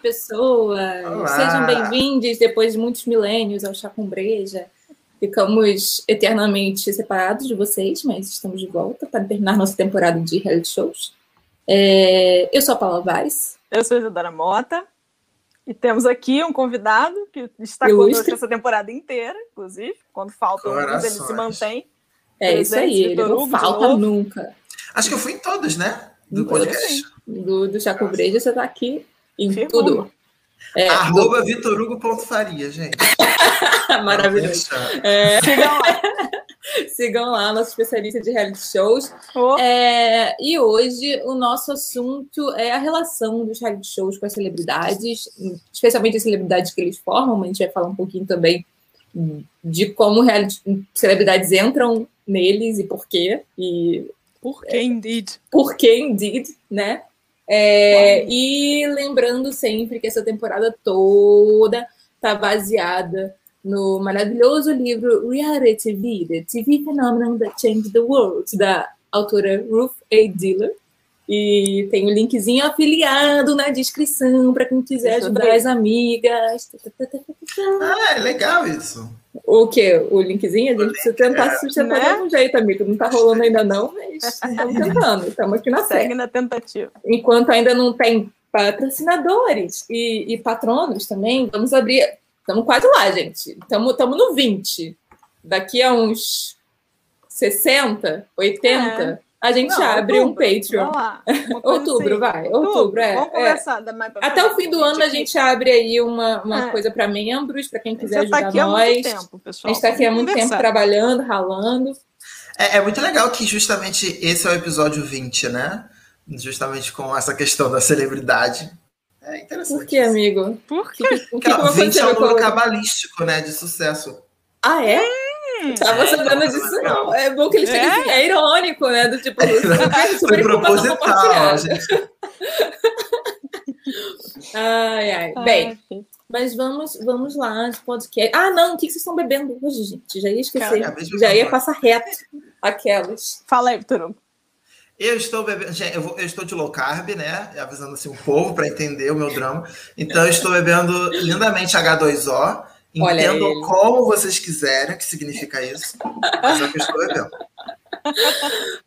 pessoas! Olá. Sejam bem-vindos depois de muitos milênios ao Chá com Breja. Ficamos eternamente separados de vocês, mas estamos de volta para terminar nossa temporada de reality shows. É... Eu sou a Paula Vaz. Eu sou a Isadora Mota. E temos aqui um convidado que está conosco essa temporada inteira, inclusive. Quando falta um, ele se mantém. É isso aí, ele não falta nunca. Acho que eu fui em todos, né? Do podcast. Do, do Chaco Breja, você está aqui em Firma. tudo. É, Arroba do... vitorhugo.faria, gente. Maravilhoso. É... Sigam lá. Sigam lá, nosso especialista de reality shows. Oh. É, e hoje o nosso assunto é a relação dos reality shows com as celebridades, especialmente as celebridades que eles formam. A gente vai falar um pouquinho também de como reality, celebridades entram neles e por quê. E, por que, indeed? Por que, indeed, né? É, e lembrando sempre que essa temporada toda tá baseada no maravilhoso livro Reality TV, TV Phenomenon That Changed the World, da autora Ruth A. Diller. E tem o um linkzinho afiliado na descrição para quem quiser ajudar as amigas. Ah, é legal isso. O quê? O linkzinho? A gente precisa tentar sustentar né? de um jeito, amigo. Não está rolando ainda não, mas estamos tentando. Estamos aqui na Segue na tentativa. Enquanto ainda não tem patrocinadores e, e patronos também, vamos abrir. Estamos quase lá, gente. Estamos no 20. Daqui a uns 60, 80, é a gente não, abre outubro, um Patreon. outubro, assim. vai. Outubro, outubro é. Vamos conversar. É. Até o fim do ano a gente abre aí uma, uma é. coisa para membros, para quem quiser tá ajudar tá nós. Tempo, pessoal, a gente está aqui há muito tempo trabalhando, ralando. É, é, muito legal que justamente esse é o episódio 20, né? Justamente com essa questão da celebridade. É interessante. Por que, amigo? Por quê? O que, que, que 20 é um número cabalístico, né? De sucesso. Ah, é? Tava sabendo disso, não. É bom que eles é? assim, é irônico, né? Do tipo, é, foi proposital, gente. ai, ai. Bem, mas vamos, vamos lá de podcast. Ah, não, o que vocês estão bebendo hoje, gente? Já ia esquecer. Cara, já ia passar reto aquelas. Fala aí, Vitor. Eu estou bebendo, gente, eu, vou, eu, estou de low carb, né? Avisando assim o povo para entender o meu drama. Então, eu estou bebendo lindamente H2O Entendam como vocês quiserem, o que significa isso. Mas é o que eu estou bebendo.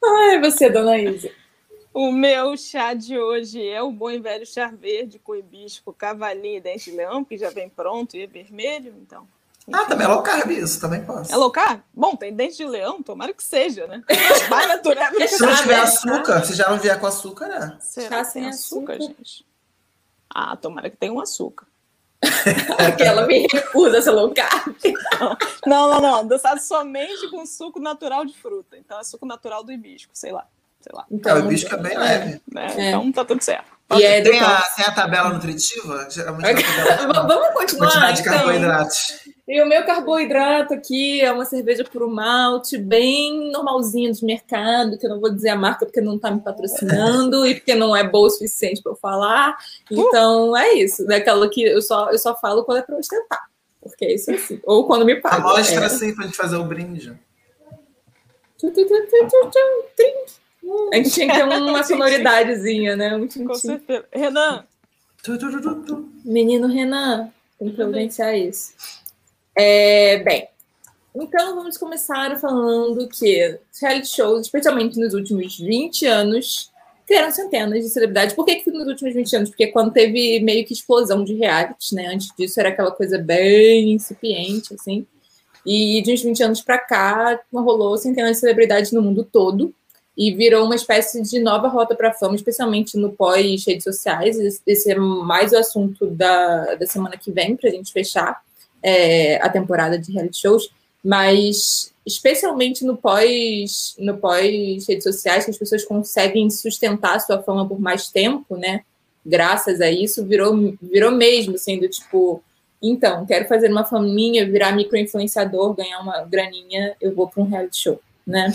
Ai, você, dona Isa. O meu chá de hoje é o bom e velho chá verde com hibisco, cavalinho e dente de leão, que já vem pronto e é vermelho, então. Ah, também é low carb isso, também posso. É low carb? Bom, tem dente de leão, tomara que seja, né? se não tiver açúcar, se já não vier com açúcar, né? Será chá sem açúcar, açúcar, gente? Ah, tomara que tenha um açúcar. Aquela me recusa ser low carb. Não, não, não. Adoçado somente com suco natural de fruta. Então é suco natural do hibisco, sei lá. Sei lá. Então, o hibisco é bem leve. Né? É. Então tá tudo certo. E é tem, a, tem a tabela nutritiva? Geralmente tabela Vamos continuar. Quantidade então. de carboidratos. E o meu carboidrato aqui é uma cerveja por malte, bem normalzinha de mercado, que eu não vou dizer a marca porque não está me patrocinando e porque não é boa o suficiente para eu falar. Então uh. é isso, daquela que eu só, eu só falo quando é para ostentar. Porque é isso assim. Ou quando me paga. Mostra é. assim para a gente fazer o brinde. A gente tinha que ter uma sonoridadezinha, né? Um Com certeza. Renan! Menino Renan, tem que providenciar isso. É, bem, então vamos começar falando que reality shows, especialmente nos últimos 20 anos, criaram centenas de celebridades. Por que, que nos últimos 20 anos? Porque quando teve meio que explosão de reality, né? Antes disso era aquela coisa bem incipiente, assim. E de uns 20 anos para cá, rolou centenas de celebridades no mundo todo e virou uma espécie de nova rota para fama, especialmente no pós-redes sociais. Esse é mais o assunto da, da semana que vem, para a gente fechar é, a temporada de reality shows, mas especialmente no pós no pós redes sociais que as pessoas conseguem sustentar a sua fama por mais tempo, né? Graças a isso virou virou mesmo sendo tipo então quero fazer uma faminha, virar microinfluenciador, ganhar uma graninha, eu vou para um reality show, né?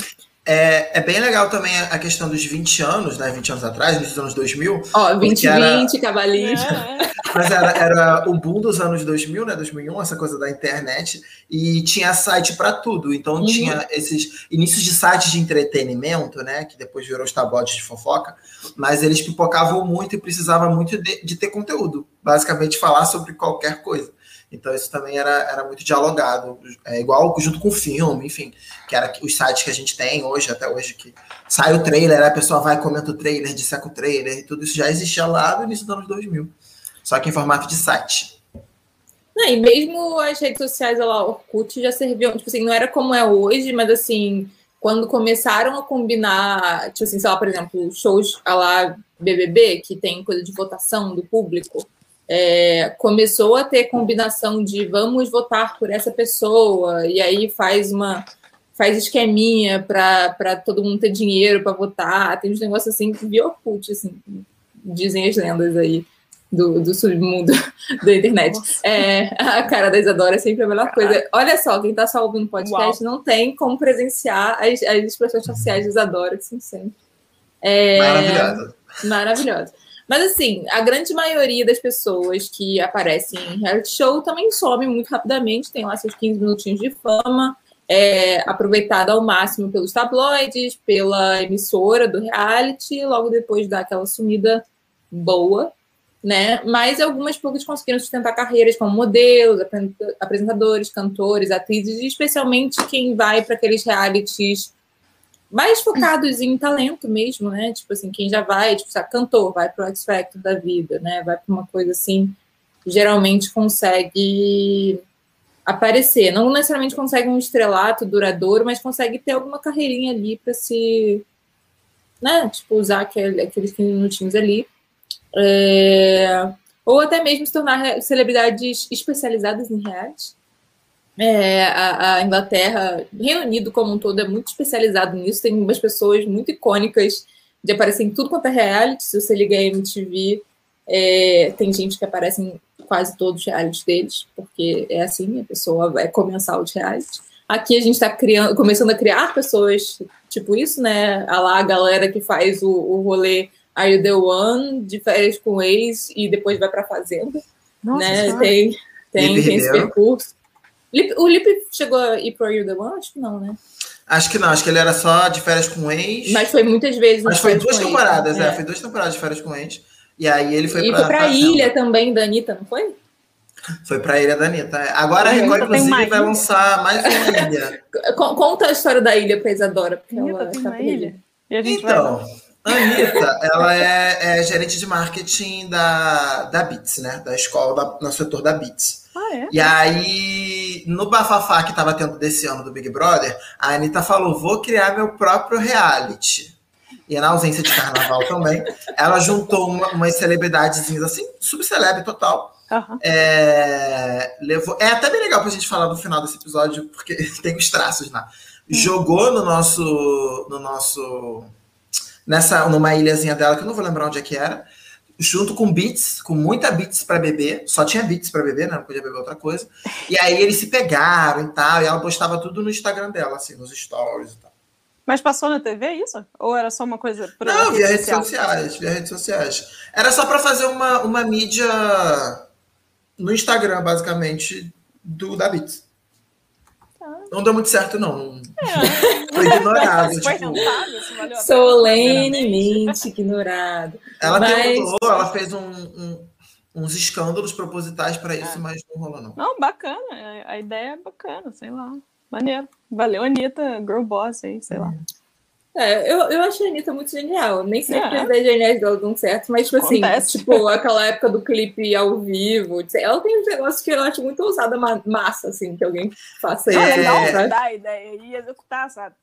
É, é bem legal também a questão dos 20 anos, né? 20 anos atrás, nos anos 2000. Ó, 2020, era... cabalista. É. Mas era, era o boom dos anos 2000, né? 2001, essa coisa da internet. E tinha site para tudo. Então uhum. tinha esses inícios de sites de entretenimento, né? Que depois virou os tabotes de fofoca. Mas eles pipocavam muito e precisava muito de, de ter conteúdo. Basicamente falar sobre qualquer coisa. Então isso também era, era muito dialogado, é igual junto com o filme, enfim, que era os sites que a gente tem hoje, até hoje, que sai o trailer, a pessoa vai, comenta o trailer, disseca o trailer, e tudo isso já existia lá no início dos anos 2000, só que em formato de site. Não, e mesmo as redes sociais, lá, Orkut já serviam, tipo assim, não era como é hoje, mas assim, quando começaram a combinar, tipo assim, sei lá, por exemplo, shows lá BBB, que tem coisa de votação do público, é, começou a ter combinação de vamos votar por essa pessoa, e aí faz uma faz esqueminha para todo mundo ter dinheiro para votar. Tem uns negócios assim que Orkut, assim, dizem as lendas aí do, do submundo da internet. É, a cara da Isadora é sempre a melhor coisa. Olha só, quem está só ouvindo o podcast Uau. não tem como presenciar as, as expressões faciais de Isadora, que são sempre. É, maravilhosa. Maravilhosa. Mas assim, a grande maioria das pessoas que aparecem em reality show também some muito rapidamente, tem lá seus 15 minutinhos de fama, é aproveitado ao máximo pelos tabloides, pela emissora do reality, logo depois dá aquela sumida boa, né? Mas algumas poucas conseguiram sustentar carreiras como modelos, apresentadores, cantores, atrizes, especialmente quem vai para aqueles realities mais focados em talento mesmo, né? Tipo assim, quem já vai, tipo, sabe, cantor, vai pro X Factor da vida, né? Vai para uma coisa assim, geralmente consegue aparecer. Não necessariamente consegue um estrelato duradouro, mas consegue ter alguma carreirinha ali para se, né? Tipo, usar aquele, aqueles 15 minutinhos ali. É... Ou até mesmo se tornar celebridades especializadas em reality. É, a, a, Inglaterra, Reino Unido como um todo é muito especializado nisso, tem umas pessoas muito icônicas de aparecer em tudo quanto é reality. Se você liga a MTV, é, tem gente que aparece em quase todos os realities deles, porque é assim, a pessoa vai começar os reality. Aqui a gente está começando a criar pessoas tipo isso, né? A lá a galera que faz o, o rolê Are You The One, de férias com ex, e depois vai para fazenda. Nossa, né? Tem, tem, tem esse percurso. O Lipe chegou a ir pro Are You The One? Acho que não, né? Acho que não, acho que ele era só de férias com ex. Mas foi muitas vezes. Mas foi duas temporadas, ex, né? é. Foi duas temporadas de férias com ex. E aí ele foi e pra. E foi pra ilha também da Anitta, não foi? Foi pra ilha da Anitta. É. Agora a Record, inclusive, vai lançar mais uma ilha. Conta a história da ilha pra Isadora, porque Anitta ela tá uma ilha. então, a Anitta, ela é, é, gerente de marketing da, da Beats, né? Da escola, da, no setor da Beats. Ah, é? E aí, no bafafá que tava tendo desse ano do Big Brother, a Anitta falou: vou criar meu próprio reality. E na ausência de carnaval também, ela juntou uma, umas celebridadezinhas assim, subcelebre total. Uhum. É, levou, é até bem legal pra gente falar no final desse episódio, porque tem os traços lá. Hum. Jogou no nosso. No nosso. Nessa, numa ilhazinha dela, que eu não vou lembrar onde é que era junto com beats, com muita beats para beber, só tinha beats para beber, né? Não podia beber outra coisa. E aí eles se pegaram e tal, e ela postava tudo no Instagram dela, assim, nos stories e tal. Mas passou na TV isso? Ou era só uma coisa para Não, via redes sociais, via redes sociais. Era só para fazer uma, uma mídia no Instagram, basicamente, do da Beats. Não deu muito certo, não. É. Foi ignorado. tipo... Foi Solenemente ignorado. Ela mas... tentou, ela fez um, um, uns escândalos propositais para isso, é. mas não rolou, não. Não, bacana. A ideia é bacana, sei lá. Maneiro. Valeu, Anitta, Girl Boss aí, sei lá. É, eu, eu achei a Anitta muito genial. Nem sempre é. as ideias geniais dela dão certo, mas, tipo assim, Acontece. tipo, aquela época do clipe ao vivo, ela tem uns negócios que eu acho muito ousada, massa, assim, que alguém faça isso. É legal dar a ideia e executar, sabe?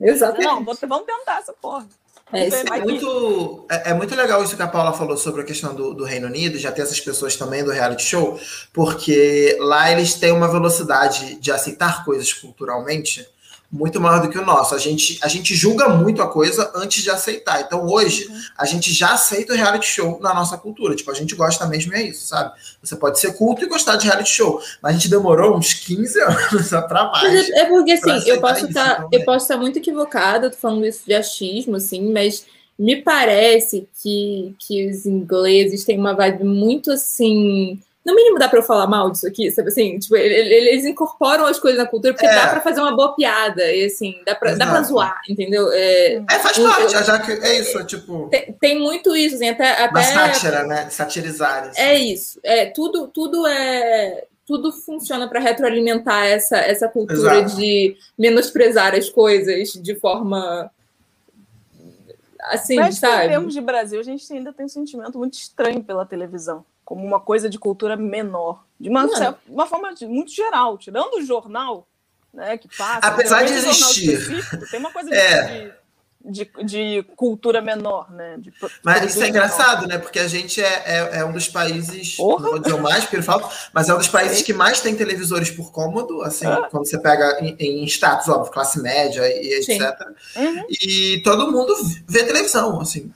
Exatamente. Não, vamos tentar essa porra. É, é, muito, é, é, muito legal isso que a Paula falou sobre a questão do, do, Reino Unido, já ter essas pessoas também do reality show, porque lá eles têm uma velocidade de aceitar coisas culturalmente muito maior do que o nosso. A gente, a gente julga muito a coisa antes de aceitar. Então, hoje, a gente já aceita o reality show na nossa cultura. Tipo, a gente gosta mesmo e é isso, sabe? Você pode ser culto e gostar de reality show, mas a gente demorou uns 15 anos pra mais. É, é porque, assim, eu posso, estar, tá, eu posso estar muito equivocada, tô falando isso de achismo, assim, mas me parece que, que os ingleses têm uma vibe muito, assim no mínimo dá para eu falar mal disso aqui, sabe assim? Tipo, eles incorporam as coisas na cultura porque é. dá para fazer uma boa piada, e assim, dá para dá pra zoar, entendeu? É, é faz parte, eu, já que é isso, tipo. Tem, tem, muito isso, assim, até. até uma sátira, né? Satirizar. Assim. É isso. É, tudo, tudo é. Tudo funciona para retroalimentar essa, essa cultura Exato. de menosprezar as coisas de forma assim, Mas, sabe? em termos de Brasil, a gente ainda tem um sentimento muito estranho pela televisão como uma coisa de cultura menor, de uma, uma forma de, muito geral, tirando o jornal, né, que passa. Apesar de existir. Tem uma coisa é. de, de, de, cultura menor, né? De, mas isso é engraçado, menor. né? Porque a gente é, é, é um dos países, Porra. não vou mais, porque eu falo, mas é um dos países que mais tem televisores por cômodo, assim, é. quando você pega em, em, status, óbvio, classe média e etc. Uhum. E todo mundo vê televisão, assim.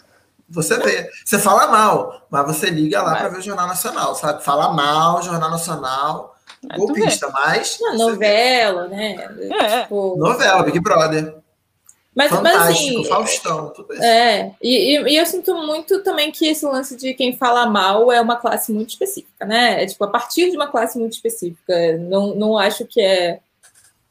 Você vê. Você fala mal, mas você liga lá para ver o Jornal Nacional, sabe? Fala mal, Jornal Nacional, mas golpista, mas. Não, novela, vê. né? É. Tipo... Novela, Big Brother. Mas, Fantástico, mas assim, Faustão, tudo isso. É, e, e, e, eu sinto muito também que esse lance de quem fala mal é uma classe muito específica, né? É tipo, a partir de uma classe muito específica. Não, não acho que é,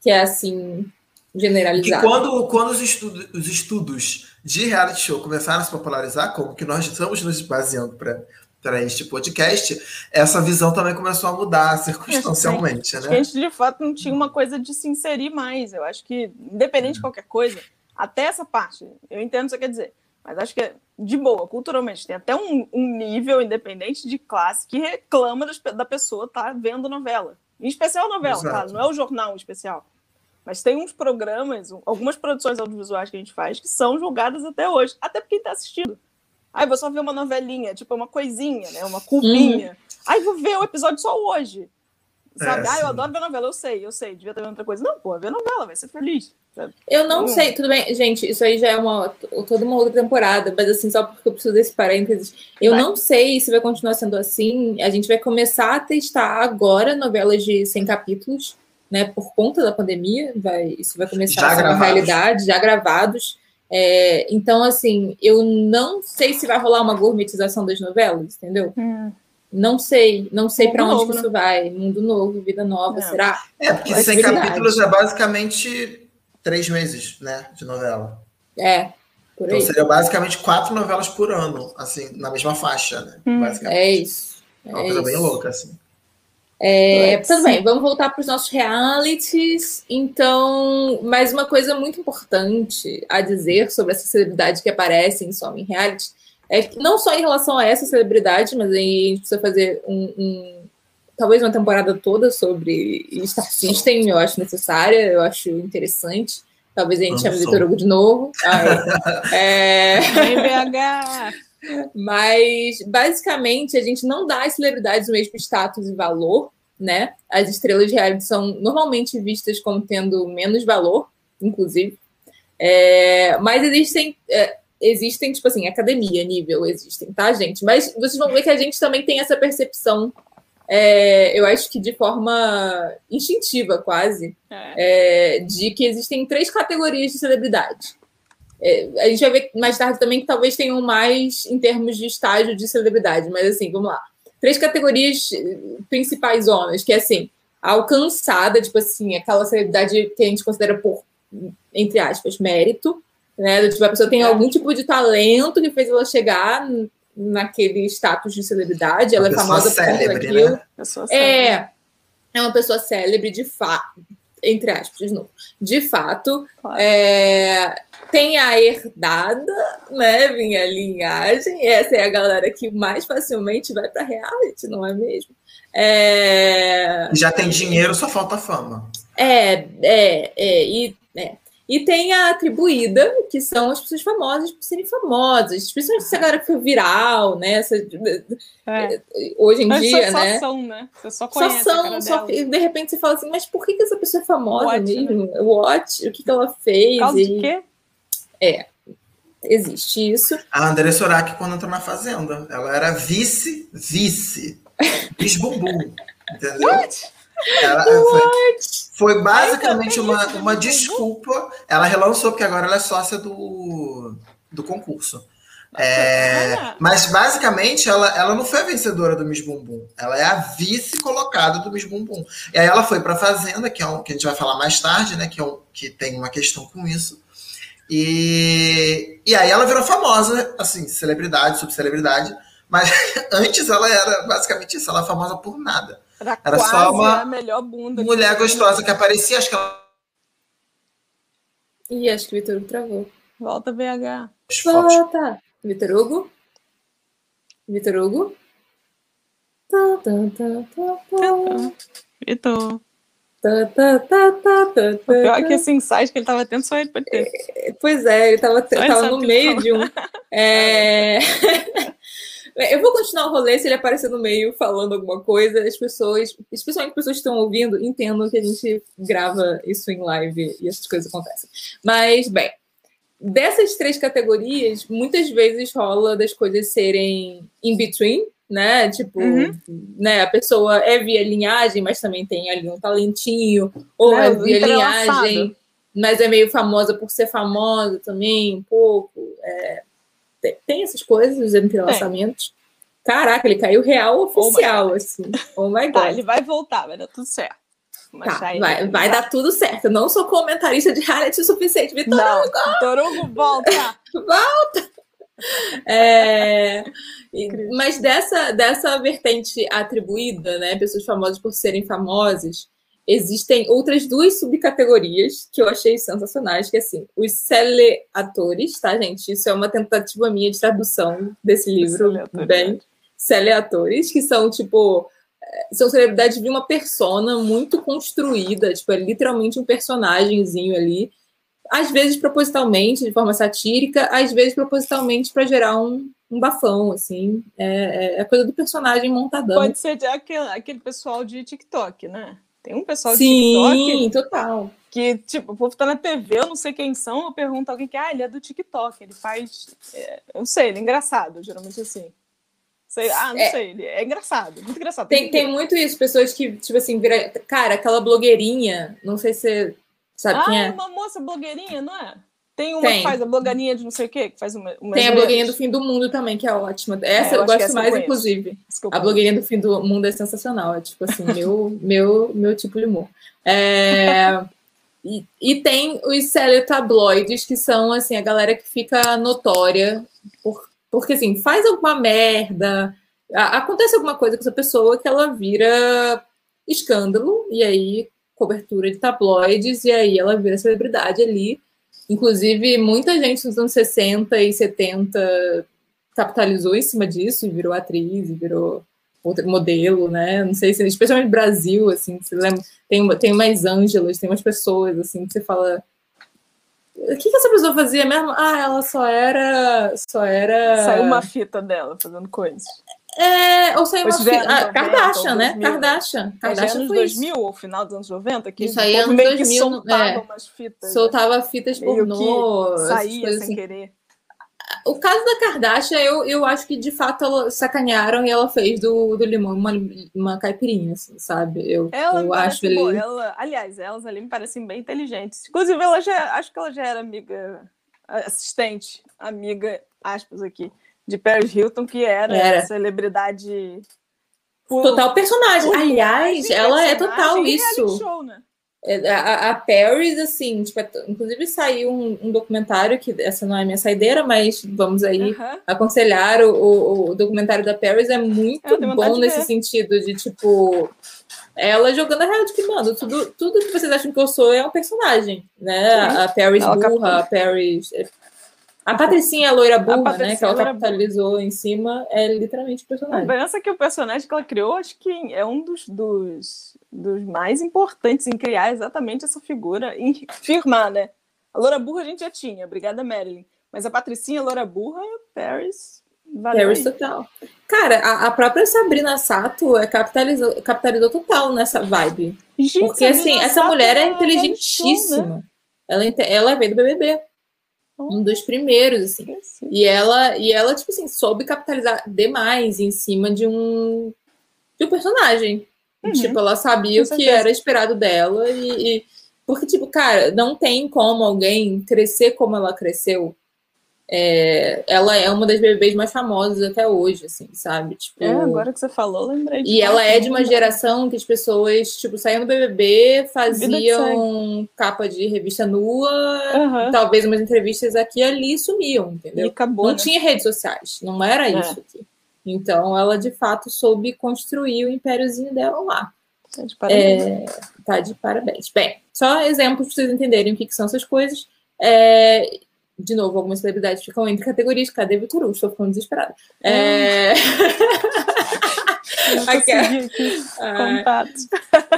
que é assim, generalizado. E quando, quando os, estudos, os estudos de reality show começaram a se popularizar, como que nós estamos nos baseando para este podcast, essa visão também começou a mudar circunstancialmente. Acho né? a gente de fato não tinha uma coisa de se inserir mais. Eu acho que, independente de qualquer coisa, até essa parte, eu entendo o que você quer dizer, mas acho que é de boa, culturalmente, tem até um, um nível independente de classe que reclama das, da pessoa estar tá vendo novela. Em especial novela, tá? não é o jornal em especial. Mas tem uns programas, algumas produções audiovisuais que a gente faz que são julgadas até hoje, até porque está assistindo. Aí vou só ver uma novelinha, tipo uma coisinha, né? Uma cubinha. Uhum. Aí vou ver o episódio só hoje. Sabe? É, ah, eu adoro ver novela, eu sei, eu sei, devia ter outra coisa. Não, pô, ver novela, vai ser feliz. Sabe? Eu não hum. sei, tudo bem, gente, isso aí já é uma toda uma outra temporada, mas assim, só porque eu preciso desse parênteses. Eu vai. não sei se vai continuar sendo assim. A gente vai começar a testar agora novelas de 100 capítulos né, por conta da pandemia, vai, isso vai começar já a ser gravados. uma realidade, já gravados. É, então, assim, eu não sei se vai rolar uma gourmetização das novelas, entendeu? Hum. Não sei, não sei para onde novo, isso né? vai. Mundo novo, vida nova, é. será? É, porque 100 capítulos é basicamente três meses, né, de novela. É, por então, aí. Então seria basicamente quatro novelas por ano, assim, na mesma faixa, né? Hum, é isso. É uma coisa bem louca, assim. É, tudo bem, vamos voltar para os nossos realities. Então, mais uma coisa muito importante a dizer sobre essa celebridade que aparece em Some em Reality é que não só em relação a essa celebridade, mas aí a gente precisa fazer um, um talvez uma temporada toda sobre Star System, eu acho necessária, eu acho interessante. Talvez a gente chame Vitor Hugo de novo. Ai, é... BH! Mas, basicamente, a gente não dá às celebridades o mesmo status e valor, né? As estrelas de reality são normalmente vistas como tendo menos valor, inclusive. É, mas existem, é, existem, tipo assim, academia, nível, existem, tá, gente? Mas vocês vão ver que a gente também tem essa percepção, é, eu acho que de forma instintiva, quase, é. É, de que existem três categorias de celebridade. É, a gente vai ver mais tarde também que talvez tenham mais em termos de estágio de celebridade, mas assim, vamos lá. Três categorias eh, principais homens, que é assim, alcançada, tipo assim, aquela celebridade que a gente considera por, entre aspas, mérito, né? Tipo, a pessoa tem é. algum tipo de talento que fez ela chegar naquele status de celebridade, ela é famosa por conta daquilo. Né? É, é uma pessoa célebre de fato, entre aspas, de novo. De fato, claro. é, tem a herdada, né, minha linhagem, essa é a galera que mais facilmente vai para reality, não é mesmo? É... Já tem dinheiro, só falta fama. É, é, é, e, é. E tem a atribuída, que são as pessoas famosas por serem famosas, principalmente essa galera que foi viral, né? Essa, é. Hoje em mas dia, só né? São, né? Você só conhece só são, só, de repente você fala assim, mas por que, que essa pessoa é famosa What, mesmo? Né? What? O que, que ela fez? Por causa e... de quê? É, existe isso. A André Sorak, quando entrou na Fazenda, ela era vice, vice, bis bumbum, entendeu? What? Ela foi, foi, basicamente uma, uma desculpa. Ela relançou, porque agora ela é sócia do, do concurso. É, mas basicamente ela, ela não foi a vencedora do Miss Bumbum, ela é a vice colocada do Miss Bumbum. E aí ela foi para a Fazenda, que é um que a gente vai falar mais tarde, né? Que, é um, que tem uma questão com isso. E, e aí ela virou famosa, assim, celebridade, subcelebridade. Mas antes ela era basicamente isso, ela é famosa por nada. Era, era só uma mulher gostosa que aparecia, acho que ela. Ih, acho que o Vitor Hugo travou. Volta, VH. Volta! Vitor Hugo? Vitor Hugo? Tá, tá, tá, tá, tá. Vitor. Tá, tá, tá, tá, tá, o pior é que esse insight que ele estava tendo só ele pode ter. É, pois é, ele estava tava no meio de um. É... Eu vou continuar o rolê se ele aparecer no meio falando alguma coisa. As pessoas, especialmente pessoas que estão ouvindo, entendam que a gente grava isso em live e essas coisas acontecem. Mas, bem, dessas três categorias, muitas vezes rola das coisas serem in between, né? Tipo, uhum. né, a pessoa é via linhagem, mas também tem ali um talentinho, ou é, é via linhagem, mas é meio famosa por ser famosa também, um pouco. É, tem, tem, essas coisas, os entrelaçamentos. É. Caraca, ele caiu real oficial, oh assim. Oh my tá, God. Tá, ele vai voltar, vai dar tudo certo. Tá, vai, vai dar tudo certo. Eu não sou comentarista de reality o suficiente. Vitor Hugo! Vitor Hugo, volta! volta! É, mas dessa, dessa vertente atribuída, né, pessoas famosas por serem famosas, existem outras duas subcategorias que eu achei sensacionais, que é assim, os celeatores, tá, gente? Isso é uma tentativa minha de tradução desse livro, bem celeatores, que são, tipo, é, são celebridades de uma persona muito construída, tipo, é literalmente um personagemzinho ali, às vezes propositalmente, de forma satírica, às vezes propositalmente para gerar um, um bafão, assim. É, é, é coisa do personagem montadão. Pode ser aquele, aquele pessoal de TikTok, né? Tem um pessoal de Sim, TikTok. Sim, total. Que, tipo, o povo tá na TV, eu não sei quem são, eu pergunto a alguém que, ah, ele é do TikTok, ele faz. É, eu não sei, ele é engraçado, geralmente assim. Sei, ah, não é, sei, ele é engraçado, muito engraçado. Tem, tem muito isso, pessoas que, tipo assim, vira, cara, aquela blogueirinha, não sei se Sabe ah, quem é? uma moça blogueirinha, não é? Tem uma Tem. que faz a blogueirinha de não sei o quê, que faz uma. uma Tem a blogueirinha do fim do mundo também, que é ótima. Essa é, eu, eu gosto mais, eu inclusive. A blogueirinha do fim do mundo é sensacional. É tipo assim, meu, meu, meu tipo de humor. É. E, e, tem os celetabloides, que são assim, a galera que fica notória, por, porque assim, faz alguma merda, a, acontece alguma coisa com essa pessoa que ela vira escândalo, e aí cobertura de tabloides, e aí ela vira celebridade ali. Inclusive, muita gente nos anos 60 e 70 capitalizou em cima disso e virou atriz, e virou modelo, né? Não sei se, especialmente no Brasil, assim, você lembra, tem, tem umas ângelas, tem umas pessoas, assim, que você fala. O que, que essa pessoa fazia mesmo? Ah, ela só era. Só era. Saiu uma fita dela fazendo coisas. É, ou saiu uma filha. Ah, Kardashian, né? Kardashian. Kardashian anos 2000 ou final dos anos 90? Que isso aí, anos 2000. soltava é, umas fitas. Soltava né? fitas pornô. Saía sem assim. querer. O caso da Kardashian, eu, eu acho que de fato ela sacanearam e ela fez do, do limão uma, uma caipirinha, assim, sabe? Eu, ela eu acho ele... ela, aliás, elas ali me parecem bem inteligentes. Inclusive, ela já, acho que ela já era amiga, assistente, amiga, aspas aqui, de Paris Hilton, que era, era. celebridade. Por, total personagem. Aliás, ela é total isso. Show, né? É, a, a Paris, assim, tipo, é inclusive saiu um, um, documentário, que essa não é minha saideira, mas vamos aí aconselhar o, o, o, documentário da Paris, é muito bom nesse sentido, de tipo, ela jogando a real de que, mano, tudo, tudo que vocês acham que eu sou é um personagem, né? A Paris burra, a Paris é a Patricinha, a loira burra, a né? Que ela capitalizou burra. em cima, é literalmente o personagem. Pensa que o personagem que ela criou, acho que é um dos, dos, dos mais importantes em criar exatamente essa figura, em firmar, né? A loura burra a gente já tinha, obrigada, Marilyn. Mas a Patricinha, loura burra, Paris. Valeu Paris total. Cara, a, a, própria Sabrina Sato é capitalizou, capitalizou total nessa vibe. Gente, Porque, assim, essa Sato mulher é, é inteligentíssima. né? ela, ela veio do BBB. Um dos primeiros, assim. E ela, e ela, tipo assim, soube capitalizar demais em cima de um, de um personagem. Uhum. Tipo, ela sabia o que era esperado dela e, e, Porque, tipo, cara, não tem como alguém crescer como ela cresceu é, ela é uma das bebês mais famosas até hoje, assim, sabe? Tipo, é, agora que você falou, lembrei. E ela é de uma geração que as pessoas, tipo, saíam do BBB, faziam capa de revista nua, uhum. talvez umas entrevistas aqui e ali sumiam, entendeu? E acabou, não né? tinha redes sociais, não era é. isso aqui. Então, ela, de fato, soube construir o impériozinho dela lá. Tá de parabéns. É, tá de parabéns. Bem, só exemplos para vocês entenderem o que, que são essas coisas. É, de novo, algumas celebridades ficam entre categorias. Cadê Vitor? Estou ficando desesperada. É... aqui, contatos.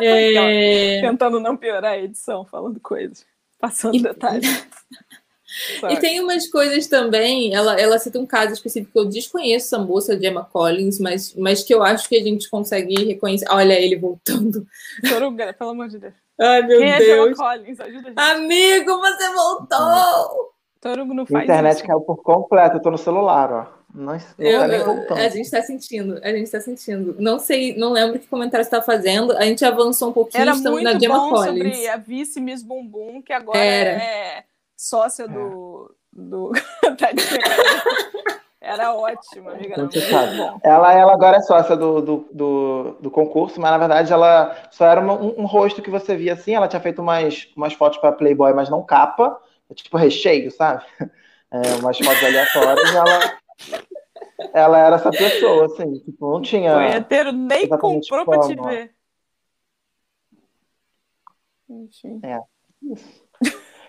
É... Tentando não piorar a edição, falando coisas, passando e... detalhes. E tem umas coisas também, ela, ela cita um caso específico que eu desconheço essa moça de Emma Collins, mas, mas que eu acho que a gente consegue reconhecer. Olha ele voltando. Soruga, pelo amor de Deus. Ai, meu Quem Deus. É Emma Collins? Ajuda a gente. Amigo, você voltou! Torugo não faz A internet isso. caiu por completo, eu tô no celular, ó. Não, não eu, tá voltando. A gente tá sentindo, a gente tá sentindo. Não sei, não lembro que comentário você tá fazendo. A gente avançou um pouquinho, Era estamos muito na Gemma bom Collins. sobre a vice Miss Bumbum, que agora Era. é sócia do... do... Era ótimo, amiga. Ela, ela agora é sócia do, do, do, do, concurso, mas na verdade ela só era uma, um, um, rosto que você via assim. Ela tinha feito umas, umas fotos para Playboy, mas não capa tipo recheio, sabe? É, umas fotos aleatórias, ela, ela era essa pessoa, assim, tipo, não tinha. O punheteiro nem comprou para te ver. Enfim. É.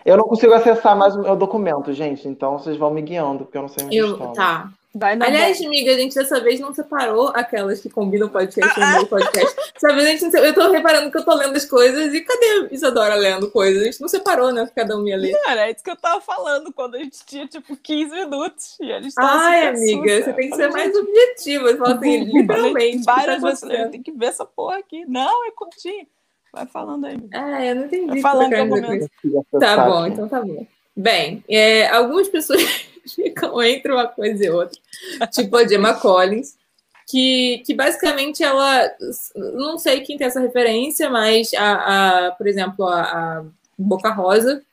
Eu não consigo acessar mais o meu documento, gente, então vocês vão me guiando, porque eu não sei onde eu, estão. Tá. Aliás, boa. amiga, a gente dessa vez não separou aquelas que combinam podcast no meu podcast. Dessa vez a gente Eu tô reparando que eu tô lendo as coisas e cadê Isadora lendo coisas? A gente não separou, né? Cada um ia ler. Cara, é isso que eu tava falando quando a gente tinha, tipo, 15 minutos. E a gente tava Ai, amiga, você tem que ser mais objetiva. Você fala assim, literalmente. Várias tá vezes tem que ver essa porra aqui. Não, é curtinho. Vai falando aí. Ah, eu não entendi. Vai falando que eu Tá bom, então tá bom. Bem, é, algumas pessoas ficam entre uma coisa e outra, tipo a Gemma Collins, que, que basicamente ela, não sei quem tem essa referência, mas a, a por exemplo, a, a Boca Rosa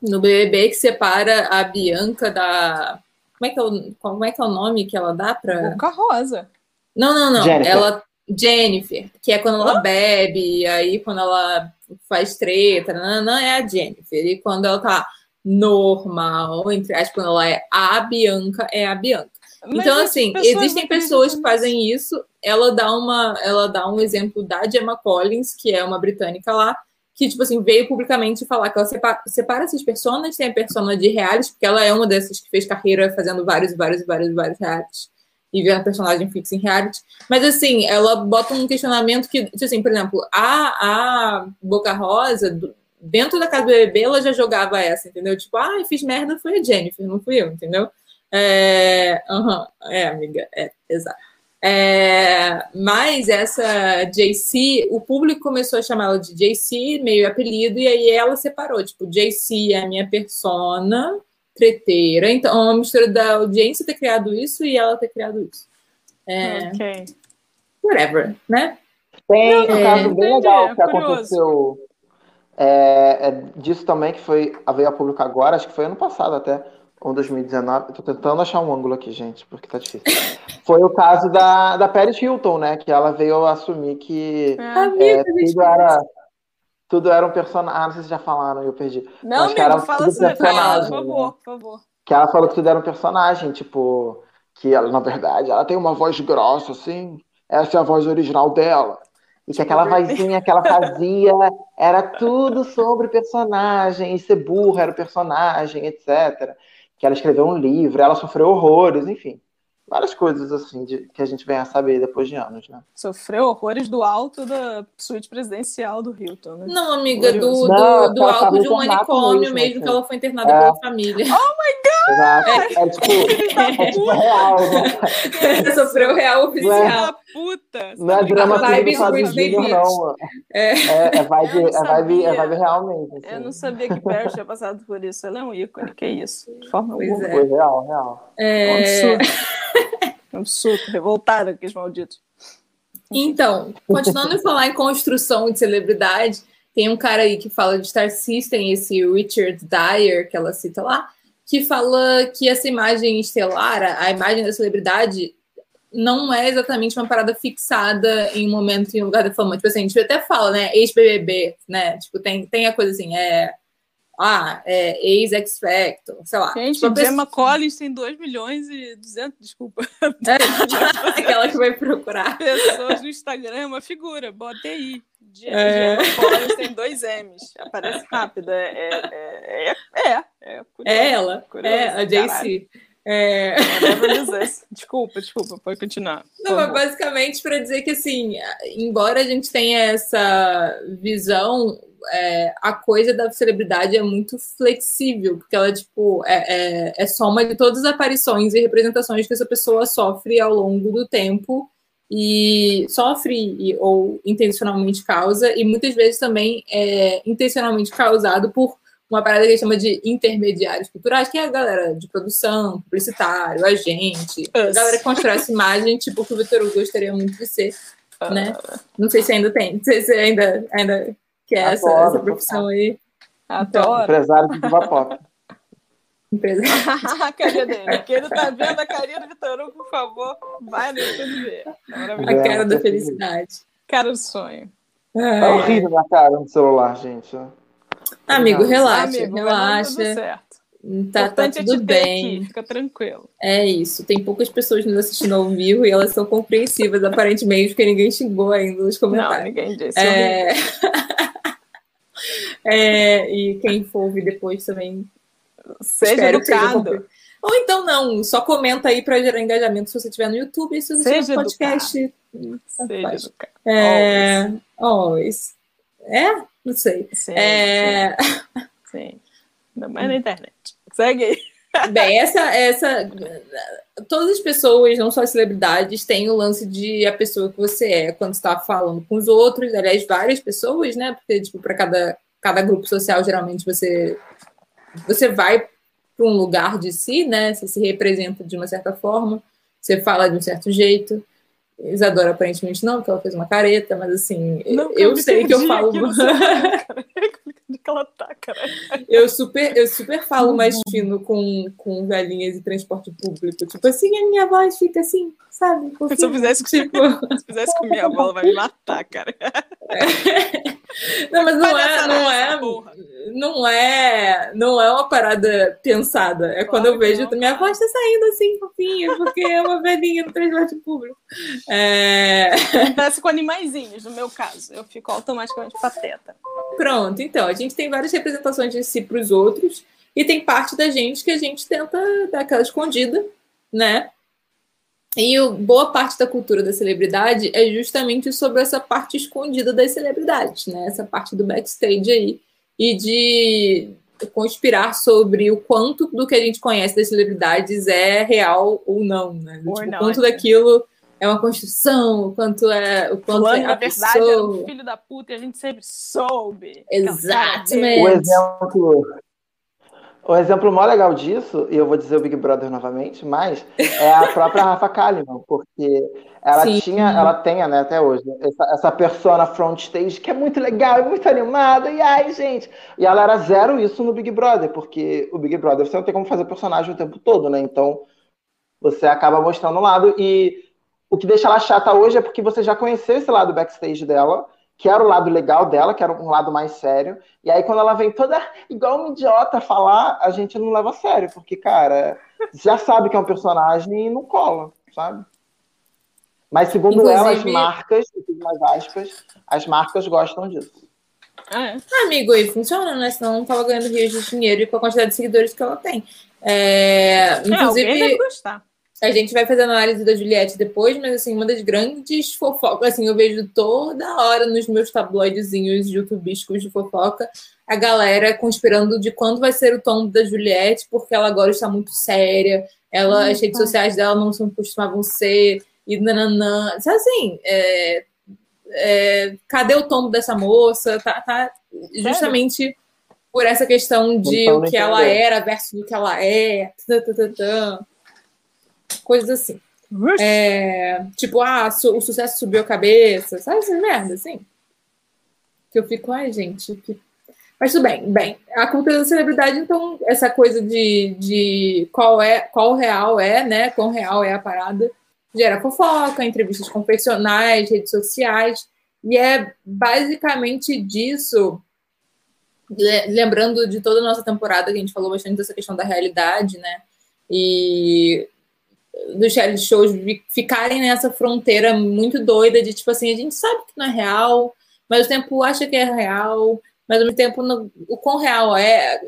no BBB que separa a Bianca da como é que é o, como é, que é o nome que ela dá para Boca Rosa. Não, não, não. Jennifer. Ela Jennifer, que é quando ela bebe, e aí quando ela faz treta, não, não é a Jennifer. E quando ela tá normal, entre aspas, quando ela é a Bianca, é a Bianca. Mas então, assim, existem pessoas que fazem isso. Ela dá uma, ela dá um exemplo da Gemma Collins, que é uma britânica lá, que, tipo assim, veio publicamente falar que ela separa, separa essas personas, tem a persona de reality, porque ela é uma dessas que fez carreira fazendo vários, vários, vários, vários realities e vendo personagem fixa em reality. Mas, assim, ela bota um questionamento que, tipo assim, por exemplo, a, a Boca Rosa, dentro da casa do bebê, ela já jogava essa, entendeu? Tipo, ah, fiz merda, foi a Jennifer, não fui eu, entendeu? É, uhum, é amiga, é, exato. É, mas essa JC, o público começou a chamar ela de JC, meio apelido, e aí ela separou, tipo, JC é a minha persona treteira, então é uma mistura da audiência ter criado isso e ela ter criado isso. É, ok. Whatever, né? Tem um caso bem legal que aconteceu é, é disso também que foi veio a público agora, acho que foi ano passado até, ou 2019. Estou tentando achar um ângulo aqui, gente, porque tá difícil. foi o caso da, da Paris Hilton, né? Que ela veio assumir que é, é, tudo era tudo era um personagem. Ah, não sei se já falaram, eu perdi. Não, amigo, era fala assim, fala, por favor, por favor. Que ela falou que tudo era um personagem, tipo, que ela, na verdade, ela tem uma voz grossa, assim. Essa é a voz original dela. E que aquela vozinha que ela fazia era tudo sobre personagem, e ser burra era o personagem, etc. Que ela escreveu um livro, ela sofreu horrores, enfim. Várias coisas assim de, que a gente vem a saber depois de anos, né? Sofreu horrores do alto da suíte presidencial do Hilton, né? Não, amiga, do, do, Não, do alto de um manicômio mesmo, mesmo assim. que ela foi internada é. pela família. Oh my God! Exato. É, é tipo, é tipo real, né? Sofreu real oficial. Puta! Não é drama vibe Junior, não. É. É, é, vibe, é, vibe, é vibe real mesmo. Assim. Eu não sabia que Perry tinha passado por isso. Ela é um ícone, que é isso? De forma pois alguma. É. Foi real, real. É... Um surto, revoltado aqueles malditos. Então, continuando a falar em construção de celebridade, tem um cara aí que fala de Star System, esse Richard Dyer, que ela cita lá, que fala que essa imagem estelar, a imagem da celebridade, não é exatamente uma parada fixada em um momento e um lugar da fama. Tipo assim, a gente até fala, né, ex-BBB, né? Tipo, tem, tem a coisa assim, é ah, é, ex-X Factor, sei lá. Gente, tipo, Gemma pessoa... Collins tem 2 milhões e 200, desculpa. É, aquela que vai procurar. Pessoas no Instagram, é uma figura, bota aí. É. Gemma Collins tem dois M's, aparece rápido. É, é, é, é, é, é ela, curioso, é a JC. É... Desculpa, desculpa, pode continuar. Não, mas basicamente para dizer que, assim, embora a gente tenha essa visão é, a coisa da celebridade é muito flexível, porque ela, tipo, é, é, é soma de todas as aparições e representações que essa pessoa sofre ao longo do tempo e sofre e, ou intencionalmente causa, e muitas vezes também é intencionalmente causado por uma parada que a gente chama de intermediários culturais, que é a galera de produção, publicitário, agente, a galera que constrói essa imagem, tipo, que o Vitor Hugo gostaria muito de ser, né? Ah. Não sei se ainda tem, não sei se ainda, ainda que é essa, essa profissão aí. Então, empresário de diva pop. Empresário. a carinha dele. Quem não tá vendo a carinha do Vitor Hugo, por favor, vai no YouTube ver. É a cara da felicidade. Cara do sonho. Tá horrível na cara no celular, gente. Amigo, relaxa, Amigo, relaxa. Tudo certo. Tá, tá é tudo bem. Aqui, fica tranquilo. É isso. Tem poucas pessoas nos assistindo ao vivo e elas são compreensivas, aparentemente, porque ninguém xingou ainda nos comentários. Não, ninguém disse. É... É, e quem for ouvir depois também. Seja educado. Seja Ou então não, só comenta aí para gerar engajamento se você estiver no YouTube e se você seja no podcast. Seja educado. É, always. É? Não sei. Sim, é... sim. sim. Ainda mais na internet. Segue aí. Bem, essa, essa. Todas as pessoas, não só as celebridades, têm o lance de a pessoa que você é quando está falando com os outros. Aliás, várias pessoas, né? Porque, tipo, para cada, cada grupo social, geralmente você, você vai para um lugar de si, né? Você se representa de uma certa forma, você fala de um certo jeito. Isadora aparentemente não, porque ela fez uma careta, mas assim, não, eu sei que eu falo. de que ela tá, cara. Eu super, eu super falo mais fino com, com velhinhas de transporte público. Tipo assim, a minha voz fica assim, sabe? Se eu fizesse, tipo... se fizesse com minha avó, ela vai me matar, cara. É. Não, mas não é, não é, não é, não é uma parada pensada. É claro quando eu vejo, não, minha voz tá saindo assim, fofinha, porque é uma velhinha no transporte público. É... Acontece com animaizinhos, no meu caso. Eu fico automaticamente pateta. Pronto, então, a gente tem várias representações de si para os outros, e tem parte da gente que a gente tenta dar aquela escondida, né? E o, boa parte da cultura da celebridade é justamente sobre essa parte escondida das celebridades, né? Essa parte do backstage aí. E de conspirar sobre o quanto do que a gente conhece das celebridades é real ou não, né? Tipo, o quanto é. daquilo é uma construção, o quanto é o quanto é a na verdade, pessoa. era um filho da puta e a gente sempre soube. Exatamente. O exemplo, o exemplo mais legal disso, e eu vou dizer o Big Brother novamente, mas é a própria Rafa Kalimann, porque ela Sim. tinha, ela tem, né, até hoje, essa, essa persona front stage que é muito legal, é muito animada, e ai, gente. E ela era zero isso no Big Brother, porque o Big Brother você não tem como fazer personagem o tempo todo, né? Então você acaba mostrando um lado e o que deixa ela chata hoje é porque você já conheceu esse lado backstage dela, que era o lado legal dela, que era um lado mais sério. E aí, quando ela vem toda igual uma idiota falar, a gente não leva a sério, porque, cara, já sabe que é um personagem e não cola, sabe? Mas, segundo Inclusive... ela, as marcas, mais aspas, as marcas gostam disso. Ah, é. ah, amigo, e funciona, né? Senão não tava ganhando rios de dinheiro e com a quantidade de seguidores que ela tem. É, inclusive, é, alguém deve gostar. A gente vai fazer análise da Juliette depois, mas assim, uma das grandes fofocas, assim, eu vejo toda hora nos meus tabloidezinhos youtubiscos de fofoca, a galera conspirando de quando vai ser o tom da Juliette, porque ela agora está muito séria, ela, as redes sociais dela não são, costumavam ser, e nananã. Assim, é, é, cadê o tombo dessa moça? Tá, tá justamente por essa questão de então, o que ela era versus o que ela é. Tã, tã, tã, coisas assim. É, tipo, ah, o sucesso subiu a cabeça, sabe essas merda, assim? Que eu fico, ai, gente, que... mas tudo bem, bem, a cultura da celebridade, então, essa coisa de, de qual é, qual real é, né? Qual real é a parada, gera fofoca, entrevistas confessionais, redes sociais, e é basicamente disso, lembrando de toda a nossa temporada, que a gente falou bastante dessa questão da realidade, né? E dos reality shows ficarem nessa fronteira muito doida de tipo assim, a gente sabe que não é real, mas o tempo acha que é real, mas ao mesmo tempo no, o quão real é,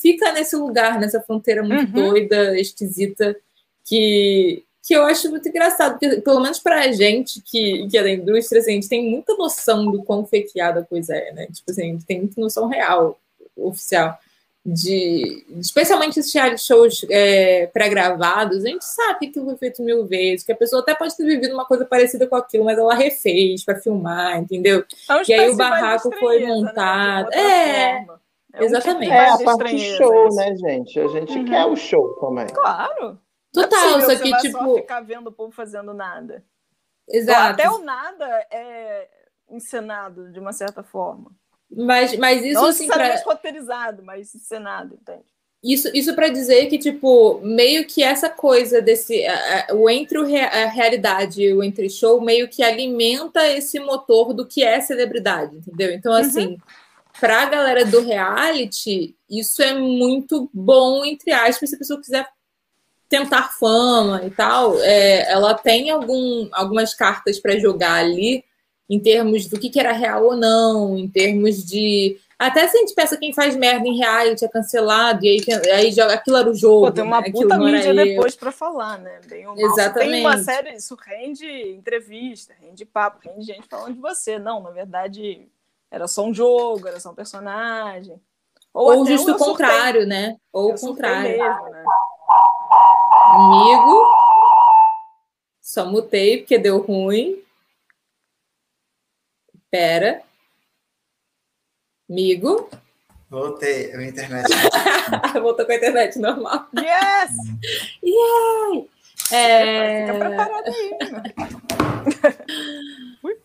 fica nesse lugar, nessa fronteira muito uhum. doida, esquisita, que, que eu acho muito engraçado, porque pelo menos pra gente que, que é da indústria, assim, a gente tem muita noção do quão fakeada a coisa é, né? Tipo assim, a gente tem muita noção real, oficial de especialmente esses reality shows é, pré-gravados, a gente sabe que aquilo foi feito mil vezes, que a pessoa até pode ter vivido uma coisa parecida com aquilo, mas ela refez para filmar, entendeu? É e aí o barraco foi né? montado. Né? É, é, exatamente. É a parte do show, né, gente? A gente uhum. quer o show também. Claro. Total, é só que tipo. Só ficar vendo o povo fazendo nada. Exato. Até o nada é encenado de uma certa forma. Mas, mas isso não assim, pra... roteirizado, mas encenado, entende? Isso, isso para dizer que, tipo, meio que essa coisa desse. O entre a realidade e o entre show meio que alimenta esse motor do que é celebridade, entendeu? Então, uhum. assim, uhum. para a galera do reality, isso é muito bom, entre aspas, se a pessoa quiser tentar fama e tal. É, ela tem algum, algumas cartas para jogar ali em termos do que, que era real ou não, em termos de. Até se a gente pensa quem faz merda em reality é cancelado, e aí, aí joga aquilo era o jogo. Pô, tem uma né? puta mídia depois para falar, né? Bem Exatamente. Tem uma série, isso rende entrevista, rende papo, rende gente falando de você. Não, na verdade, era só um jogo, era só um personagem. Ou, ou justo o contrário, né? Ou o contrário. Mesmo, né? Amigo, só mutei porque deu ruim. Pera. Amigo. Voltei, a internet. Voltou com a internet normal. Yes! Yay! É... Fica preparado aí.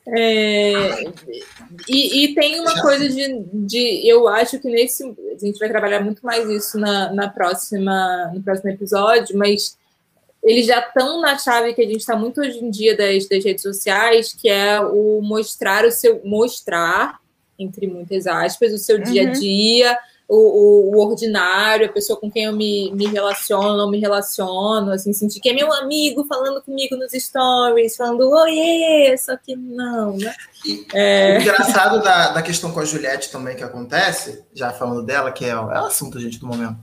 É, e, e, tem uma coisa de, de. Eu acho que nesse. A gente vai trabalhar muito mais isso na, na próxima, no próximo episódio, mas eles já estão na chave que a gente está muito hoje em dia das, das redes sociais, que é o mostrar o seu mostrar, entre muitas aspas, o seu uhum. dia a dia, o, o, o, ordinário, a pessoa com quem eu me, me relaciono, não me relaciono, assim, sentir que é meu amigo falando comigo nos stories, falando oiê, só que não, né? É... O engraçado da, da questão com a Juliette também que acontece, já falando dela, que é, é o assunto, gente, do momento.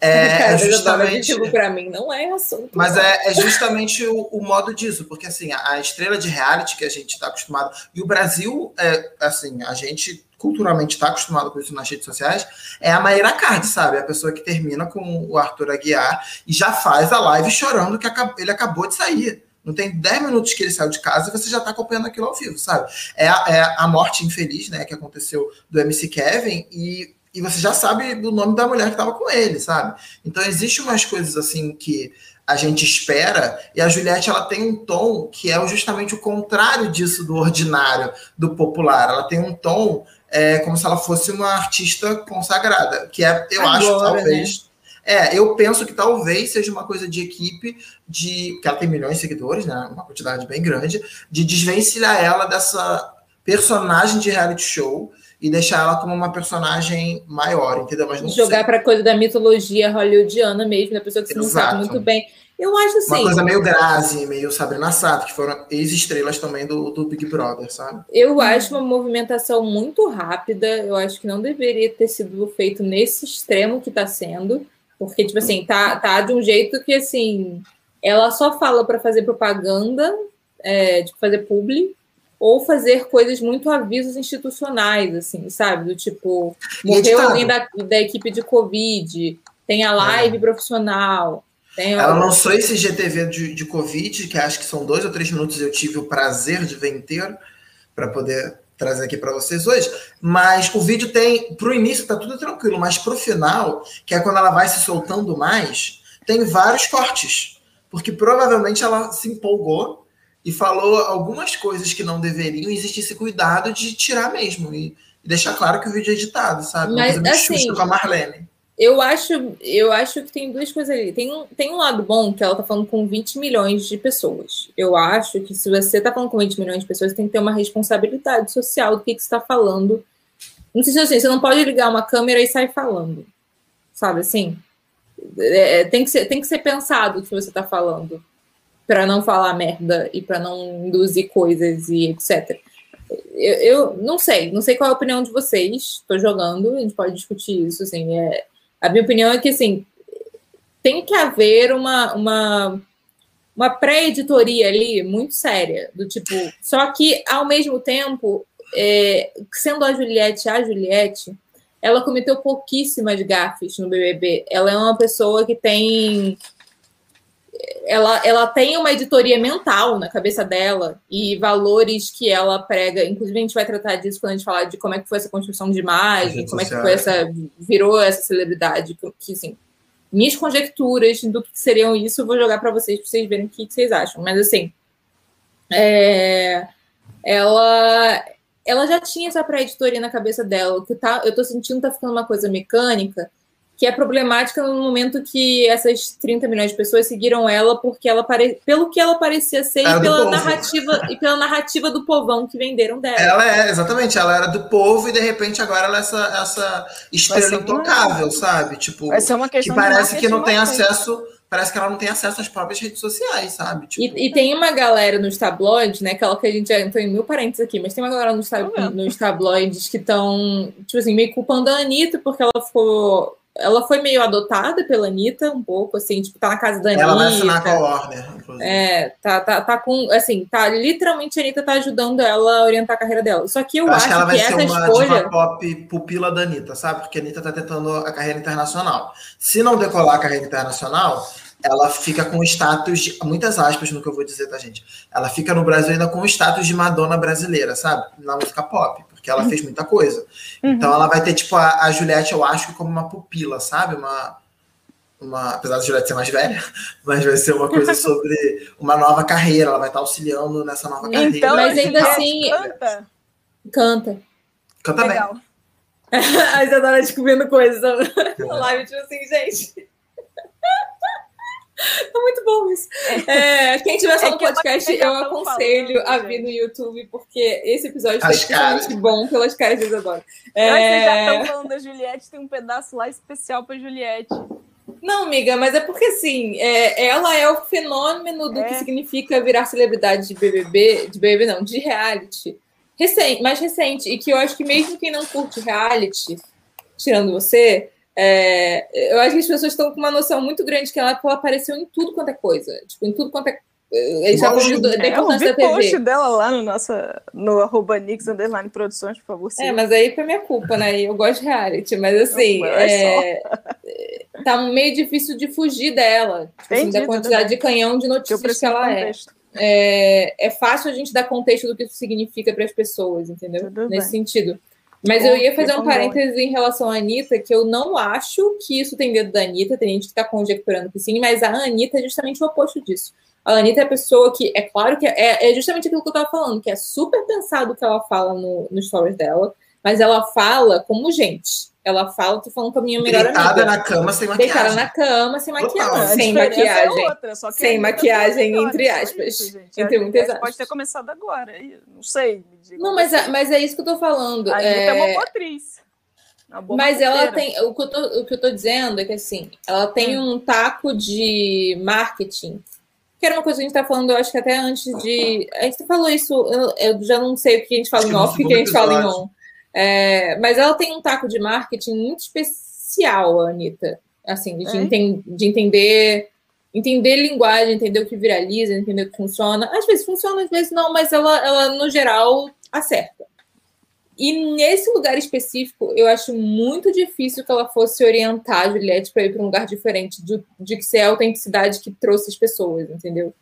É, é justamente. para mim não é assunto. Mas é, é, justamente o, o, modo disso, porque assim, a, a, estrela de reality que a gente está acostumado. E o Brasil, é, assim, a gente culturalmente está acostumado com isso nas redes sociais, é a Maíra Card, sabe? A pessoa que termina com o Arthur Aguiar e já faz a live chorando que ele acabou de sair. Não tem 10 minutos que ele saiu de casa e você já está acompanhando aquilo ao vivo, sabe? É a, é a morte infeliz, né, que aconteceu do MC Kevin e, e você já sabe do nome da mulher que estava com ele, sabe? Então, existe umas coisas assim que a gente espera, e a Juliette ela tem um tom que é justamente o contrário disso do ordinário, do popular. Ela tem um tom é, como se ela fosse uma artista consagrada, que é, eu Agora, acho, talvez. Né? É, eu penso que talvez seja uma coisa de equipe, de que ela tem milhões de seguidores, né, uma quantidade bem grande, de desvencilhar ela dessa personagem de reality show e deixar ela como uma personagem maior, entendeu? Mas não Jogar para coisa da mitologia hollywoodiana mesmo, da pessoa que Exato. não sabe muito bem. Eu acho assim. Uma coisa meio Grazi, meio Sabrina Sato, que foram ex-estrelas também do, do Big Brother, sabe? Eu acho uma movimentação muito rápida. Eu acho que não deveria ter sido feito nesse extremo que está sendo. Porque, tipo assim, tá, tá de um jeito que, assim, ela só fala para fazer propaganda, é, tipo, fazer publi, ou fazer coisas muito avisos institucionais, assim, sabe? Do tipo, morreu alguém da, da equipe de Covid, tem a live é. profissional. Tem Ela lançou esse GTV de, de Covid, que acho que são dois ou três minutos, eu tive o prazer de ver inteiro, para poder trazer aqui para vocês hoje. Mas o vídeo tem, para o início tá tudo tranquilo, mas para o final, que é quando ela vai se soltando mais, tem vários cortes. Porque provavelmente ela se empolgou e falou algumas coisas que não deveriam, existe esse cuidado de tirar mesmo e, e deixar claro que o vídeo é editado, sabe? Mas, assim, com a Marlene. Eu acho, eu acho que tem duas coisas ali. Tem um, tem um lado bom que ela tá falando com 20 milhões de pessoas. Eu acho que se você tá falando com 20 milhões de pessoas, tem que ter uma responsabilidade social do que, que você tá falando. Não sei se assim, você não pode ligar uma câmera e sair falando. Sabe assim? É, tem, que ser, tem que ser pensado o que você tá falando para não falar merda e para não induzir coisas e etc. Eu, eu, não sei, não sei qual é a opinião de vocês. Estou jogando, a gente pode discutir isso. Assim, é, a minha opinião é que assim tem que haver uma, uma, uma pré-editoria ali muito séria, do tipo. Só que, ao mesmo tempo, é, sendo a Juliette a Juliette, ela cometeu pouquíssimas gafes no BBB. Ela é uma pessoa que tem ela, ela tem uma editoria mental na cabeça dela e valores que ela prega. Inclusive, a gente vai tratar disso quando a gente falar de como é que foi essa construção de imagem, como é que foi essa. virou essa celebridade. Que, assim, minhas conjecturas do que seriam isso, eu vou jogar para vocês, para vocês verem o que, que vocês acham. Mas, assim, é, ela, ela já tinha essa pré-editoria na cabeça dela. O que tá, eu tô sentindo tá ficando uma coisa mecânica que é problemática no momento que essas 30 milhões de pessoas seguiram ela porque ela pare... pelo que ela parecia ser e pela narrativa e pela narrativa do povão que venderam dela. Ela é, exatamente, ela era do povo e de repente agora ela é essa, essa estrela intocável, uma... sabe? Tipo, ser uma questão que parece que não tem acesso parece que ela não tem acesso às próprias redes sociais, sabe? Tipo... E, e, tem uma galera nos tabloides, né? Aquela que a gente já entrou em mil parênteses aqui, mas tem uma galera nos, tab... nos tabloides que estão, tipo assim, meio culpando a Anitta porque ela ficou ela foi meio adotada pela Anitta, um pouco, assim, tipo, tá na casa da Anitta. Ela vai assinar com a Warner, inclusive. É, tá, tá, tá com, assim, tá, literalmente a Anitta tá ajudando ela a orientar a carreira dela. Só que eu, eu acho, que, ela vai ser uma escolha... pop pupila da Anitta, sabe? Porque a Anitta tá tentando a carreira internacional. Se não decolar a carreira internacional, ela fica com o status de, muitas aspas no que eu vou dizer, tá, gente? Ela fica no Brasil ainda com o status de Madonna brasileira, sabe? Na música pop porque ela fez muita coisa. Uhum. Então ela vai ter, tipo, a, a Juliette, eu acho, como uma pupila, sabe? Uma, uma, apesar da Juliette ser mais velha, mas vai ser uma coisa sobre uma nova carreira, ela vai estar auxiliando nessa nova então, carreira. Então, mas ainda assim. Canta. Canta. Canta Legal. bem. a Isadora descobrindo coisas na live, tipo assim, gente. Tá muito bom isso. É, quem tiver só é no podcast, eu aconselho falando, a vir no YouTube, porque esse episódio foi extremamente bom pelas caras de Isadora. É... Vocês já estão falando da Juliette, tem um pedaço lá especial para Juliette. Não, amiga, mas é porque assim, é, ela é o fenômeno do é. que significa virar celebridade de BBB, de BBB não, de reality, recente, mais recente, e que eu acho que mesmo quem não curte reality, tirando você, é, eu acho que as pessoas estão com uma noção muito grande que ela, ela apareceu em tudo quanto é coisa. Tipo, em tudo quanto é. Ele já da importância da TV. post dela lá no, nossa, no arroba Nix Underline Produções, por favor. Sim. É, mas aí foi minha culpa, né? Eu gosto de reality, mas assim, é, é tá meio difícil de fugir dela. Tipo, assim, da quantidade de canhão de notícias que ela é. é. É fácil a gente dar contexto do que isso significa para as pessoas, entendeu? Tudo Nesse bem. sentido. Mas eu ia fazer um parênteses em relação à Anitta, que eu não acho que isso tem dedo da Anitta, tem gente que está conjecturando que sim, mas a Anitta é justamente o oposto disso. A Anitta é a pessoa que, é claro que é, é justamente aquilo que eu estava falando, que é super pensado o que ela fala no, no stories dela, mas ela fala como gente. Ela fala, tô falando com a minha melhor Deitada amiga. na cama sem maquiagem. Deitada na cama sem maquiagem. Sem maquiagem. É outra, sem maquiagem, entre aspas. Isso, entre muitas aspas. Pode ter começado agora. Não sei. Não, mas é, mas é isso que eu tô falando. A é... é uma boa atriz. Mas ela tem. O que, eu tô, o que eu tô dizendo é que assim, ela tem hum. um taco de marketing que era uma coisa que a gente tá falando, eu acho que até antes de. A gente falou isso, eu, eu já não sei o que a gente fala em off e o que a gente fala em on. É, mas ela tem um taco de marketing muito especial, a Anitta. Assim, de, é? enten de entender entender linguagem, entender o que viraliza, entender o que funciona. Às vezes funciona, às vezes não, mas ela, ela no geral, acerta. E nesse lugar específico, eu acho muito difícil que ela fosse orientar a Juliette para ir para um lugar diferente de, de que ser a autenticidade que trouxe as pessoas, entendeu?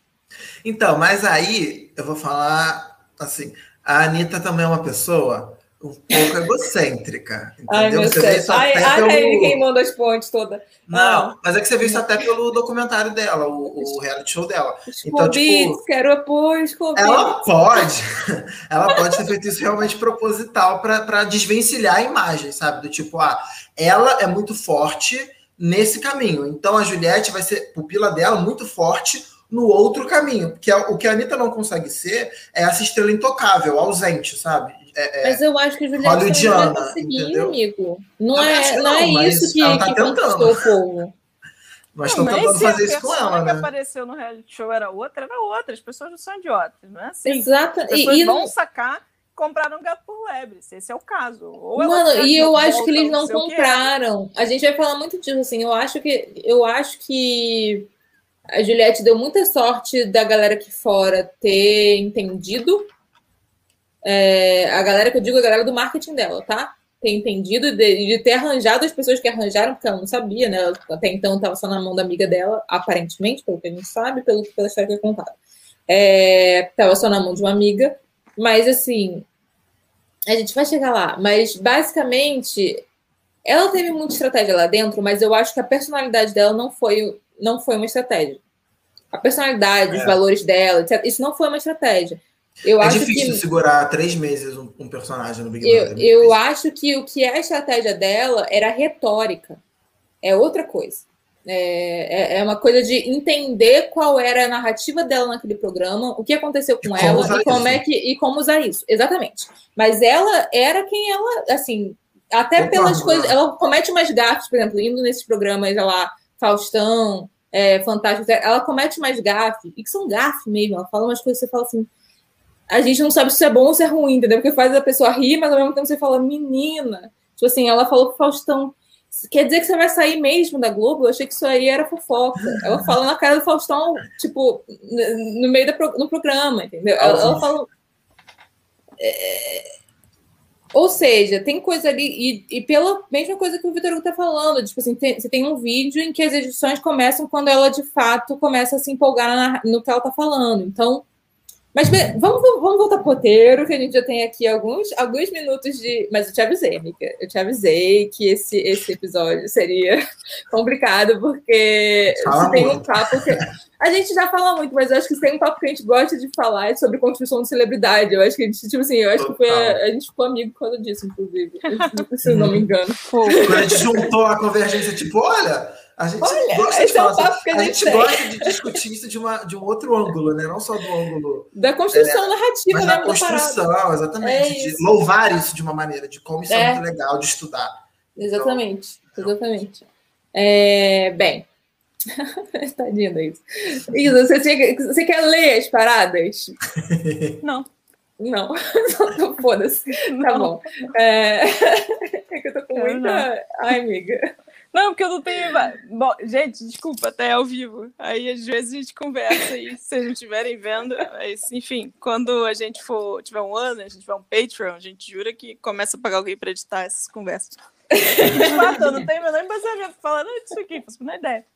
Então, mas aí eu vou falar assim: a Anitta também é uma pessoa um pouco egocêntrica. Entendeu? Ai, meu você Deus. Ai, ai, pelo... ai, quem manda as pontes toda. Não, ah. mas é que você viu isso até pelo documentário dela, o, o reality show dela. Então, tipo, quero apoio, Scooby. Ela pode, ela pode ter feito isso realmente proposital para desvencilhar a imagem, sabe? Do tipo, ah, ela é muito forte nesse caminho. Então a Juliette vai ser pupila dela muito forte no outro caminho. Porque o que a Anitta não consegue ser é essa estrela intocável, ausente, sabe? É, é, mas eu acho que a Juliette não vai conseguir, amigo. Não, é, não, é isso que, tá que conquistou o povo. Mas estão tentando fazer isso com ela, né? que apareceu no reality show era outra, era outra. As pessoas não são idiotas, não é assim? Exato. As pessoas e, vão e... sacar comprar um gato por lebre, se esse é o caso. Ou Mano, e eu acho que eles não compraram. A gente vai falar muito disso, assim. Eu acho que eu acho que a Juliette deu muita sorte da galera aqui fora ter entendido é, a galera que eu digo, a galera do marketing dela, tá? Ter entendido de, de ter arranjado as pessoas que arranjaram, porque ela não sabia, né? Ela, até então estava só na mão da amiga dela, aparentemente, pelo que a gente sabe, pelo, pela história que é contada. Estava é, só na mão de uma amiga, mas assim, a gente vai chegar lá. Mas basicamente, ela teve muita estratégia lá dentro, mas eu acho que a personalidade dela não foi, não foi uma estratégia. A personalidade, é. os valores dela, etc. Isso não foi uma estratégia. Eu é difícil que... segurar três meses um, um personagem no Big Brother. Eu, eu acho que o que é a estratégia dela era retórica. É outra coisa. É, é, é, uma coisa de entender qual era a narrativa dela naquele programa, o que aconteceu com e ela e como isso. é que e como usar isso. Exatamente. Mas ela era quem ela, assim, até pelas coisas, ela comete umas gafes, por exemplo, indo nesses programas lá, Faustão, é, Fantástico, ela comete mais gafes, e que são gafes mesmo, ela fala umas coisas que você fala assim, a gente não sabe se é bom ou se é ruim, entendeu? Porque faz a pessoa rir, mas ao mesmo tempo você fala, menina. Tipo assim, ela falou pro Faustão. Quer dizer que você vai sair mesmo da Globo? Eu achei que isso aí era fofoca. Ela fala na cara do Faustão, tipo, no meio do no programa, entendeu? Ela, ela fala. É... Ou seja, tem coisa ali, e, e, pela mesma coisa que o Vitor está falando, tipo assim, tem, você tem um vídeo em que as edições começam quando ela de fato começa a se empolgar na, no que ela está falando. Então, mas vamos, vamos voltar pro roteiro, que a gente já tem aqui alguns, alguns minutos de. Mas eu te avisei, amiga. Eu te avisei que esse, esse episódio seria complicado, porque se tem um papo que. A gente já fala muito, mas eu acho que se tem um papo que a gente gosta de falar é sobre construção de celebridade. Eu acho que a gente, tipo assim, eu acho que foi a, a gente ficou amigo por causa disso, inclusive. Se não me engano. Quando a gente juntou a convergência, tipo, olha a gente Olha, gosta de é um a, a gente, gente gosta de discutir isso de, uma, de um outro ângulo, né? Não só do ângulo da construção é, narrativa, mas né? da construção, exatamente, é de louvar isso de uma maneira, de como isso é, é muito legal de estudar. Exatamente, então, exatamente. É, bem, Tadinha da Isa. Isa, você, você quer ler as paradas? Não. Não, foda-se. Tá bom. É... é que eu tô com muita. Ai, amiga. Não, porque eu não tenho. Bom, gente, desculpa, até ao vivo. Aí às vezes a gente conversa e se vocês não estiverem vendo. Mas, enfim, quando a gente for tiver um ano, a gente tiver um Patreon, a gente jura que começa a pagar alguém para editar essas conversas. De fato, eu não tenho menor embasamento falando disso aqui, faço uma ideia.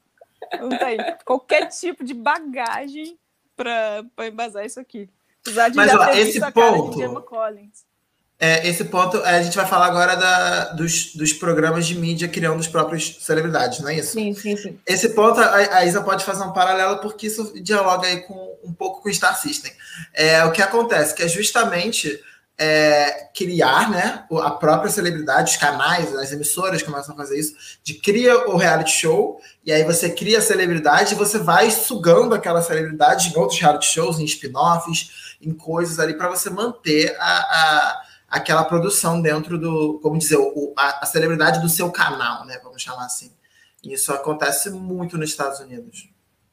Não tem qualquer tipo de bagagem para embasar isso aqui. Apesar de Mas, ó, esse ponto. É, esse ponto, é, a gente vai falar agora da, dos, dos programas de mídia criando os próprios celebridades, não é isso? Sim, sim, sim. Esse ponto, a, a Isa pode fazer um paralelo, porque isso dialoga aí com, um pouco com o Star System. É, o que acontece, que é justamente é, criar né, a própria celebridade, os canais, as emissoras começam a fazer isso, de cria o reality show, e aí você cria a celebridade e você vai sugando aquela celebridade em outros reality shows, em spin-offs, em coisas ali, para você manter a, a aquela produção dentro do, como dizer, o, a, a, celebridade do seu canal, né? Vamos chamar assim. Isso acontece muito nos Estados Unidos.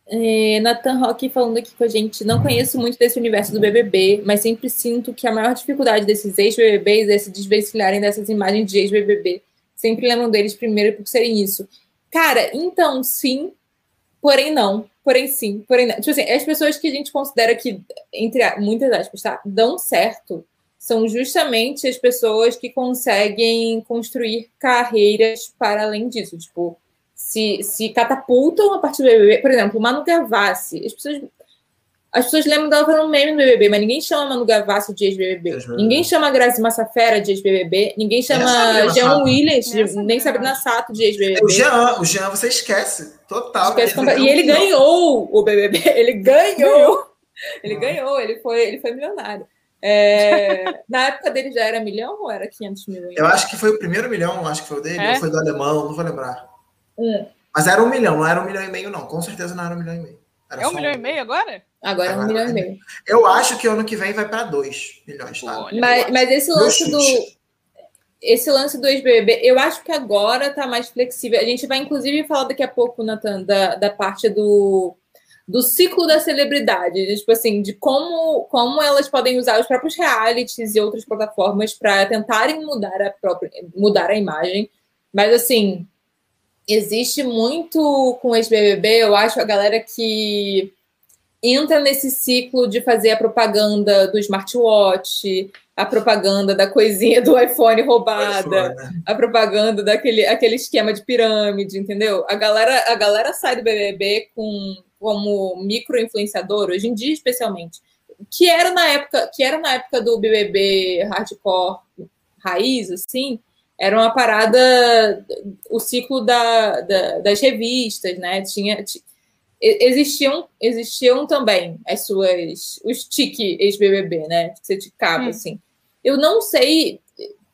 É, Nathan Rock falando aqui com a gente, não conheço muito desse universo do BBB, mas sempre sinto que a maior dificuldade desses ex-BBBs é se desvencilharem dessas imagens de ex-BBB. Sempre lembram deles primeiro por serem isso. Cara, então sim, porém não, porém sim, porém não. Tipo assim, as pessoas que a gente considera que, entre muitas aspas, tá, dão certo, são justamente as pessoas que conseguem construir carreiras para além disso. Tipo, se, se catapultam a partir do BBB. Por exemplo, Manu Gavassi. As pessoas, as pessoas lembram dela fazendo meme no BBB, mas ninguém chama Manu Gavassi de ex-BBB. Ninguém chama Grazi Massafera de ex-BBB. Ninguém chama Jean Williams, de, nem Sabrina Sato de ex-BBB. O Jean, o Jean você esquece. Total. Esquece ele e ele ganhou o BBB. Ele ganhou. Ele ganhou, ele foi, ele foi milionário. É, na época dele já era milhão ou era 500 mil? Eu acho que foi o primeiro milhão, acho que foi o dele, é? ou foi do alemão, não vou lembrar. Hum. Mas era um milhão, não era um milhão e meio, não. Com certeza não era um milhão e meio. Era é um milhão um... e meio agora? Agora é um milhão e meio. Eu acho que ano que vem vai para dois milhões, tá? Mas, mas esse lance do. Esse lance do ex-BBB, eu acho que agora tá mais flexível. A gente vai, inclusive, falar daqui a pouco, Nathan, da, da parte do do ciclo da celebridade, de, tipo assim, de como, como elas podem usar os próprios realities e outras plataformas para tentarem mudar a própria mudar a imagem. Mas assim, existe muito com esse BBB, eu acho a galera que entra nesse ciclo de fazer a propaganda do smartwatch, a propaganda da coisinha do iPhone roubada, iPhone. a propaganda daquele aquele esquema de pirâmide, entendeu? A galera, a galera sai do BBB com como micro-influenciador, hoje em dia especialmente, que era na época, que era na época do BBB hardcore raiz, assim, era uma parada, o ciclo da, da das revistas, né? Tinha, existiam, existiam também as suas, os tique ex-BBB, né? Que você ticava, hum. assim. Eu não sei,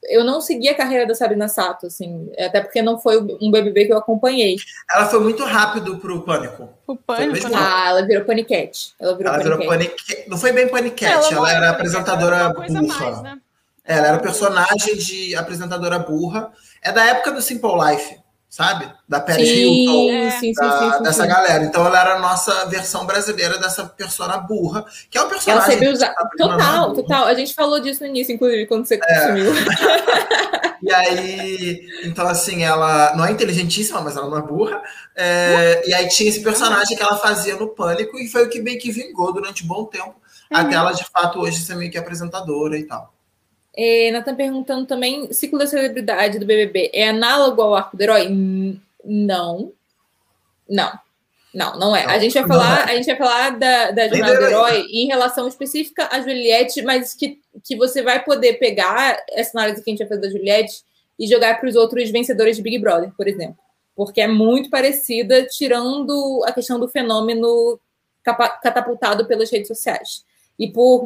eu não segui a carreira da Sabrina Sato, assim, até porque não foi um BBB que eu acompanhei. Ela foi muito rápido pro Pânico. O Pânico? Ah, ela virou Paniquete. Ela virou, ela Paniquete. virou Paniquete. Não foi bem Paniquete, ela, ela era apresentadora burra. Mais, né? Ela era personagem de apresentadora burra. É da época do Simple Life sabe? Da Paris sim, Hilton, é. sim, da, sim, dessa galera. Então ela era a nossa versão brasileira dessa persona burra, que é o personagem. Ela sabia usar. Tá total, total. A gente falou disso no início, inclusive, quando você é. consumiu. e aí, então assim, ela não é inteligentíssima, mas ela não é burra. É, e aí tinha esse personagem que ela fazia no Pânico e foi o que meio que vingou durante um bom tempo, uhum. até ela de fato hoje ser meio que apresentadora e tal. É, Nathan perguntando também, ciclo da celebridade do BBB é análogo ao arco do herói? Não. Não. Não, não é. Não, a gente vai falar, a gente vai falar da, da jornada do herói em relação específica a Juliette, mas que, que você vai poder pegar essa análise que a gente vai fazer da Juliette e jogar para os outros vencedores de Big Brother, por exemplo. Porque é muito parecida, tirando a questão do fenômeno catapultado pelas redes sociais e, por,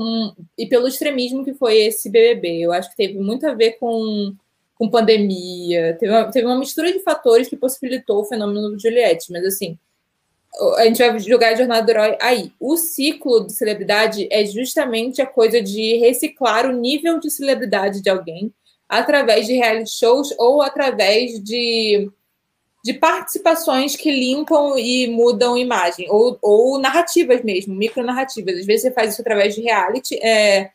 e pelo extremismo que foi esse BBB. Eu acho que teve muito a ver com, com pandemia, teve uma, teve uma mistura de fatores que possibilitou o fenômeno do Juliette, mas assim, a gente vai jogar a jornada do herói aí. O ciclo de celebridade é justamente a coisa de reciclar o nível de celebridade de alguém através de reality shows ou através de de participações que limpam e mudam imagem, ou, ou narrativas mesmo, micronarrativas. Às vezes você faz isso através de reality, é,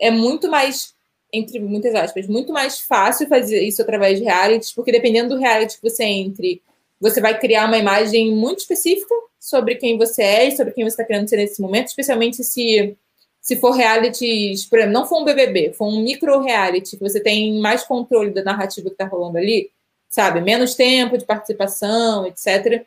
é muito mais, entre muitas aspas, muito mais fácil fazer isso através de reality, porque dependendo do reality que você entre, você vai criar uma imagem muito específica sobre quem você é e sobre quem você está querendo ser nesse momento, especialmente se se for reality, por exemplo, não for um BBB, for um micro reality, que você tem mais controle da narrativa que está rolando ali, sabe? Menos tempo de participação, etc.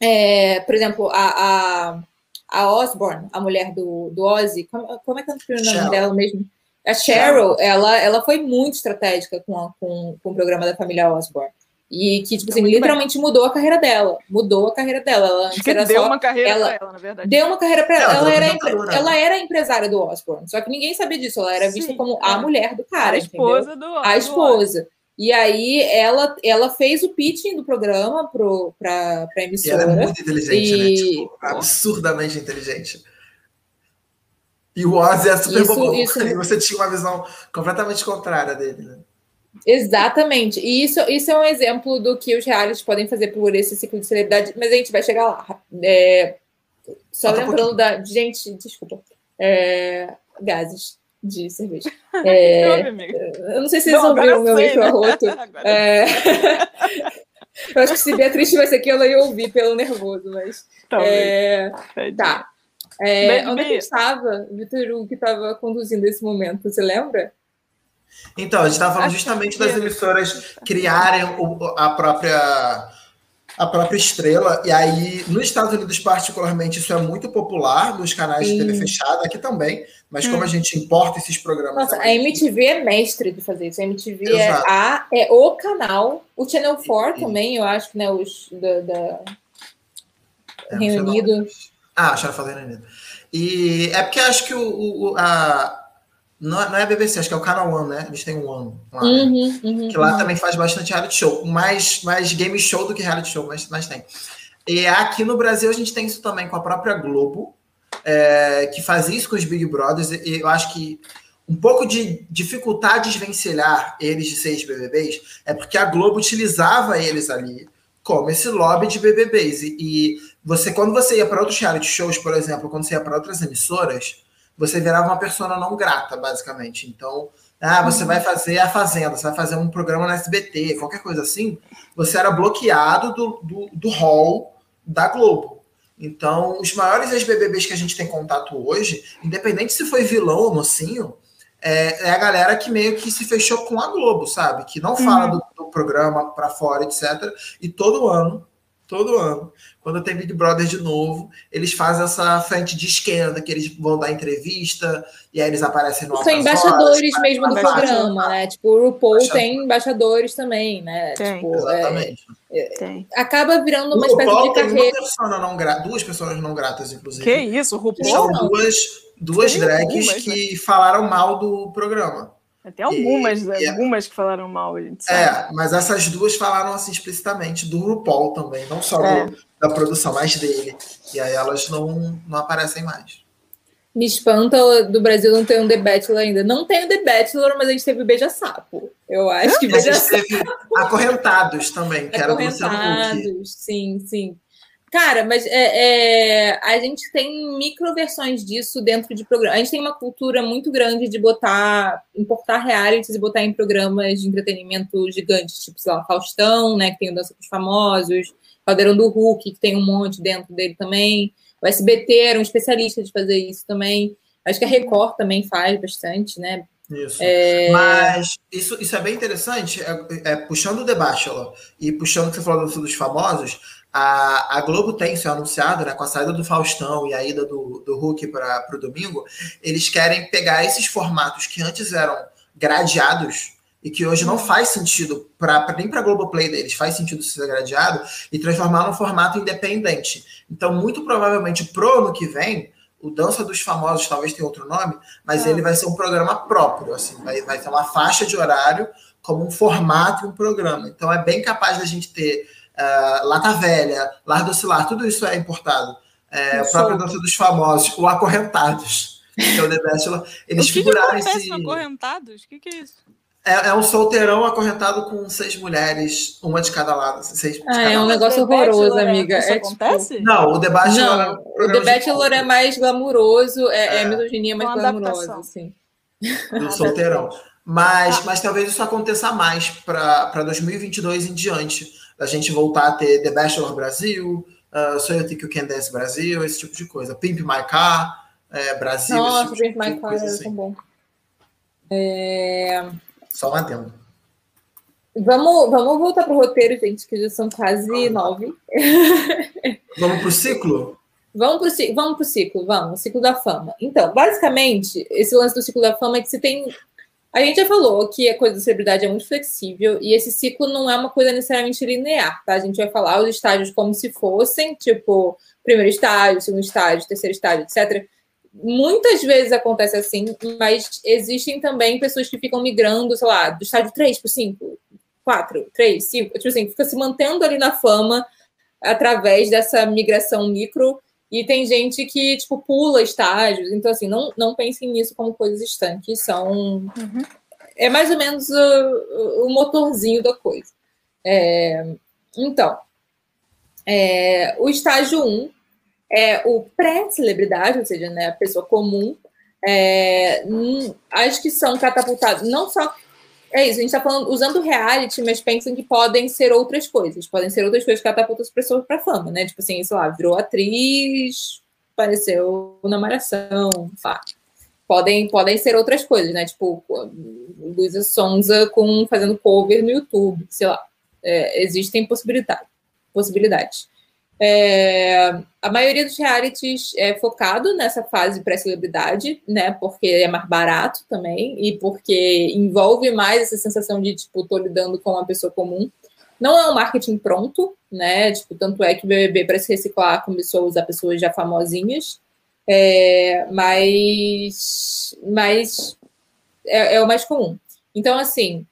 É, por exemplo, a, a, a Osborne, a mulher do, do Ozzy, como, como é que é o nome dela mesmo? A Cheryl, ela, ela foi muito estratégica com, a, com, com o programa da família Osborne. E que, tipo assim, literalmente bem. mudou a carreira dela. Mudou a carreira dela. Ela Acho que deu só, uma carreira ela, pra ela, na verdade. Deu uma carreira pra ela. Ela, ela era, empre, ela era empresária do Osborne. Só que ninguém sabia disso. Ela era vista Sim, como a é. mulher do cara. A esposa entendeu? do A esposa. E aí ela, ela fez o pitching do programa para a emissora. E ela é muito inteligente, né? e... né? Tipo, absurdamente inteligente. E o Ozzy é super isso, bobão. Isso... E você tinha uma visão completamente contrária dele, né? Exatamente. E isso, isso é um exemplo do que os realities podem fazer por esse ciclo de celebridade, mas a gente vai chegar lá. É... Só Falta lembrando um da. Gente, desculpa. É... Gases de cerveja. É, eu não sei se vocês não, ouviram o meu micro arroto. É, Eu acho que se Beatriz tivesse aqui, ela ia ouvir pelo nervoso, mas. É... Tá. É, onde é que estava, Vitor Hugo, que estava conduzindo esse momento? Você lembra? Então, a gente estava falando justamente das emissoras criarem a própria a própria estrela. E aí, nos Estados Unidos, particularmente, isso é muito popular nos canais Sim. de TV fechada, aqui também. Mas hum. como a gente importa esses programas. Nossa, a MTV é mestre de fazer isso. A MTV é, a, é o canal. O Channel 4 também, eu acho que, né? Os da, da... É, Reino Unido. Ah, acharam falar Reino Unido. E é porque acho que o, o a, não, é, não é a BBC, acho que é o Canal One, né? Eles têm um ano lá, né? uhum, uhum, que lá uhum. também faz bastante reality show. Mais, mais game show do que reality show, mas, mas tem. E aqui no Brasil a gente tem isso também com a própria Globo, é, que faz isso com os Big Brothers. E eu acho que um pouco de dificultar desvencilhar eles de seis BBBs é porque a Globo utilizava eles ali como esse lobby de BBBs. E, e você, quando você ia para outros reality shows, por exemplo, quando você ia para outras emissoras você virava uma pessoa não grata, basicamente. Então, ah, você vai fazer a Fazenda, você vai fazer um programa na SBT, qualquer coisa assim, você era bloqueado do, do, do hall da Globo. Então, os maiores ex-BBBs que a gente tem contato hoje, independente se foi vilão ou mocinho, é, é, a galera que meio que se fechou com a Globo, sabe? Que não fala uhum. do, do programa para fora, etc. E todo ano todo ano. Quando tem Big Brother de novo, eles fazem essa frente de esquerda, que eles vão dar entrevista, e aí eles aparecem no São embaixadores horas, mesmo do programa, né? Tipo, o RuPaul tem embaixadores também, né? Tem. Tipo, Exatamente. É, tem. Acaba virando uma o espécie RuPaul de carreira. Tem uma não gra... duas pessoas não gratas, inclusive. Que isso, o RuPaul? São duas, duas drags que né? falaram mal do programa. Tem algumas, e, algumas e, que falaram mal, a gente sabe. É, mas essas duas falaram assim explicitamente do RuPaul também, não só é. do, da produção, mas dele. E aí elas não, não aparecem mais. Me espanta do Brasil não ter um The Bachelor ainda. Não tem o The Bachelor, mas a gente teve o Beija-Sapo. Eu acho que Beija-Sapo. A gente teve Acorrentados também, que era do Luciano Huck. Sim, sim. Cara, mas é, é, a gente tem microversões disso dentro de programas. A gente tem uma cultura muito grande de botar, importar realities e botar em programas de entretenimento gigantes, tipo, sei lá, Faustão, né, que tem o Dança dos Famosos, Caldeirão do Hulk, que tem um monte dentro dele também. O SBT era um especialista de fazer isso também. Acho que a Record também faz bastante, né? Isso. É... Mas isso, isso é bem interessante, é, é, puxando o debate, e puxando o que você falou dos famosos, a, a Globo tem isso anunciado, né, com a saída do Faustão e a ida do, do Hulk para o domingo, eles querem pegar esses formatos que antes eram gradeados e que hoje não faz sentido pra, nem para a Globoplay deles, faz sentido ser gradeado, e transformar num formato independente. Então, muito provavelmente, pro ano que vem, o Dança dos Famosos talvez tenha outro nome, mas é. ele vai ser um programa próprio, assim, vai, vai ter uma faixa de horário como um formato e um programa. Então, é bem capaz da gente ter uh, Lata Velha, Lar do Cilar, tudo isso é importado. É, o próprio Dança dos Famosos, o Acorrentados, que é o The Bachelor, eles o que figuraram que esse... Acorrentados? O que, que é isso? É, é, um solteirão acorrentado com seis mulheres, uma de cada lado. Seis ah, é um lado. negócio horroroso, amiga. Isso é, acontece? Tipo... Não, o debate Não, é o The Bachelor é mais glamuroso, é, é. é misoginia mais glamurosa, assim. Do solteirão. Mas, mas talvez isso aconteça mais para 2022 em diante da gente voltar a ter The Bachelor Brasil, uh, So You Think You Can Dance Brasil, esse tipo de coisa. Pimp My Car, é, Brasil. Nossa, tipo Pimp My Car é assim. tão bom. É... Só um adendo. Vamos, vamos voltar para o roteiro, gente, que já são quase nove. Vamos para o ciclo? Vamos para o vamos ciclo, vamos, ciclo da fama. Então, basicamente, esse lance do ciclo da fama é que você tem a gente já falou que a coisa da celebridade é muito flexível e esse ciclo não é uma coisa necessariamente linear, tá? A gente vai falar os estágios como se fossem, tipo, primeiro estágio, segundo estágio, terceiro estágio, etc. Muitas vezes acontece assim, mas existem também pessoas que ficam migrando, sei lá, do estágio 3 para 5, 4, 3, 5, tipo assim, fica se mantendo ali na fama através dessa migração micro e tem gente que, tipo, pula estágios. Então, assim, não, não pensem nisso como coisas estanques. São. Uhum. É mais ou menos o, o motorzinho da coisa. É, então, é, o estágio 1 um é o pré-celebridade, ou seja, né, a pessoa comum. É, acho que são catapultados, não só é isso, a gente tá falando, usando reality, mas pensam que podem ser outras coisas. Podem ser outras coisas que catapultam as pessoas pra fama, né? Tipo assim, sei lá, virou atriz, apareceu na Malhação, pá. Podem, podem ser outras coisas, né? Tipo, Luísa Sonza com, fazendo cover no YouTube, sei lá. É, existem possibilidade, possibilidades. É, a maioria dos realities é focado nessa fase pré-celebridade, né? Porque é mais barato também e porque envolve mais essa sensação de, tipo, tô lidando com uma pessoa comum. Não é um marketing pronto, né? Tipo, tanto é que o BBB, para se reciclar, começou a usar pessoas já famosinhas. É, mas mas é, é o mais comum. Então, assim,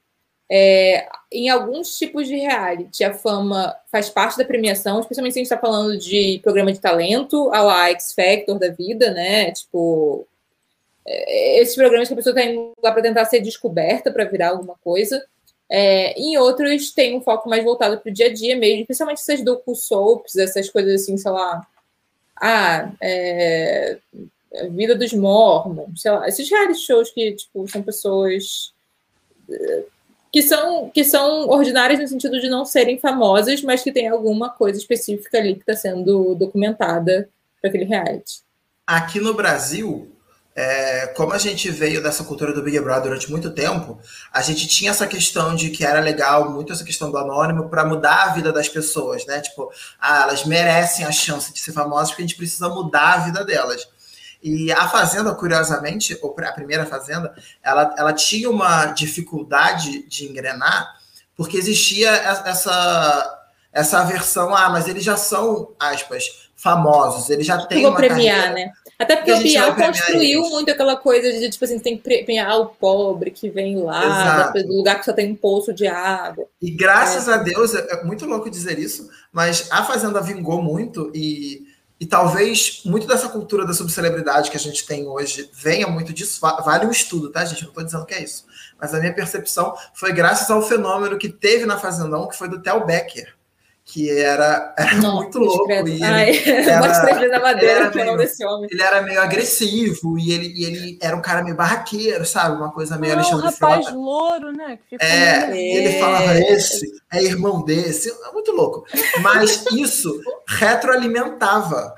é, em alguns tipos de reality, a fama faz parte da premiação, especialmente se a gente está falando de programa de talento, a la X Factor da vida, né? Tipo, é, esses programas que a pessoa está indo lá para tentar ser descoberta, para virar alguma coisa. É, em outros, tem um foco mais voltado para o dia a dia mesmo, especialmente essas docu-soaps, essas coisas assim, sei lá. Ah, é, Vida dos Mormons, sei lá. Esses reality shows que, tipo, são pessoas que são, que são ordinárias no sentido de não serem famosas, mas que tem alguma coisa específica ali que está sendo documentada para aquele reality. Aqui no Brasil, é, como a gente veio dessa cultura do Big Brother durante muito tempo, a gente tinha essa questão de que era legal, muito essa questão do anônimo, para mudar a vida das pessoas, né? Tipo, ah, elas merecem a chance de ser famosas porque a gente precisa mudar a vida delas. E a Fazenda, curiosamente, ou a primeira Fazenda, ela, ela tinha uma dificuldade de engrenar, porque existia essa, essa aversão, ah, mas eles já são, aspas, famosos, eles já têm uma premiar, carreira. né? Até porque o Bial construiu eles. muito aquela coisa de, tipo assim, tem que premiar o pobre que vem lá, do lugar que só tem um poço de água. E graças é. a Deus, é muito louco dizer isso, mas a Fazenda vingou muito e e talvez muito dessa cultura da subcelebridade que a gente tem hoje venha muito disso. Vale um estudo, tá, gente? Não estou dizendo que é isso. Mas a minha percepção foi graças ao fenômeno que teve na Fazendão, que foi do Tel Becker que era, era não, muito louco. E Ai, era, três vezes a madeira que desse homem. Ele era meio agressivo e ele, e ele era um cara meio barraqueiro, sabe? Uma coisa meio não, Alexandre um rapaz Frota. louro, né? é, ele falava esse, é irmão desse. É muito louco. Mas isso retroalimentava.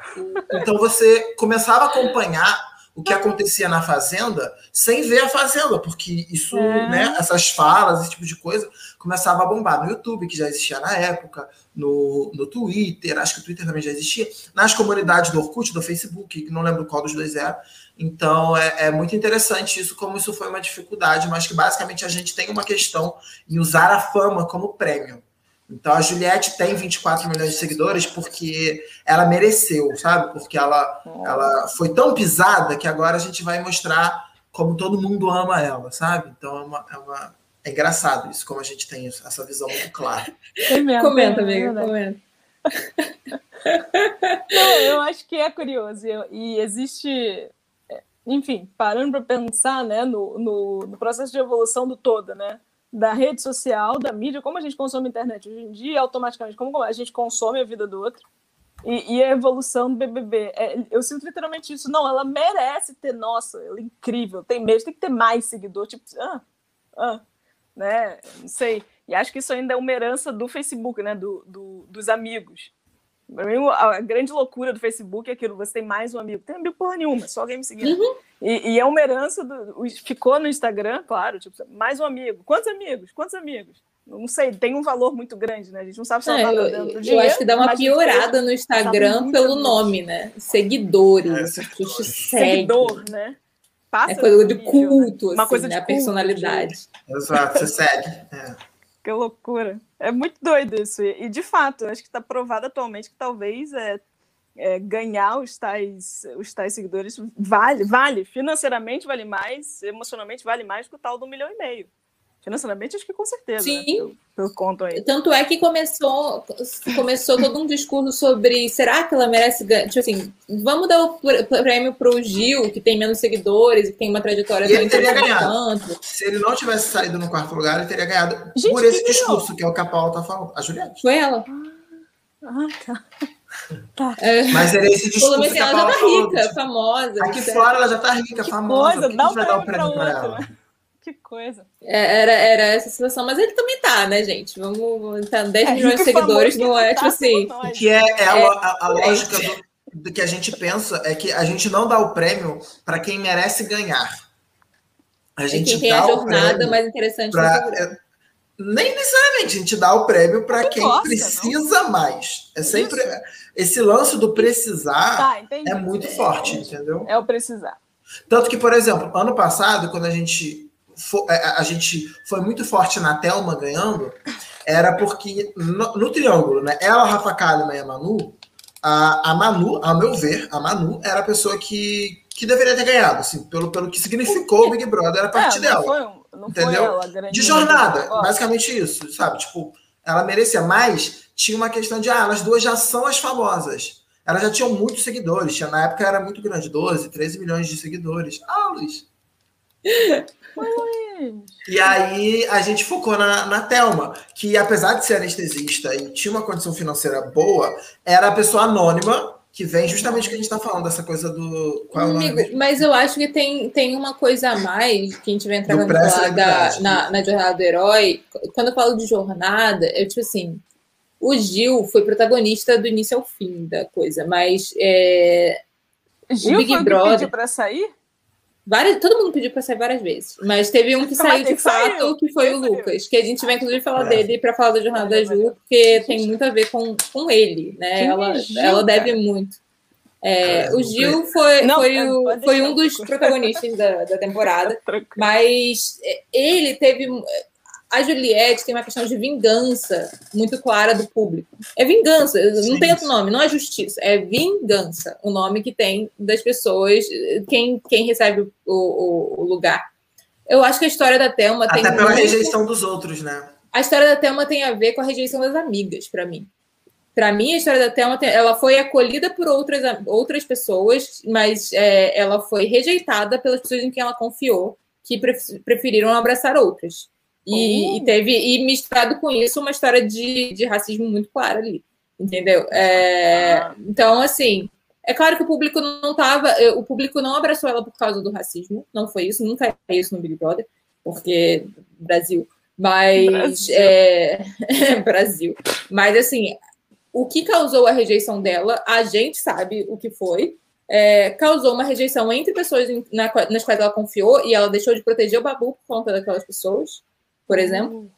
Então você começava a acompanhar o que acontecia na fazenda sem ver a fazenda, porque isso, é. né, essas falas, esse tipo de coisa, começava a bombar no YouTube, que já existia na época, no, no Twitter, acho que o Twitter também já existia, nas comunidades do Orkut, do Facebook, que não lembro qual dos dois era. Então é, é muito interessante isso, como isso foi uma dificuldade, mas que basicamente a gente tem uma questão em usar a fama como prêmio. Então a Juliette tem 24 milhões de seguidores porque ela mereceu, sabe? Porque ela, ela foi tão pisada que agora a gente vai mostrar como todo mundo ama ela, sabe? Então é, uma, é, uma, é engraçado isso, como a gente tem essa visão muito clara. É mesmo, comenta, amiga, comenta. Não, eu acho que é curioso. E existe, é, enfim, parando para pensar né, no, no, no, processo de evolução do todo, né? da rede social, da mídia, como a gente consome a internet hoje em dia, automaticamente, como a gente consome a vida do outro. E, e a evolução do BBB. É, eu sinto literalmente isso. Não, ela merece ter, nossa, ela é incrível, tem mesmo, tem que ter mais seguidor. Tipo, ah, ah, né? Não sei. E acho que isso ainda é uma herança do Facebook, né? Do, do dos amigos. Pra mim, a grande loucura do Facebook é aquilo: você tem mais um amigo. Tem amigo porra nenhuma, só alguém me seguindo. Uhum. E, e, é uma herança, do, ficou no Instagram, claro, tipo, mais um amigo. Quantos amigos? Quantos amigos? Não sei, tem um valor muito grande, né? A gente não sabe se ela é, tá dentro do dinheiro. Eu acho que dá uma piorada no Instagram pelo nome, né? Seguidores. É, Seguidor, né? Passa é coisa de culto, né? assim, uma coisa de né? culto, personalidade. Exato, você segue. É. Que loucura. É muito doido isso. E, de fato, acho que está provado atualmente que talvez é, é, ganhar os tais, os tais seguidores vale, vale. Financeiramente vale mais, emocionalmente vale mais que o tal do milhão e meio. Financeiramente, acho que com certeza. Né? Sim. Né? Pelo, conto aí. Tanto é que começou, começou todo um discurso sobre será que ela merece ganhar? Tipo assim, vamos dar o prêmio pro Gil, que tem menos seguidores e tem uma trajetória e ele teria ganhado. Tanto. Se ele não tivesse saído no quarto lugar, ele teria ganhado Gente, por esse discurso, que é o que a Paula tá falando. A Juliette. Foi ela. Ah, tá. Tá. É. Mas era esse discurso que a Paula ela já tá rica, falou. famosa. Aqui fora ela já tá rica, famosa. Coisa, dá um vai dar o prêmio pra ela? Que coisa. É, era, era essa situação, mas ele também tá, né, gente? Vamos. Tá 10 é, milhões de seguidores, não é tipo tá assim. Que é, é, a, a, a lógica do, do, que a gente pensa é que a gente não dá o prêmio para quem merece ganhar. A gente quem tem a jornada mais interessante pra, é, Nem necessariamente, a gente dá o prêmio para quem gosta, precisa não? mais. É sempre. Isso. Esse lance do precisar tá, é muito forte, entendeu? É o precisar. Tanto que, por exemplo, ano passado, quando a gente, é, a gente foi muito forte na Thelma ganhando, era porque no, no triângulo, né? Ela, a Rafa Kalimann e a Manu, a, a Manu, ao meu ver, a Manu era a pessoa que, que deveria ter ganhado, assim, pelo, pelo que significou o Big Brother a partir é, dela. Foi, não entendeu? De jornada, basicamente isso, sabe? Tipo, ela merecia, mas tinha uma questão de, ah, elas duas já são as famosas. Elas já tinham muitos seguidores, tinha, na época era muito grande, 12, 13 milhões de seguidores. Ah, Luiz. E aí a gente focou na, na Thelma, que apesar de ser anestesista e tinha uma condição financeira boa, era a pessoa anônima que vem justamente o que a gente está falando, dessa coisa do. Qual é Amigo, mas eu acho que tem, tem uma coisa a mais que a gente vai entrar no falar da, na, na jornada do herói. Quando eu falo de jornada, eu tipo assim, o Gil foi protagonista do início ao fim da coisa, mas é, Gil o Big foi Brother pediu para sair? Várias, todo mundo pediu para sair várias vezes, mas teve um que saiu de fato, saiu. que foi o Lucas, que a gente vai inclusive falar é. dele para falar da jornada da Ju, porque tem muito a ver com, com ele, né? ela, Gil, ela deve muito. É, o Gil foi, não, foi, o, foi um dos protagonistas da, da temporada, mas ele teve a Juliette tem uma questão de vingança muito clara do público. É vingança, não Sim. tem outro nome, não é justiça, é vingança o nome que tem das pessoas, quem, quem recebe o, o, lugar. Eu acho que a história da Thelma Até tem. Até pela muito... rejeição dos outros, né? A história da Thelma tem a ver com a rejeição das amigas, para mim. Para mim, a história da Thelma, tem... ela foi acolhida por outras, outras pessoas, mas é, ela foi rejeitada pelas pessoas em quem ela confiou, que preferiram abraçar outras. E, e, teve, e misturado com isso, uma história de, de racismo muito clara ali. Entendeu? É, ah. Então, assim, é claro que o público não estava. O público não abraçou ela por causa do racismo. Não foi isso, nunca é isso no Big Brother, porque Brasil. Mas. Brasil. É, Brasil. Mas, assim, o que causou a rejeição dela, a gente sabe o que foi. É, causou uma rejeição entre pessoas na, nas quais ela confiou e ela deixou de proteger o Babu por conta daquelas pessoas por exemplo.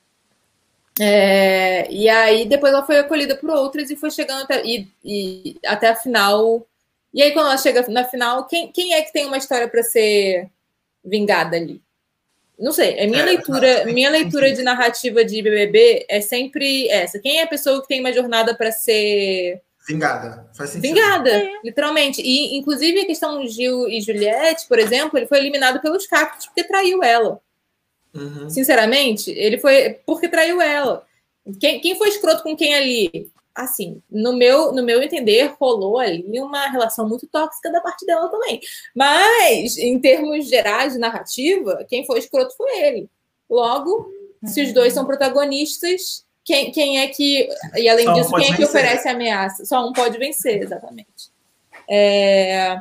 É, e aí depois ela foi acolhida por outras e foi chegando até, e, e, até a final. E aí, quando ela chega na final, quem, quem é que tem uma história para ser vingada ali? Não sei, é minha é, leitura, minha leitura de narrativa de BBB é sempre essa. Quem é a pessoa que tem uma jornada para ser vingada? Faz sentido. Vingada, é. literalmente. E inclusive a questão Gil e Juliette, por exemplo, ele foi eliminado pelos cactos porque traiu ela. Uhum. Sinceramente, ele foi porque traiu ela. Quem, quem foi escroto com quem ali? Assim, no meu, no meu entender, rolou ali uma relação muito tóxica da parte dela também. Mas, em termos gerais de narrativa, quem foi escroto foi ele. Logo, uhum. se os dois são protagonistas, quem, quem é que. E além Só disso, um quem é que vencer. oferece ameaça? Só um pode vencer, exatamente. É.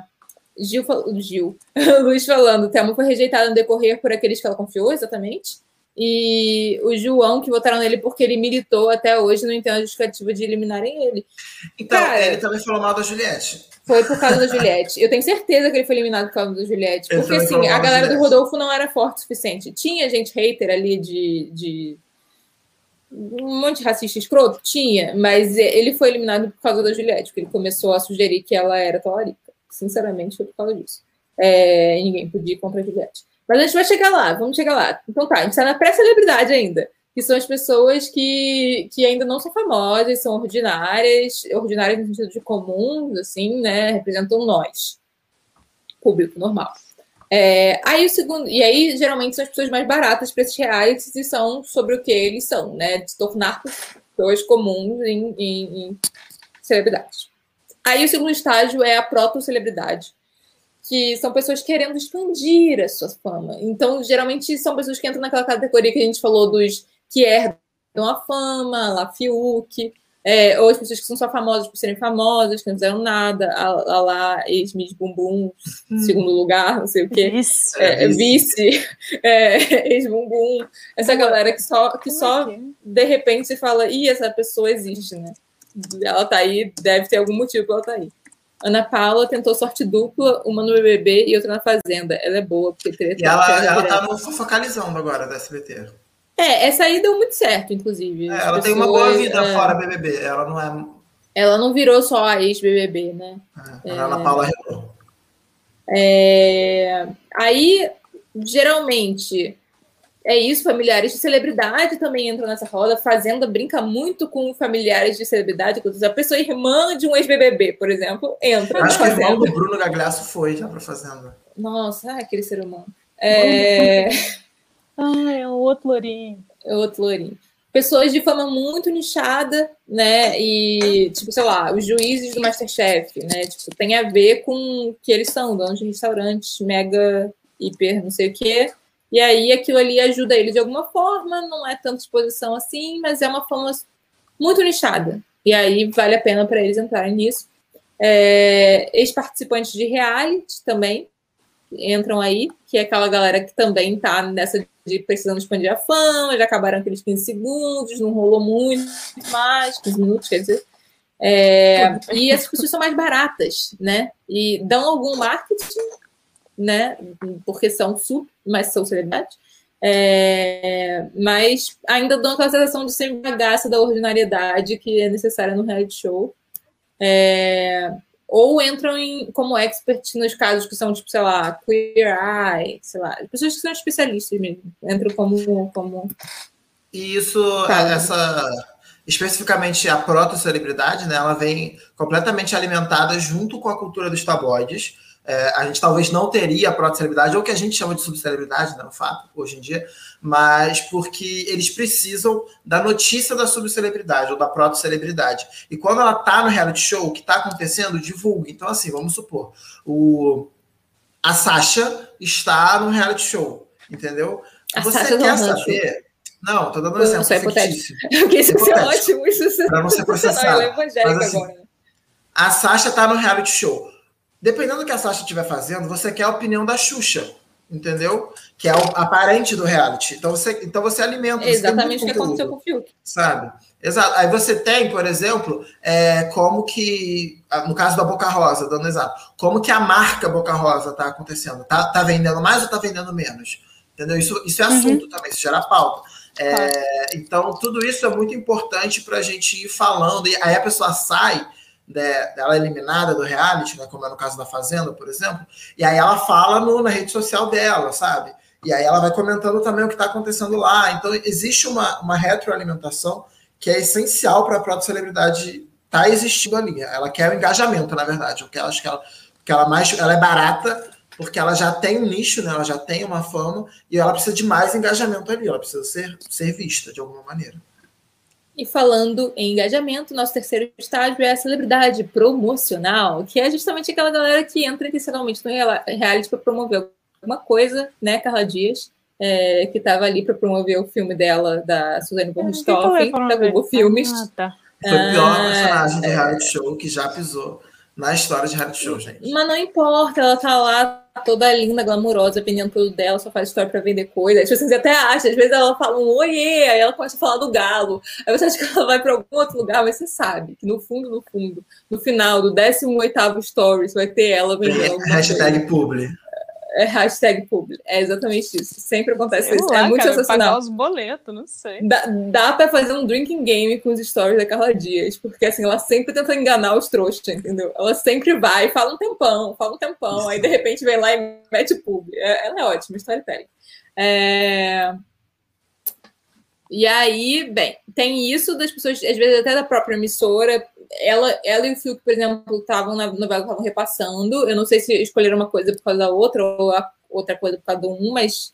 Gil, Gil. Luiz falando, Thelma foi rejeitada no decorrer por aqueles que ela confiou, exatamente. E o João, que votaram nele porque ele militou até hoje, não entendo a justificativa de eliminarem ele. Então, Cara, ele também falou mal da Juliette. Foi por causa da Juliette. Eu tenho certeza que ele foi eliminado por causa da Juliette. Porque, assim, a galera do Rodolfo não era forte o suficiente. Tinha gente hater ali de, de um monte de racista escroto? Tinha, mas ele foi eliminado por causa da Juliette, porque ele começou a sugerir que ela era talarica. Sinceramente, foi por causa disso. É, ninguém podia ir contra Juliette. Mas a gente vai chegar lá, vamos chegar lá. Então tá, a gente está na pré-celebridade ainda, que são as pessoas que, que ainda não são famosas, são ordinárias, ordinárias no sentido de comuns, assim, né? Representam nós, público normal. É, aí o segundo, e aí geralmente são as pessoas mais baratas para esses reais e são sobre o que eles são, né? De tornar pessoas comuns em, em, em celebridades. Aí o segundo estágio é a proto-celebridade, que são pessoas querendo expandir a sua fama. Então, geralmente, são pessoas que entram naquela categoria que a gente falou dos que herdam a fama, lá Fiuk, É, ou as pessoas que são só famosas por serem famosas, que não fizeram nada, a, a lá, ex-Miss Bumbum, hum. segundo lugar, não sei o quê. Vice. É, é, vice, é, ex-Bumbum. Essa galera que só, que só é? de repente fala, ih, essa pessoa existe, né? Ela tá aí, deve ter algum motivo pra ela tá aí. Ana Paula tentou sorte dupla, uma no BBB e outra na Fazenda. Ela é boa, porque treta. E ela, ela tá no focalizando agora da SBT. É, essa aí deu muito certo, inclusive. É, ela pessoas, tem uma boa vida é... fora BBB. Ela não é. Ela não virou só a ex-BBB, né? É, a Ana Paula retornou. É... Aí, geralmente, é isso, familiares de celebridade também entram nessa roda. Fazenda brinca muito com familiares de celebridade. A pessoa irmã de um ex-BBB, por exemplo, entra. Acho que o irmão do Bruno Gagliasso foi já para Fazenda. Nossa, ah, aquele ser humano. É... ah, é o outro lourinho. É o outro lourinho. Pessoas de fama muito nichada, né? E, tipo, sei lá, os juízes do Masterchef, né? Tipo, tem a ver com que eles são donos de restaurantes mega, hiper, não sei o quê e aí aquilo ali ajuda ele de alguma forma, não é tanta exposição assim, mas é uma forma muito nichada. E aí vale a pena para eles entrarem nisso. É, Ex-participantes de reality também entram aí, que é aquela galera que também está nessa de precisando expandir a fama, já acabaram aqueles 15 segundos, não rolou muito mais, 15 minutos, quer dizer. É, e essas pessoas são mais baratas, né? E dão algum marketing, né? Porque são super, mas são celebridades. É, mas ainda dão aquela sensação de ser bagaça da ordinariedade que é necessária no reality show. É, ou entram em, como expert nos casos que são, tipo, sei lá, queer eye, sei lá, pessoas que são especialistas mesmo, entram como. como... E isso, essa. Especificamente a proto-celebridade, né? Ela vem completamente alimentada junto com a cultura dos tabloides é, a gente talvez não teria a proto-celebridade, ou que a gente chama de subcelebridade, né, no fato, hoje em dia, mas porque eles precisam da notícia da subcelebridade ou da proto-celebridade. E quando ela está no reality show, o que está acontecendo, divulga. Então, assim, vamos supor, o, a Sasha está no reality show, entendeu? A Você Sasha quer saber... Não, tô dando um exemplo fictício. Porque isso é ótimo. Isso para não ser processado. Mas, assim, agora. A Sasha está no reality show dependendo do que a Sasha estiver fazendo, você quer a opinião da Xuxa, entendeu? Que é a parente do reality. Então você, então você alimenta. É exatamente o que aconteceu com o Fiuk. Sabe? Exato. Aí você tem, por exemplo, é, como que, no caso da Boca Rosa, dando exato, como que a marca Boca Rosa está acontecendo? Tá, tá vendendo mais ou está vendendo menos? Entendeu? Isso, isso é uhum. assunto uhum. também, isso gera pauta. É, então, tudo isso é muito importante para a gente ir falando. E aí a pessoa sai dela eliminada do reality, né, como é no caso da Fazenda, por exemplo, e aí ela fala no, na rede social dela, sabe? E aí ela vai comentando também o que está acontecendo lá. Então, existe uma, uma retroalimentação que é essencial para a própria celebridade estar tá existindo ali. Ela quer o engajamento, na verdade. O que ela acho que ela, que ela mais ela é barata porque ela já tem um nicho, né? ela já tem uma fama e ela precisa de mais engajamento ali. Ela precisa ser, ser vista de alguma maneira. E falando em engajamento, nosso terceiro estágio é a celebridade promocional, que é justamente aquela galera que entra intencionalmente no reality para promover alguma coisa, né, Carla Dias, é, que estava ali para promover o filme dela, da Suzane von Richthofen, da Globo Filmes. Ah, tá. Foi o pior ah, personagem de é. reality show que já pisou na história de reality show, gente. Mas não importa, ela tá lá toda linda, glamurosa, vendendo tudo dela, só faz história pra vender coisa. Você até acha, às vezes ela fala um oiê, aí ela começa a falar do galo. Aí você acha que ela vai pra algum outro lugar, mas você sabe que no fundo, no fundo, no final do 18 Stories vai ter ela vendendo. Hashtag publi é hashtag público. É exatamente isso. Sempre acontece isso. Lá, é muito cara, sensacional. Pagar os boletos, não sei. Dá, dá pra fazer um drinking game com os stories da Carla Dias, porque assim, ela sempre tenta enganar os trouxas, entendeu? Ela sempre vai, fala um tempão, fala um tempão, aí de repente vem lá e mete público. É, ela é ótima, storytelling. É... E aí, bem, tem isso das pessoas, às vezes até da própria emissora, ela, ela e o Fiuk, por exemplo, estavam na novela, estavam repassando. Eu não sei se escolheram uma coisa por causa da outra ou a outra coisa por causa do um, mas,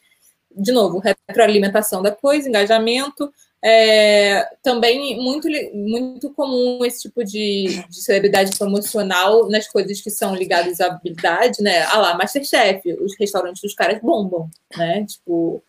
de novo, retroalimentação da coisa, engajamento. É, também muito, muito comum esse tipo de, de celebridade promocional nas coisas que são ligadas à habilidade, né? Ah lá, Masterchef, os restaurantes dos caras bombam, né? Tipo,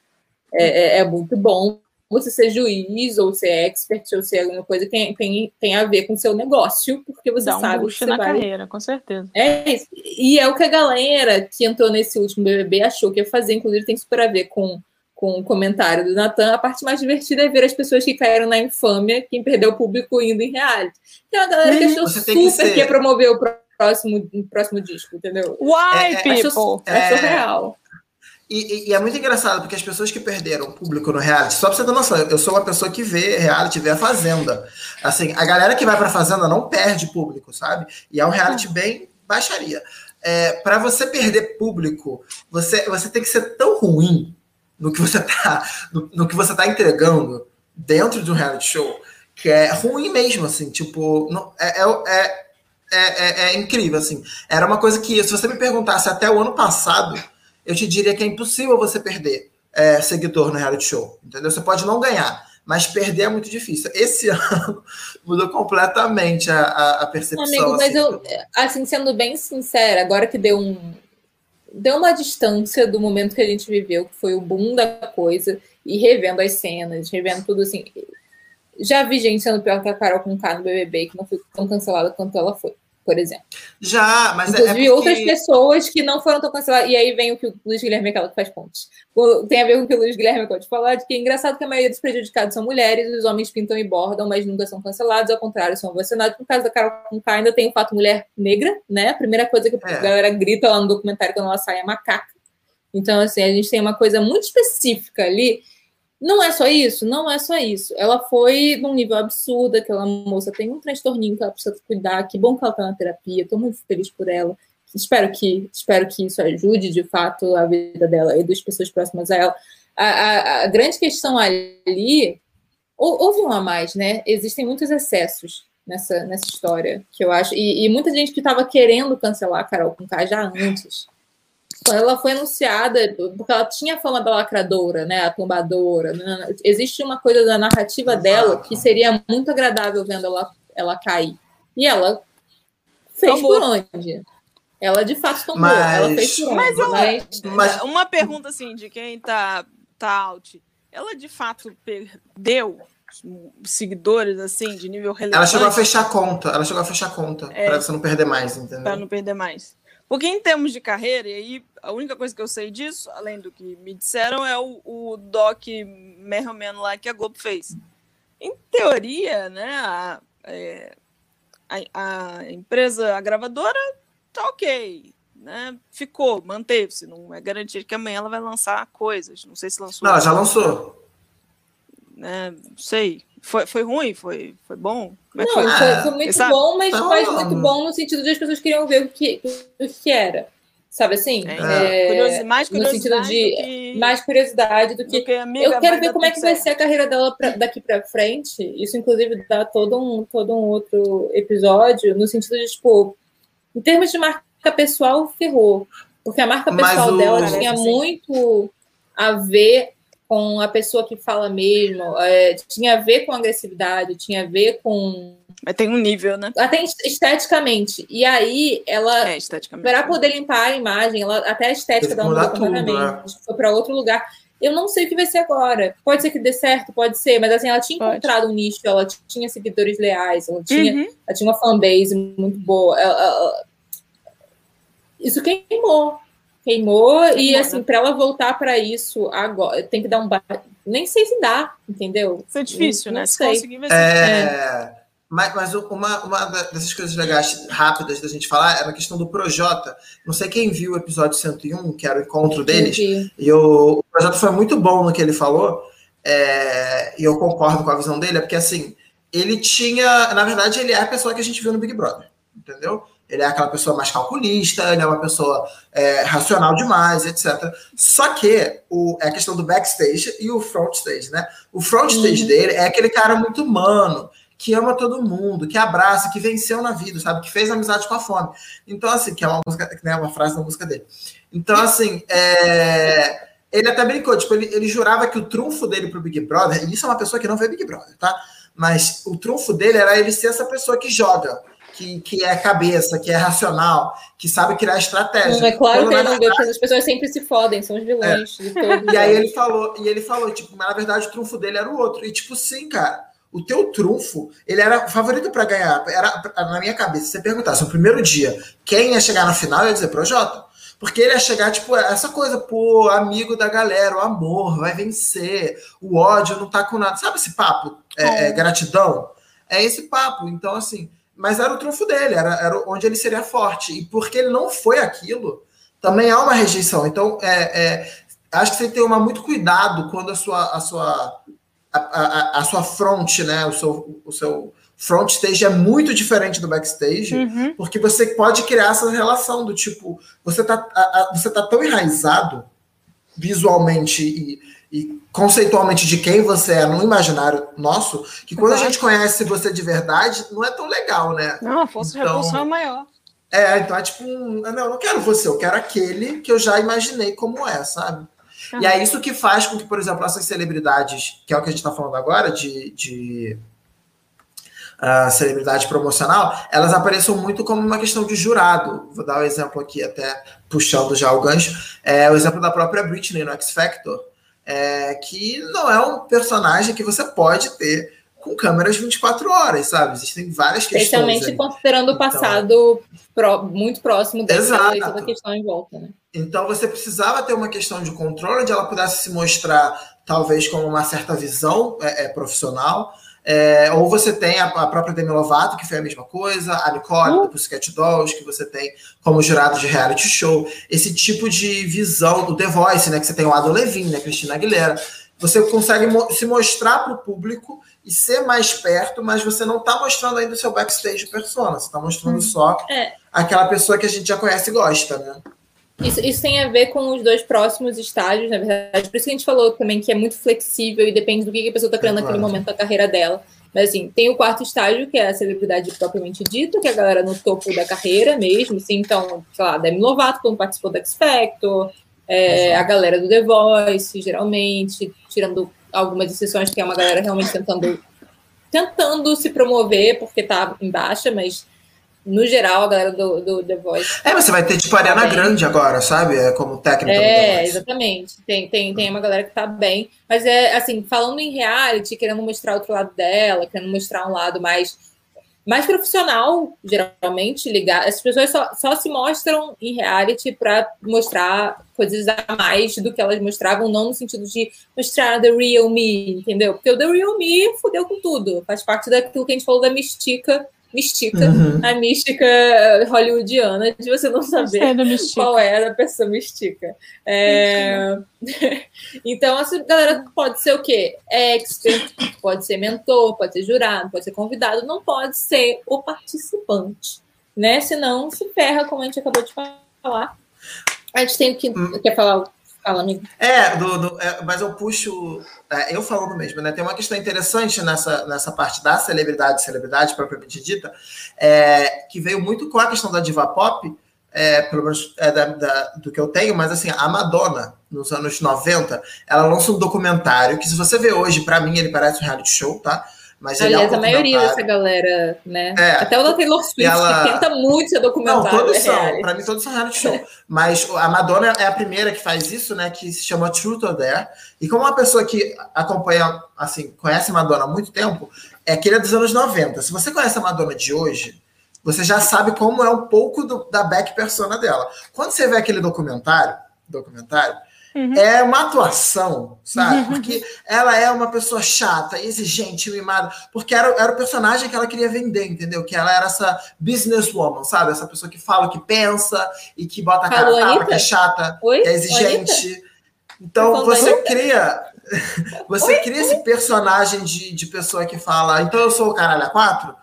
é, é, é muito bom você ser juiz, ou ser expert, ou ser alguma coisa que tem, tem, a ver com o seu negócio, porque você Dá um sabe que você na vai... carreira, com certeza. É isso. E é o que a galera que entrou nesse último BBB achou que ia fazer, inclusive tem super a ver com, com o comentário do Natan. A parte mais divertida é ver as pessoas que caíram na infâmia, quem perdeu o público indo em reality. Tem uma galera que achou super que, ser... que ia promover o próximo, o próximo disco, entendeu? Why, é, people? Achou, é, é surreal. E, e, é muito engraçado, porque as pessoas que perderam o público no reality, só pra você ter noção, eu sou uma pessoa que vê reality, vê a Fazenda. Assim, a galera que vai pra Fazenda não perde público, sabe? E é um reality bem baixaria. É, para você perder público, você, você tem que ser tão ruim no que você tá, no, no, que você tá entregando dentro de um reality show, que é ruim mesmo, assim, tipo, não, é, é, é, é, incrível, assim. Era uma coisa que, se você me perguntasse até o ano passado eu te diria que é impossível você perder é, seguidor no reality show, entendeu? Você pode não ganhar, mas perder é muito difícil. Esse ano mudou completamente a, a, a percepção. Amigo, mas assim, eu, assim, sendo bem sincera, agora que deu um deu uma distância do momento que a gente viveu, que foi o boom da coisa, e revendo as cenas, revendo tudo assim. Já vi gente sendo pior que a Carol com K no BBB, que não foi tão cancelada quanto ela foi por exemplo. Já, mas é Inclusive, é porque... outras pessoas que não foram tão canceladas. E aí vem o que o Luiz Guilherme Aquela que faz pontes. Tem a ver com o que o Luiz Guilherme acabou de falar, de que é engraçado que a maioria dos prejudicados são mulheres, os homens pintam e bordam, mas nunca são cancelados, ao contrário, são vacinados. No caso da Carol Conká, ainda tem o fato mulher negra, né? A primeira coisa que a é. galera grita lá no documentário quando ela sai é macaca. Então, assim, a gente tem uma coisa muito específica ali não é só isso? Não é só isso. Ela foi num nível absurdo, aquela moça tem um transtorninho que ela precisa cuidar, que bom que ela está na terapia, estou muito feliz por ela. Espero que, espero que isso ajude, de fato, a vida dela e das pessoas próximas a ela. A, a, a grande questão ali, houve um a mais, né? Existem muitos excessos nessa, nessa história, que eu acho, e, e muita gente que estava querendo cancelar a Carol com já antes, quando ela foi anunciada, porque ela tinha fama da lacradora, né, a tombadora, né, existe uma coisa da narrativa Exato. dela que seria muito agradável vendo ela, ela cair. E ela fez Tomou. por onde? Ela de fato tomou, mas, ela fez por onde. Mas, ela, mas, mas, uma pergunta assim, de quem tá, tá out, ela de fato perdeu seguidores assim de nível relevante? Ela chegou a fechar a conta, ela chegou a fechar a conta, é, para você não perder mais, entendeu? Para não perder mais. Porque em termos de carreira, e aí a única coisa que eu sei disso, além do que me disseram, é o, o doc Merroman lá que a Globo fez. Em teoria, né, a, é, a, a, empresa, a gravadora, tá ok. Né? Ficou, manteve-se. Não é garantia que amanhã ela vai lançar coisas. Não sei se lançou. Não, já lançou. Né, não sei. Foi, foi ruim? Foi, foi bom? É não, foi? foi, foi muito bom, mas não, faz muito bom no sentido de as pessoas queriam ver o que, o que era. Sabe assim? É, é, Curiosi mais curiosidade. No sentido de que, mais curiosidade do que. Do que eu quero ver como é que vai ser a carreira dela pra, daqui para frente. Isso, inclusive, dá todo um, todo um outro episódio, no sentido de, tipo, em termos de marca pessoal, ferrou. Porque a marca pessoal o... dela tinha muito a ver com a pessoa que fala mesmo, é, tinha a ver com agressividade, tinha a ver com. Mas tem um nível, né? Até esteticamente. E aí, ela, é, para poder limpar a imagem, ela, até a estética dela mudou completamente. Né? Foi para outro lugar. Eu não sei o que vai ser agora. Pode ser que dê certo, pode ser, mas assim, ela tinha pode. encontrado um nicho, ela tinha seguidores leais, ela tinha, uhum. ela tinha uma fanbase muito boa. Ela, ela, isso queimou queimou e assim para ela voltar para isso agora tem que dar um nem sei se dá entendeu? Isso é difícil não, né? Não se conseguir vai ser é... mas, mas uma, uma dessas coisas legais rápidas da gente falar é a questão do Projota. Não sei quem viu o episódio 101 que era o encontro deles Entendi. e o, o Projota foi muito bom no que ele falou é... e eu concordo com a visão dele é porque assim ele tinha na verdade ele é a pessoa que a gente viu no Big Brother entendeu ele é aquela pessoa mais calculista, ele é uma pessoa é, racional demais, etc. Só que o, é a questão do backstage e o front stage, né? O front stage uhum. dele é aquele cara muito humano, que ama todo mundo, que abraça, que venceu na vida, sabe? Que fez amizade com a fome. Então, assim, que é uma música, né, uma frase da música dele. Então, assim, é, ele até brincou, tipo, ele, ele jurava que o trunfo dele pro Big Brother, e isso é uma pessoa que não vê Big Brother, tá? Mas o trunfo dele era ele ser essa pessoa que joga que, que é cabeça, que é racional, que sabe criar estratégia. Não, é claro Quando, que ele não vê, porque as pessoas sempre se fodem, são os vilões. É. e aí ele falou, e ele falou, tipo, na verdade o trunfo dele era o outro. E tipo, sim, cara, o teu trunfo, ele era favorito para ganhar. Era na minha cabeça, se você perguntasse no primeiro dia quem ia chegar na final, eu ia dizer Projota. Porque ele ia chegar, tipo, essa coisa, pô, amigo da galera, o amor vai vencer, o ódio não tá com nada. Sabe esse papo? É, é, gratidão? É esse papo. Então, assim, mas era o trunfo dele, era, era onde ele seria forte. E porque ele não foi aquilo, também há uma rejeição. Então, é, é acho que você tem que tomar muito cuidado quando a sua, a sua, a, a, a sua front, né, o seu, o seu front stage é muito diferente do backstage, uhum. porque você pode criar essa relação do tipo, você tá, a, a, você tá tão enraizado visualmente e, e, conceitualmente de quem você é no imaginário nosso, que quando Exato. a gente conhece você de verdade, não é tão legal, né? Não, a força então, de repulsão é maior. É, então é tipo, um, não, eu não quero você, eu quero aquele que eu já imaginei como é, sabe? Uhum. E é isso que faz com que, por exemplo, essas celebridades, que é o que a gente está falando agora, de, de uh, celebridade promocional, elas apareçam muito como uma questão de jurado. Vou dar um exemplo aqui, até puxando já o gancho. É o exemplo da própria Britney no X Factor, é, que não é um personagem que você pode ter com câmeras 24 horas, sabe? Existem várias questões. Especialmente aí. considerando o passado então, muito próximo dela e toda a questão em volta, né? Então você precisava ter uma questão de controle onde ela pudesse se mostrar, talvez, com uma certa visão é, é, profissional, é, ou você tem a, a, própria Demi Lovato, que foi a mesma coisa, a Nicole, uhum. do Pussycat Dolls, que você tem como jurado de reality show. Esse tipo de visão do The Voice, né? Que você tem o Adam Levine, né? Cristina Aguilera. Você consegue mo se mostrar para o público e ser mais perto, mas você não está mostrando ainda o seu backstage persona. Você está mostrando uhum. só é. aquela pessoa que a gente já conhece e gosta, né? Isso, isso tem a ver com os dois próximos estágios, na verdade. Por isso que a gente falou também que é muito flexível e depende do que a pessoa está criando é naquele momento da carreira dela. Mas assim, tem o quarto estágio, que é a celebridade propriamente dita, que é a galera no topo da carreira mesmo, assim, então, sei lá, Demi Lovato, quando participou do X Factor, é, a galera do The Voice, geralmente, tirando algumas exceções, que é uma galera realmente tentando, tentando se promover, porque tá em baixa, mas no geral, a galera do, do The Voice. É, você vai ter tipo Ariana tá Grande agora, sabe? É como técnica É, exatamente. Tem, tem, tem uma galera que tá bem. Mas é assim, falando em reality, querendo mostrar outro lado dela, querendo mostrar um lado mais, mais profissional, geralmente, ligar. As pessoas só, só se mostram em reality para mostrar coisas a mais do que elas mostravam, não no sentido de mostrar the real me, entendeu? Porque o the real me fudeu com tudo. Faz parte daquilo que a gente falou da mística mística, uhum. a mística hollywoodiana, de você não saber qual era a pessoa mística. É... então, essa galera pode ser o quê? Expert, pode ser mentor, pode ser jurado, pode ser convidado, não pode ser o participante, né? Senão se ferra, como a gente acabou de falar. A gente tem que. Hum. Quer falar É, do, do é, mas eu puxo. É, eu falando mesmo, né? Tem uma questão interessante nessa, nessa parte da celebridade, celebridade propriamente dita, é, que veio muito com a questão da diva pop, é, pelo menos é, da, da, do que eu tenho, mas assim, a Madonna, nos anos 90, ela lança um documentário que, se você vê hoje, para mim, ele parece um reality show, tá? Mas Aliás, é a maioria dessa galera, né? É, Até o da Taylor Swift, ela... que tenta muito ser documentário. Não, todos é são. Para mim, todos são reality show. Mas a Madonna é a primeira que faz isso, né? Que se chama Truth or Dare. E como uma pessoa que acompanha, assim, conhece a Madonna há muito tempo, é que ele é dos anos 90. Se você conhece a Madonna de hoje, você já sabe como é um pouco do, da back persona dela. Quando você vê aquele documentário, documentário, Uhum. É uma atuação, sabe? Uhum. Porque ela é uma pessoa chata, exigente, mimada. Porque era, era o personagem que ela queria vender, entendeu? Que ela era essa businesswoman, sabe? Essa pessoa que fala, que pensa e que bota a cara a tapa, que é chata, Oi? que é exigente. Então você cria. Você Oi? cria esse personagem de, de pessoa que fala, então eu sou o caralho a quatro,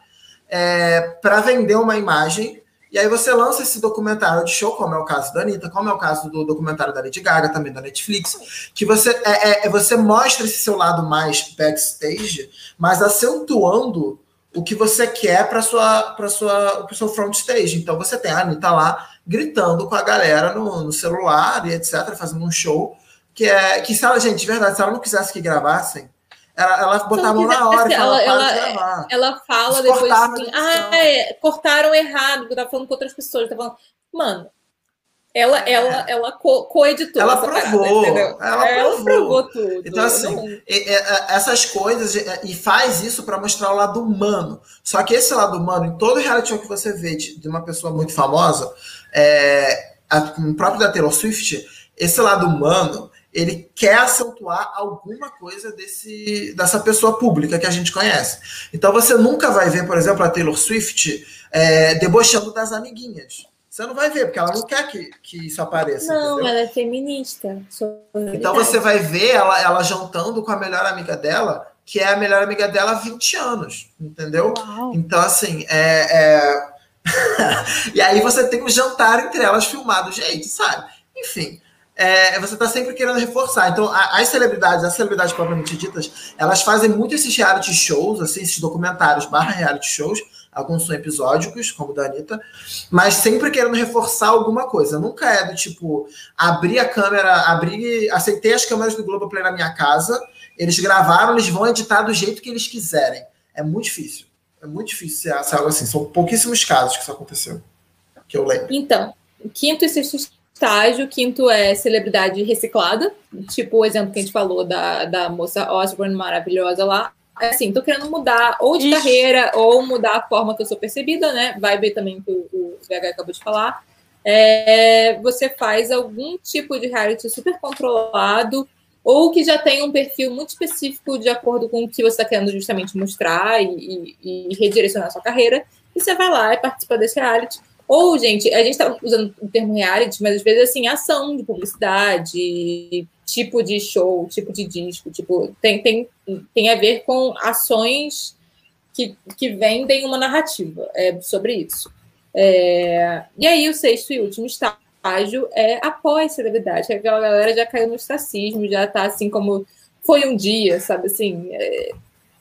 é, para vender uma imagem e aí você lança esse documentário de show, como é o caso da Anitta, como é o caso do documentário da Lady Gaga, também da Netflix, que você, é, é, é você mostra esse seu lado mais backstage, mas acentuando o que você quer para sua para sua o seu front stage. Então você tem a Anitta lá gritando com a galera no, no celular e etc, fazendo um show que é que se ela, gente, de verdade, se ela não quisesse que gravassem, Ela, ela botar a mão na hora. Ela, ela, ela, ela, fala depois assim, ah, é, cortaram errado, eu tava falando com outras pessoas, tava falando. Mano, ela, é. ela, ela co coeditou. Ela provou. Parada, ela, ela provou. provou. tudo. Então, assim, não... essas coisas, e faz isso para mostrar o lado humano. Só que esse lado humano, em todo reality show que você vê de, de uma pessoa muito famosa, é, a, o próprio da Taylor Swift, esse lado humano, ele quer acentuar alguma coisa desse, dessa pessoa pública que a gente conhece. Então você nunca vai ver, por exemplo, a Taylor Swift é, debochando das amiguinhas. Você não vai ver, porque ela não quer que, que isso apareça. Não, entendeu? ela é feminista. Então você vai ver ela, ela jantando com a melhor amiga dela, que é a melhor amiga dela há 20 anos, entendeu? Uau. Então, assim, é. é... e aí você tem um jantar entre elas filmado, gente, sabe? Enfim. É, você está sempre querendo reforçar. Então, as celebridades, as celebridades propriamente ditas, elas fazem muito esses reality shows, assim, esses documentários barra reality shows, alguns são episódicos, como o da Anitta, mas sempre querendo reforçar alguma coisa. Nunca é do tipo, abrir a câmera, abrir. Aceitei as câmeras do Globoplay na minha casa, eles gravaram, eles vão editar do jeito que eles quiserem. É muito difícil. É muito difícil ser algo assim. São pouquíssimos casos que isso aconteceu. Que eu lembro. Então, quinto e sexto estágio, quinto é celebridade reciclada, tipo o exemplo que a gente falou da, da moça Osborne maravilhosa lá assim, tô querendo mudar ou de Ixi. carreira ou mudar a forma que eu sou percebida, né? Vai ver também que o, o VH acabou de falar. É, você faz algum tipo de reality super controlado ou que já tem um perfil muito específico de acordo com o que você está querendo justamente mostrar e, e, e redirecionar a sua carreira, e você vai lá e participa desse reality. Ou, gente, a gente está usando o termo reality, mas às vezes assim, ação de publicidade, tipo de show, tipo de disco, tipo, tem, tem, tem a ver com ações que, que vendem uma narrativa é, sobre isso. É, e aí, o sexto e último estágio é após celebridade, que aquela galera já caiu no ostracismo, já tá assim como foi um dia, sabe assim, é,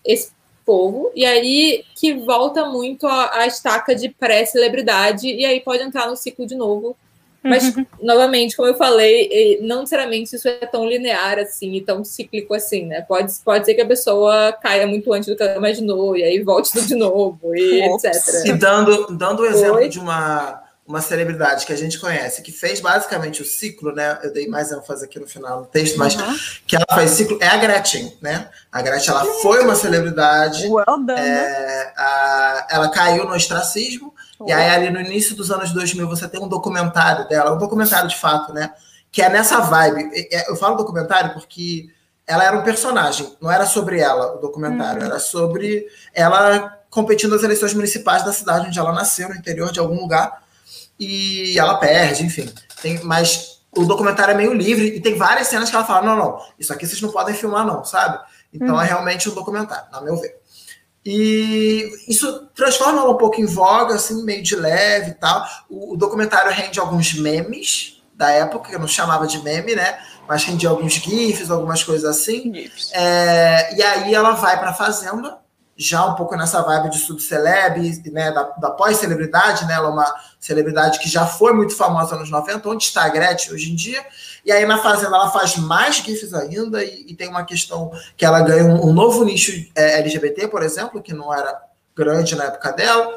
esse povo, e aí que volta muito a, a estaca de pré-celebridade, e aí pode entrar no ciclo de novo. Mas, uhum. novamente, como eu falei, não necessariamente isso é tão linear assim e tão cíclico assim, né? Pode, pode ser que a pessoa caia muito antes do que ela imaginou, e aí volte tudo de novo, e Ops. etc. E dando, dando o exemplo Oi? de uma uma celebridade que a gente conhece, que fez basicamente o ciclo, né? Eu dei mais ênfase aqui no final do texto, mas uhum. que ela faz ciclo, é a Gretchen, né? A Gretchen, ela foi uma celebridade. Well done, é, né? a, ela caiu no ostracismo, oh. e aí ali no início dos anos 2000 você tem um documentário dela, um documentário de fato, né? Que é nessa vibe. Eu falo documentário porque ela era um personagem, não era sobre ela o documentário, uhum. era sobre ela competindo nas eleições municipais da cidade onde ela nasceu, no interior de algum lugar e ela perde, enfim. Tem, mas o documentário é meio livre e tem várias cenas que ela fala: não, não, isso aqui vocês não podem filmar, não, sabe? Então é realmente um documentário, a meu ver. E isso transforma ela um pouco em voga, assim, meio de leve e tal. O, o documentário rende alguns memes da época, que eu não chamava de meme, né? Mas rende alguns GIFs, algumas coisas assim. É, e aí ela vai para a fazenda já um pouco nessa vibe de subceleb, né, da, da pós-celebridade, né, ela é uma celebridade que já foi muito famosa nos 90, onde está a Gretchen hoje em dia, e aí na Fazenda ela faz mais GIFs ainda, e, e tem uma questão que ela ganha um, um novo nicho é, LGBT, por exemplo, que não era grande na época dela,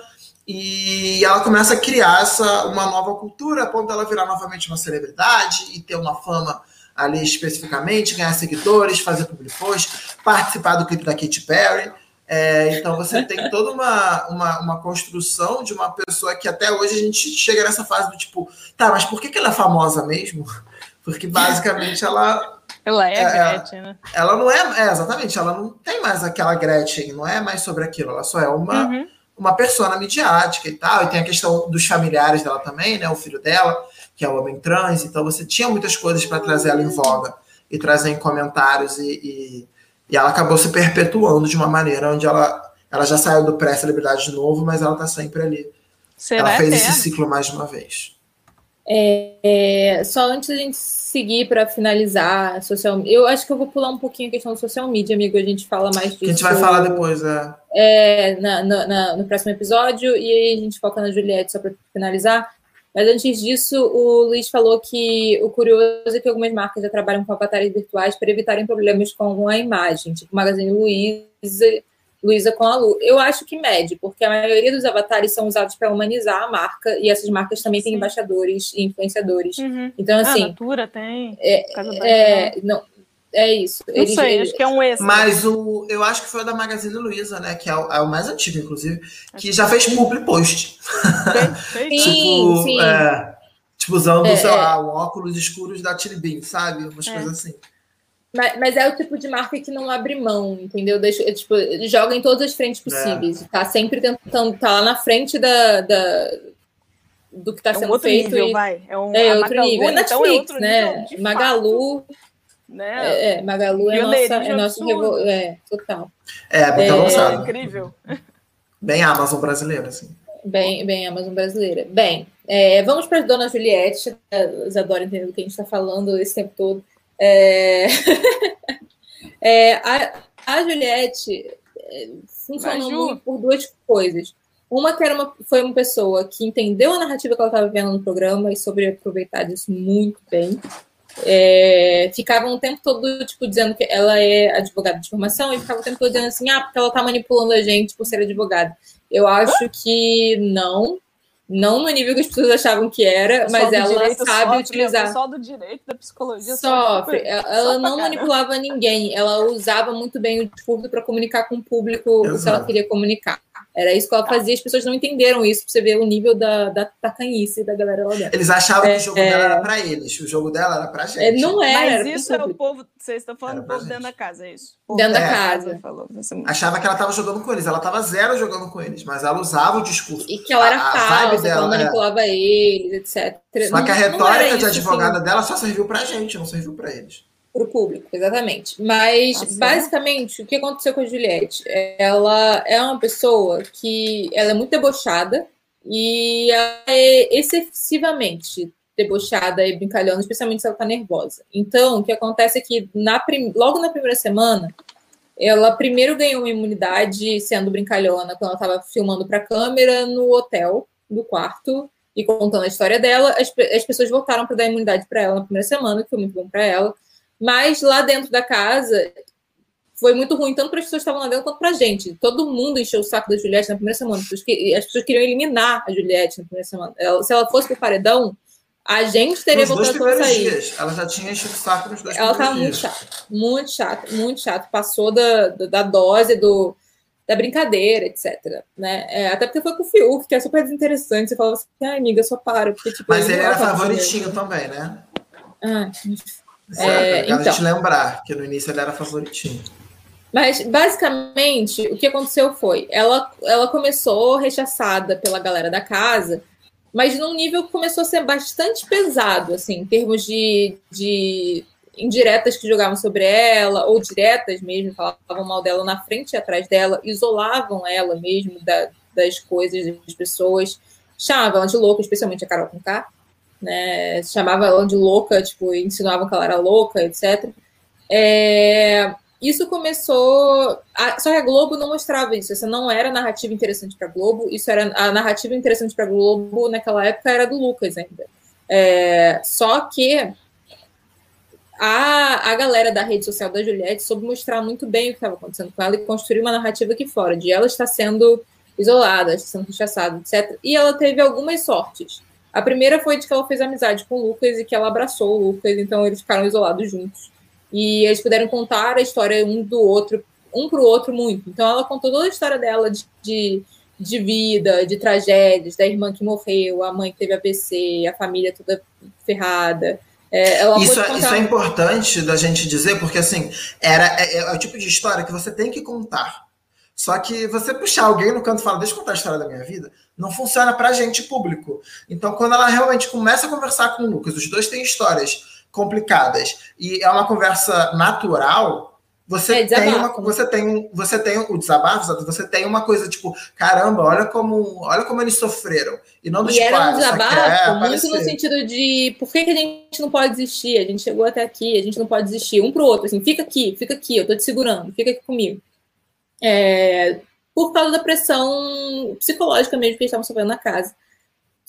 e ela começa a criar essa, uma nova cultura, a ponto dela virar novamente uma celebridade e ter uma fama ali especificamente, ganhar seguidores, fazer public participar do clipe da Katy Perry, é, então você tem toda uma, uma, uma, construção de uma pessoa que até hoje a gente chega nessa fase do tipo, tá, mas por que, que ela é famosa mesmo? Porque basicamente ela. Ela é, é Gretchen, né? Ela não é, é, exatamente, ela não tem mais aquela Gretchen, não é mais sobre aquilo, ela só é uma, uhum. uma persona midiática e tal. E tem a questão dos familiares dela também, né? O filho dela, que é o homem trans, então você tinha muitas coisas para trazer ela em voga e trazer em comentários e, e e ela acabou se perpetuando de uma maneira onde ela, ela já saiu do pré-celebridade de novo, mas ela está sempre ali. Será ela fez esse ciclo mais de uma vez. É, é, só antes da gente seguir para finalizar social eu acho que eu vou pular um pouquinho a questão do social media, amigo. A gente fala mais disso. a gente vai falar depois, é. é na, na, na, no próximo episódio, e aí a gente foca na Juliette só para finalizar. Mas antes disso, o Luiz falou que o curioso é que algumas marcas já trabalham com avatares virtuais para evitarem problemas com a imagem, tipo o Magazine Luiza, Luiza com a Lu. Eu acho que mede, porque a maioria dos avatares são usados para humanizar a marca e essas marcas também têm Sim. embaixadores e influenciadores. Uhum. Então, assim. A Natura tem. É, é, não, é isso. Não ele, sei, ele... acho que é um extra. Mas o, eu acho que foi o da Magazine Luiza, né? Que é o, é o mais antigo, inclusive, que já fez public post. Sim, tipo, sim. É, tipo, usando, é, sei lá, um óculos escuros da Bean, sabe? Umas é. coisas assim. Mas, mas, é o tipo de marca que não abre mão, entendeu? Deixa, é, tipo, joga em todas as frentes possíveis. É. Tá sempre tentando, tá lá na frente da, da do que está é um sendo feito. Nível, e... vai. É, um, é outro Magalu, nível. É Netflix, então é outro né? Nível, Magalu. Fato né? É, é Magalu é nossa, é nosso revo... é, total. É, é, avançado. É incrível. Bem Amazon brasileira, assim. Bem, bem Amazon brasileira. Bem, é, vamos para a Dona Juliette. Eles adoram entender do que a gente está falando esse tempo todo. É... é, a, a Juliette é, funcionou por duas coisas. Uma que era uma, foi uma pessoa que entendeu a narrativa que ela estava vendo no programa e soube aproveitar disso muito bem é, ficavam o tempo todo, tipo, dizendo que ela é advogada de formação e ficava o tempo todo dizendo assim, ah, porque ela tá manipulando a gente por ser advogada. Eu acho que não, não no nível que as pessoas achavam que era, mas ela sabe sofre, utilizar. Só do direito da psicologia sofre. Ela, ela não manipulava ninguém, ela usava muito bem o discurso para comunicar com o público Exato. o que ela queria comunicar. Era isso que ela fazia, as pessoas não entenderam isso, pra você ver o nível da, da tacanhice da galera lá dentro. Eles achavam é, que o jogo é... dela era pra eles, o jogo dela era pra é, gente. não era. Mas isso era o povo, vocês estão falando do povo dentro da casa, é isso? Dentro da é. casa. Falou, Achava que ela tava jogando com eles, ela tava zero jogando com eles, mas ela usava o discurso. E que ela era a, falsa, dela, ela manipulava é... eles, etc. Só que a retórica de advogada assim. dela só serviu pra gente, não serviu pra eles para o público, exatamente. Mas, Nossa, basicamente, o que aconteceu com a Juliette? Ela é uma pessoa que ela é muito debochada e é excessivamente debochada e brincalhona, especialmente se ela está nervosa. Então, o que acontece é que na prim... logo na primeira semana, ela primeiro ganhou uma imunidade sendo brincalhona quando ela estava filmando para a câmera no hotel do quarto e contando a história dela. As, as pessoas voltaram para dar imunidade para ela na primeira semana, que foi muito bom para ela. Mas lá dentro da casa foi muito ruim, tanto para as pessoas que estavam lá dentro quanto para a gente. Todo mundo encheu o saco da Juliette na primeira semana. As pessoas queriam eliminar a Juliette na primeira semana. Ela, se ela fosse para o paredão, a gente teria voltado a sair. Dias, ela já tinha enchido o saco nos dois Ela estava muito chata, muito chata, muito chata. Passou da, da dose do, da brincadeira, etc. Né? É, até porque foi com o Fiuk, que é super desinteressante. Você falava assim, ai, amiga, só para. Porque, tipo, Mas ele era favoritinho também, né? Ah, é, então, a gente lembrar que no início ele era favoritinho. Mas, basicamente, o que aconteceu foi, ela, ela começou rechaçada pela galera da casa, mas num nível que começou a ser bastante pesado, assim, em termos de, de indiretas que jogavam sobre ela, ou diretas mesmo, falavam mal dela na frente e atrás dela, isolavam ela mesmo da, das coisas, das pessoas, chamavam ela de louca, especialmente a Carol Conká né? Chamava ela de louca, tipo, insinuavam que ela era louca, etc. É, isso começou. A, só que a Globo não mostrava isso. Essa não era narrativa interessante para a Globo. Isso era a narrativa interessante para a Globo naquela época era do Lucas ainda. É, só que a, a galera da rede social da Juliette soube mostrar muito bem o que estava acontecendo com ela e construir uma narrativa aqui fora, de ela estar sendo isolada, sendo rechaçada, etc. E ela teve algumas sortes. A primeira foi de que ela fez amizade com o Lucas e que ela abraçou o Lucas, então eles ficaram isolados juntos. E eles puderam contar a história um do outro, um para o outro muito. Então ela contou toda a história dela de, de, de, vida, de tragédias, da irmã que morreu, a mãe que teve APC, a família toda ferrada. É, isso, é, isso é importante da gente dizer, porque assim, era, é, é o tipo de história que você tem que contar. Só que você puxar alguém no canto e falar, deixa eu contar a história da minha vida, não funciona para gente público. Então, quando ela realmente começa a conversar com o Lucas, os dois têm histórias complicadas e é uma conversa natural, você é, tem uma, você tem você tem o desabafo, você tem uma coisa tipo, caramba, olha como olha como eles sofreram e não do e era um desabafo muito no sentido de por que, que a gente não pode desistir? A gente chegou até aqui, a gente não pode desistir um pro outro, assim, fica aqui, fica aqui, eu tô te segurando, fica aqui comigo. É, por causa da pressão psicológica mesmo que eles estavam sofrendo na casa.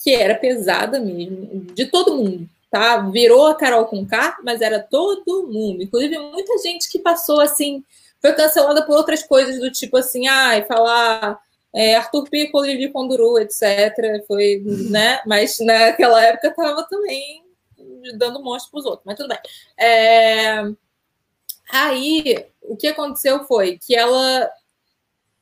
que era pesada mesmo, de todo mundo, tá? Virou a Carol com K, mas era todo mundo, inclusive muita gente que passou assim, foi cancelada por outras coisas do tipo assim, ai, ah, falar é, Arthur Piccolo, Lili Conduru, etc. Foi, né? Mas naquela época tava também dando monstro para os outros, mas tudo bem. É... Aí, o que aconteceu foi que ela.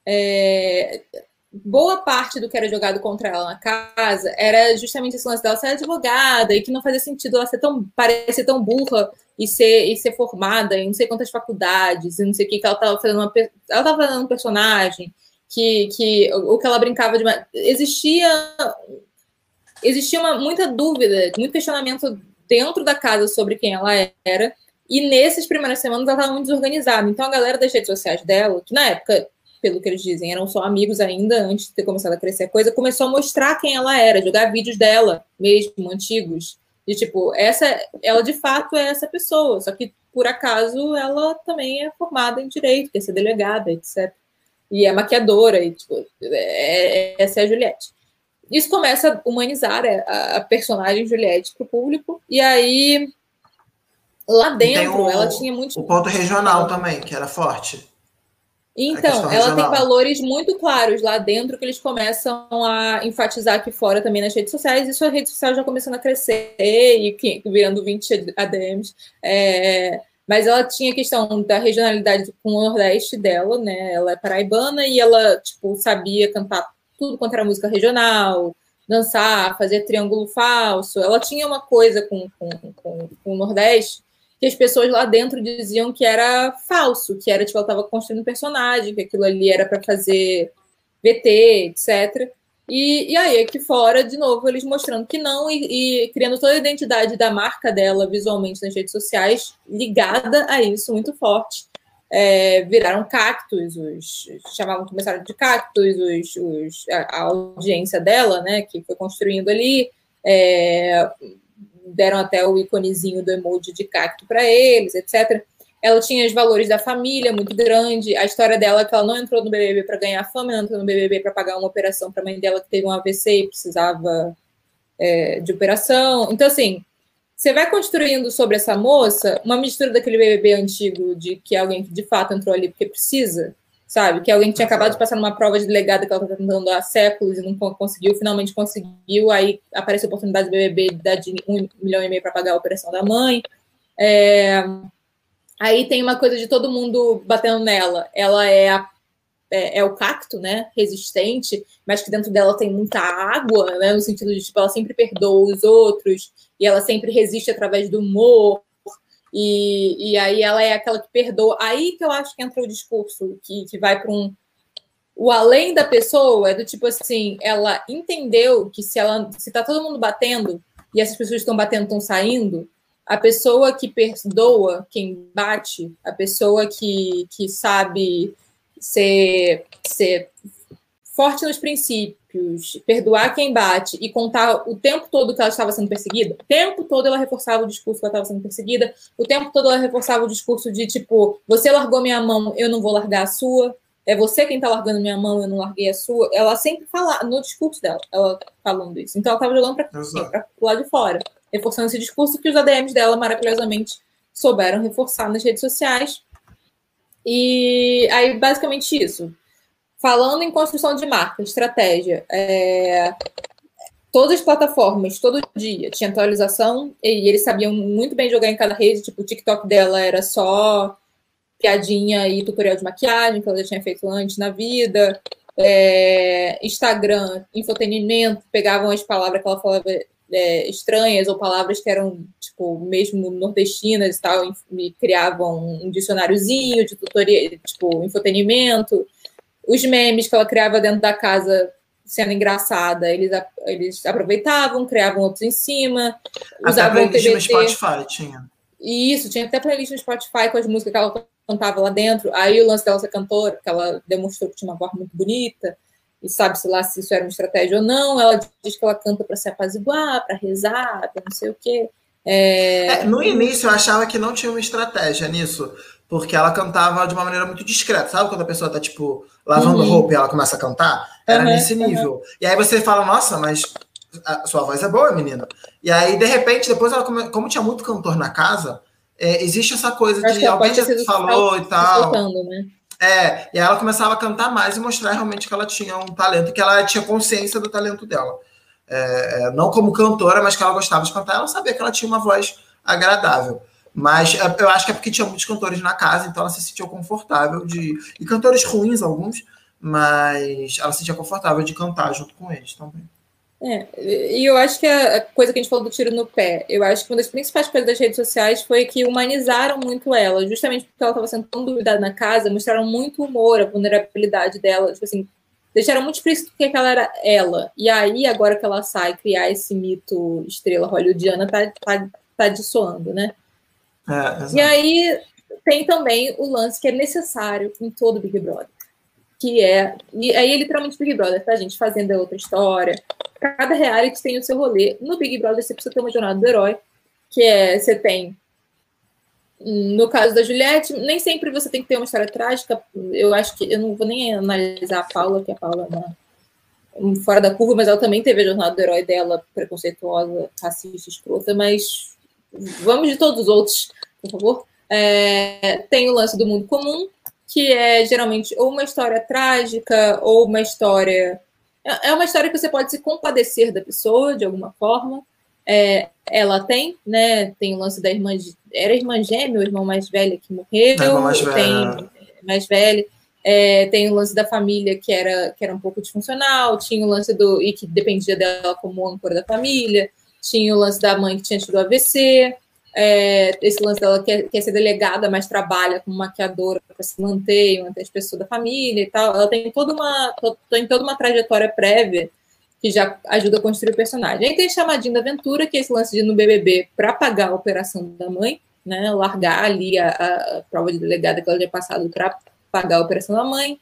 É... Boa parte do que era jogado contra ela na casa era justamente esse lance dela ser advogada e que não fazia sentido ela ser tão, parecer tão burra e ser, e ser formada em não sei quantas faculdades e não sei o que, que ela estava fazendo uma, ela estava fazendo um personagem que, que o que ela brincava de existia existia uma, muita dúvida, muito questionamento dentro da casa sobre quem ela era. E nessas primeiras semanas ela estava muito desorganizada. Então a galera das redes sociais dela, que na época, pelo que eles dizem, eram só amigos ainda, antes de ter começado a crescer a coisa, começou a mostrar quem ela era, jogar vídeos dela mesmo, antigos. De tipo, essa, ela de fato é essa pessoa, só que por acaso ela também é formada em direito, quer ser delegada, etc. E é maquiadora, e tipo, é, é, essa é a Juliette isso começa a humanizar a, a personagem Juliette para o público. E aí, lá dentro, o, ela tinha muito. O ponto regional também, que era forte. Então, ela tem valores muito claros lá dentro que eles começam a enfatizar aqui fora também nas redes sociais. E sua rede social já começando a crescer e virando 20 ADMs. É, mas ela tinha a questão da regionalidade com o Nordeste dela, né? Ela é paraibana e ela, tipo, sabia cantar tudo quanto era música regional, dançar, fazer triângulo falso. Ela tinha uma coisa com, com, com, com, o Nordeste que as pessoas lá dentro diziam que era falso, que era tipo, ela estava construindo um personagem, que aquilo ali era para fazer VT, etc. E, e aí, aqui fora, de novo, eles mostrando que não e, e, criando toda a identidade da marca dela visualmente nas redes sociais, ligada a isso muito forte é, viraram cactos, os chamavam, começaram de cactos, os, os, a, a, audiência dela, né, que foi construindo ali, é, deram até o iconezinho do emoji de cacto para eles, etc. Ela tinha os valores da família muito grande. A história dela é que ela não entrou no BBB para ganhar fama, não entrou no BBB para pagar uma operação para a mãe dela que teve um AVC e precisava é, de operação. Então, assim, você vai construindo sobre essa moça uma mistura daquele BBB antigo de que alguém que de fato entrou ali porque precisa, sabe? Que alguém que tinha acabado de passar numa prova de delegada que ela está tentando há séculos e não conseguiu, finalmente conseguiu, aí aparece a oportunidade do BBB de dar de um milhão e meio para pagar a operação da mãe. É... Aí tem uma coisa de todo mundo batendo nela. Ela é a é, é, o cacto, né? Resistente, mas que dentro dela tem muita água, né? No sentido de, tipo, ela sempre perdoa os outros e ela sempre resiste através do humor. E, e aí ela é aquela que perdoa. Aí que eu acho que entra o discurso que, que vai para um. O além da pessoa é do tipo assim, ela entendeu que se ela se tá todo mundo batendo e essas pessoas estão batendo estão saindo, a pessoa que perdoa quem bate, a pessoa que, que sabe ser, ser forte nos princípios, perdoar quem bate e contar o tempo todo que ela estava sendo perseguida, o tempo todo ela reforçava o discurso que ela estava sendo perseguida, o tempo todo ela reforçava o discurso de tipo, você largou minha mão, eu não vou largar a sua, é você quem está largando minha mão, eu não larguei a sua. Ela sempre fala no discurso dela, ela falando isso. Então ela estava jogando para o lado de fora, reforçando esse discurso que os ADMs dela maravilhosamente souberam reforçar nas redes sociais e aí, basicamente isso. Falando em construção de marca, estratégia, é, todas as plataformas, todo dia, tinha atualização e eles sabiam muito bem jogar em cada rede. Tipo, o TikTok dela era só piadinha e tutorial de maquiagem, que ela já tinha feito antes na vida. É, Instagram, infotenimento, pegavam as palavras que ela falava é, estranhas ou palavras que eram, tipo, mesmo nordestinas e tal, e criavam um dicionáriozinho de tutoria, tipo, infotenimento. Os memes que ela criava dentro da casa sendo engraçada, eles, eles aproveitavam, criavam outros em cima. Usavam Até playlist no Spotify tinha. Isso, tinha até playlist no Spotify com as músicas que ela cantava lá dentro. Aí o lance dela ser cantora, que ela demonstrou que tinha uma voz muito bonita e sabe-se lá se isso era uma estratégia ou não. Ela diz que ela canta para se apaziguar, para rezar, para não sei o quê. É... É, no início eu achava que não tinha uma estratégia nisso, porque ela cantava de uma maneira muito discreta, sabe? Quando a pessoa tá, tipo, lavando uhum. roupa e ela começa a cantar, era uhum, nesse nível. Uhum. E aí você fala, nossa, mas a sua voz é boa, menina. E aí, de repente, depois ela, como tinha muito cantor na casa, é, existe essa coisa de alguém já falou e tal. Soltando, né? É, e aí ela começava a cantar mais e mostrar realmente que ela tinha um talento, que ela tinha consciência do talento dela. É, é não como cantora, mas que ela gostava de cantar, ela sabia que ela tinha uma voz agradável. Mas é, eu acho que é porque tinha muitos cantores na casa, então ela se sentia confortável de. E cantores ruins, alguns, mas ela se sentia confortável de cantar junto com eles também. É, e eu acho que a coisa que a gente falou do tiro no pé, eu acho que uma das principais coisas das redes sociais foi que humanizaram muito ela, justamente porque ela estava sendo tão duvidada na casa, mostraram muito humor, a vulnerabilidade dela, tipo assim, deixaram muito explícito que ela era ela. E aí, agora que ela sai, criar esse mito estrela hollywoodiana tá, tá, tá dissoando, né? É, e aí tem também o lance que é necessário em todo Big Brother, que é. E aí é literalmente Big Brother, tá, gente? Fazendo é outra história. Cada reality tem o seu rolê. No Big Brother você precisa ter uma jornada do herói, que é você tem. No caso da Juliette, nem sempre você tem que ter uma história trágica. Eu acho que eu não vou nem analisar a Paula, que a Paula é fora da curva, mas ela também teve a jornada do herói dela, preconceituosa, racista, escrota, mas vamos de todos os outros, por favor. É, tem o lance do mundo comum, que é geralmente ou uma história trágica ou uma história. É, é uma história que você pode se compadecer da pessoa de alguma forma. É, ela tem, né? Tem o lance da irmã. Era irmã gêmea, o irmão mais velho que morreu. Mais velha. Tem mais velho. É, tem o lance da família que era, que era um pouco disfuncional, tinha o lance do. e que dependia dela como âncora da família, tinha o lance da mãe que tinha tido AVC, é, esse lance dela quer, quer ser delegada, mas trabalha como maquiadora para se manter manter as pessoas da família e tal. Ela tem toda uma, tem toda uma trajetória prévia que já ajuda a construir o personagem. Aí tem chamadinho da aventura, que é esse lance de ir no BBB para pagar a operação da mãe, né? Largar ali a, a prova de delegada que ela tinha passado para pagar a operação da mãe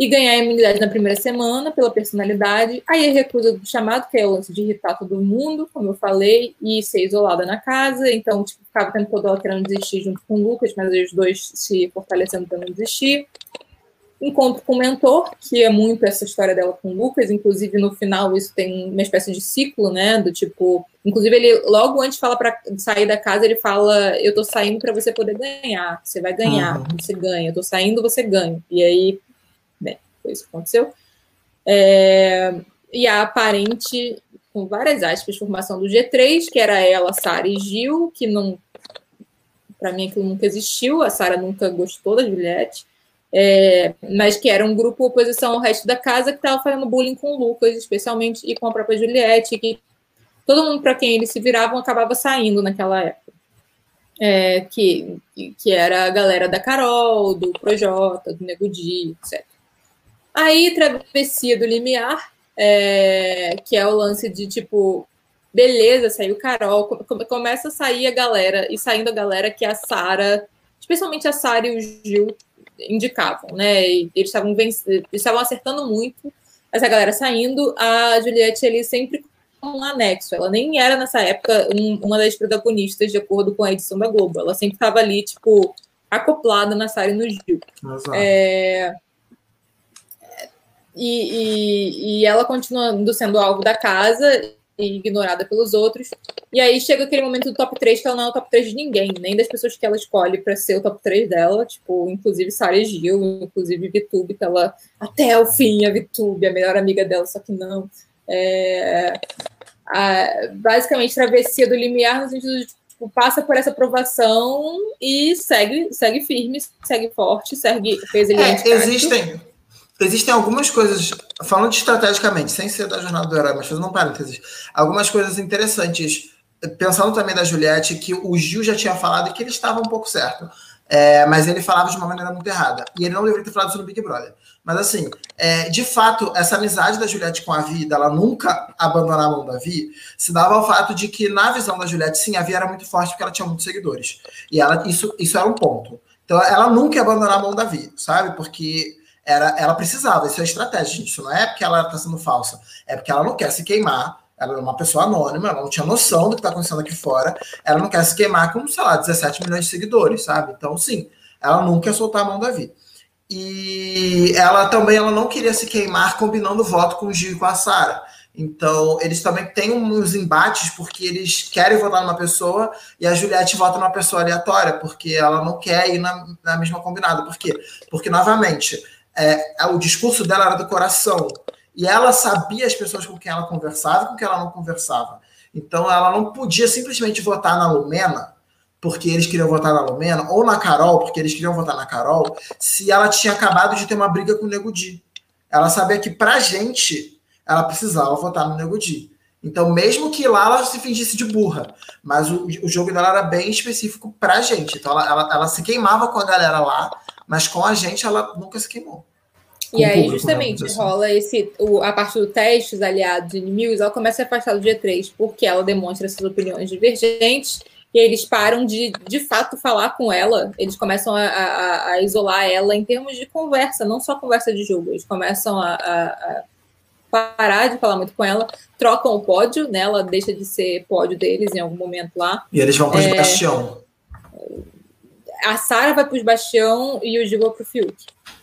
e ganhar a imunidade na primeira semana pela personalidade. Aí a recusa do chamado, que é o lance de irritar todo mundo, como eu falei, e ser isolada na casa. Então, tipo, ficava o tempo todo ela querendo desistir junto com o Lucas, mas os dois se fortalecendo para não desistir. Encontro com o mentor, que é muito essa história dela com o Lucas, inclusive no final isso tem uma espécie de ciclo, né? Do tipo, inclusive ele logo antes fala para sair da casa, ele fala: "Eu tô saindo para você poder ganhar. Você vai ganhar, uhum. você ganha. Eu tô saindo, você ganha". E aí foi isso que aconteceu. É, e a aparente, com várias aspas, formação do G3, que era ela, Sara e Gil, que não. Para mim aquilo nunca existiu, a Sara nunca gostou da Juliette, é, mas que era um grupo oposição ao resto da casa que estava fazendo bullying com o Lucas, especialmente, e com a própria Juliette, que todo mundo para quem eles se viravam acabava saindo naquela época. É, que, que era a galera da Carol, do Projota, do Nego Di, etc. Aí, Travessia do Limiar, é, que é o lance de tipo, beleza, saiu Carol, começa a sair a galera, e saindo a galera que a Sara, especialmente a Sara e o Gil indicavam, né? E eles estavam acertando muito essa galera saindo, a Juliette ali sempre com um anexo. Ela nem era nessa época um, uma das protagonistas de acordo com a edição da Globo. Ela sempre estava ali, tipo, acoplada na Sara e no Gil. É, e, e, e ela continuando sendo alvo da casa e ignorada pelos outros. E aí chega aquele momento do top 3 que ela não é o top 3 de ninguém, nem das pessoas que ela escolhe para ser o top 3 dela, tipo, inclusive Sarah Gil, inclusive Vitube, que ela até o fim a Vitube, a melhor amiga dela, só que não. É, a, basicamente, travessia do limiar no sentido de tipo, passa por essa aprovação e segue, segue firme, segue forte, segue resiliente. É, existem, existem algumas coisas, falando estrategicamente, sem ser da jornada do herói, mas fazendo um parênteses, algumas coisas interessantes, pensando também da Juliette, que o Gil já tinha falado que ele estava um pouco certo. É, mas ele falava de uma maneira muito errada. E ele não deveria ter falado isso no Big Brother. Mas assim, é, de fato, essa amizade da Juliette com a Vi, dela nunca abandonar a mão da Vi, se dava ao fato de que, na visão da Juliette, sim, a Vi era muito forte porque ela tinha muitos seguidores. E ela, isso, isso era um ponto. Então ela nunca ia abandonar a mão da Vi, sabe? Porque era, ela precisava, isso é estratégia, gente. Isso não é porque ela está sendo falsa, é porque ela não quer se queimar. Ela é uma pessoa anônima, ela não tinha noção do que está acontecendo aqui fora. Ela não quer se queimar com, sei lá, 17 milhões de seguidores, sabe? Então, sim, ela nunca quer soltar a mão da vida. E ela também ela não queria se queimar combinando voto com o Gil e com a Sara. Então, eles também têm uns embates porque eles querem votar numa pessoa e a Juliette vota numa pessoa aleatória, porque ela não quer ir na, na mesma combinada. Por quê? Porque, novamente, é, o discurso dela era do coração. E ela sabia as pessoas com quem ela conversava e com quem ela não conversava. Então, ela não podia simplesmente votar na Lumena, porque eles queriam votar na Lumena, ou na Carol, porque eles queriam votar na Carol, se ela tinha acabado de ter uma briga com o Nego Di. Ela sabia que, pra gente, ela precisava votar no Nego Di. Então, mesmo que lá ela se fingisse de burra, mas o, o jogo dela era bem específico pra gente. Então, ela, ela, ela, se queimava com a galera lá, mas com a gente ela nunca se queimou. E aí, público, justamente, assim. rola esse, o, a parte do teste, os aliados inimigos, ela começa a afastar do G3, porque ela demonstra suas opiniões divergentes, e eles param de, de fato, falar com ela, eles começam a, a, a isolar ela em termos de conversa, não só conversa de jogo, eles começam a, a parar de falar muito com ela, trocam o pódio, né? Ela deixa de ser pódio deles em algum momento lá. E eles vão para o é... Bastião. A Sara vai para o Bastião e o Gil vai para o Fiuk.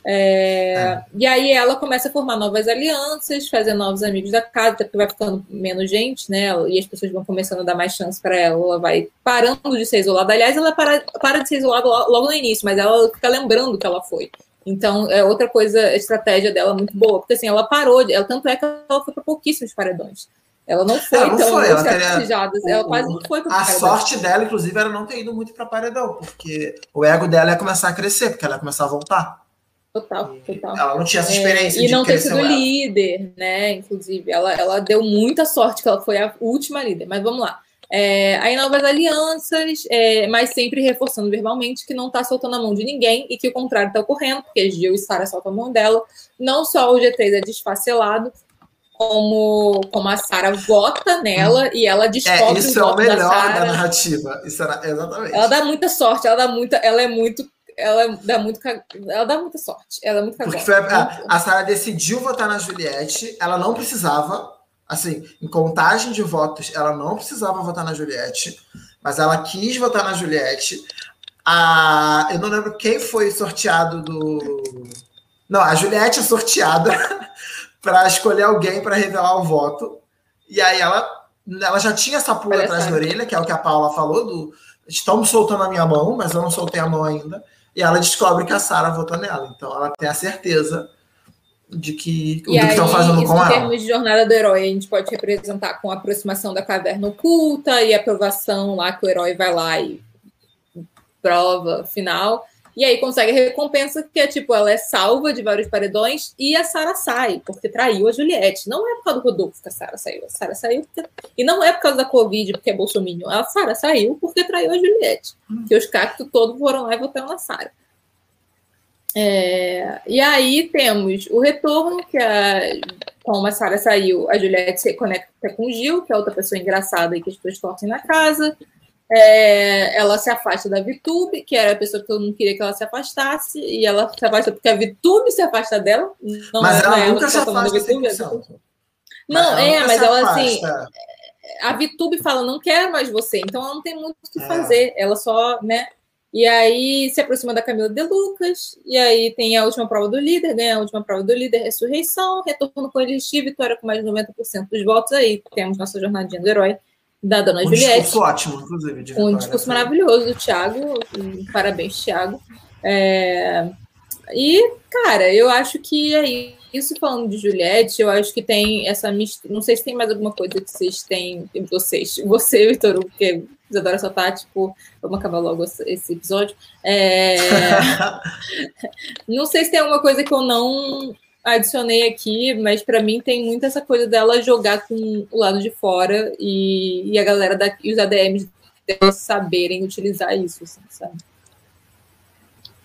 É... É. E aí ela começa a formar novas alianças, fazer novos amigos da casa, até porque vai ficando menos gente, né? E as pessoas vão começando a dar mais chance para ela. Ela vai parando de ser isolada. Aliás, ela para, para de ser isolada logo no início, mas ela fica lembrando que ela foi. Então, é outra coisa, estratégia dela muito boa, porque assim, ela parou, ela, tanto é que ela foi para pouquíssimos paredões. Ela não foi ela não tão foi, ela, teria, ela quase não foi A sorte dela, inclusive, era não ter ido muito para paredão, porque o ego dela ia começar a crescer, porque ela ia começar a voltar. Total, total. Ela não tinha essa é, experiência. É, e não ter sido ela. líder, né? Inclusive, ela, ela deu muita sorte que ela foi a última líder. Mas vamos lá. É, aí novas alianças, é, mas sempre reforçando verbalmente que não está soltando a mão de ninguém e que o contrário está ocorrendo, porque Gil e Sara soltam a mão dela. Não só o G3 é desfacelado, como, como a Sara vota nela e ela descobre é, isso o é o melhor da, da narrativa. Isso era, exatamente. Ela dá muita sorte, ela dá muita, ela é muito ela dá muito ela dá muita sorte. Ela é muito cagona. Porque a, a Sara decidiu votar na Juliette, ela não precisava, assim, em contagem de votos, ela não precisava votar na Juliette, mas ela quis votar na Juliette. A, eu não lembro quem foi sorteado do. Não, a Juliette é sorteada para escolher alguém para revelar o voto. E aí ela, ela já tinha essa pula atrás da orelha, que é o que a Paula falou, do estamos soltando a minha mão, mas eu não soltei a mão ainda. E ela descobre que a Sara votou nela. Então ela tem a certeza de que e aí, que estão fazendo com ela. Em termos de jornada do herói, a gente pode representar com a aproximação da caverna oculta e a aprovação lá que o herói vai lá e prova final. E aí consegue a recompensa que é tipo, ela é salva de vários paredões e a Sara sai, porque traiu a Juliette. Não é por causa do Rodolfo que a Sara saiu. A Sara saiu porque... E não é por causa da Covid, porque é Bolsonaro. A Sara saiu porque traiu a Juliette. Hum. Que os cactos todos foram lá e votaram na Sara. É, e aí temos o retorno, que a, como a Sara saiu, a Juliette se conecta com o Gil, que é outra pessoa engraçada e que as pessoas torcem na casa. É, ela se afasta da Vitube, que era a pessoa que todo mundo queria que ela se afastasse, e ela se afasta porque a Vitube se afasta dela. Não mas é ela, ela nunca se afasta da Vitube. Não, é, mas ela assim. A Vitube fala, não quero mais você, então ela não tem muito o que é. fazer. Ela só, né? E aí se aproxima da Camila de Lucas, e aí tem a última prova do líder, né? A última prova do líder, ressurreição, retorno com elixir, vitória com mais de 90% dos votos. Aí temos nossa jornadinha do herói da Dona um Juliette. Um discurso ótimo, inclusive. um discurso maravilhoso do Thiago. Parabéns, Thiago. É... E, cara, eu acho que é isso falando de Juliette, eu acho que tem essa mistura. Não sei se tem mais alguma coisa que vocês têm, vocês, você, Vitor, porque Isadora só tá, tipo, vamos acabar logo esse episódio. É... não sei se tem alguma coisa que eu não adicionei aqui, mas para mim tem muito essa coisa dela jogar com o lado de fora e, e a galera da, e os ADMs dela saberem utilizar isso, assim, sabe?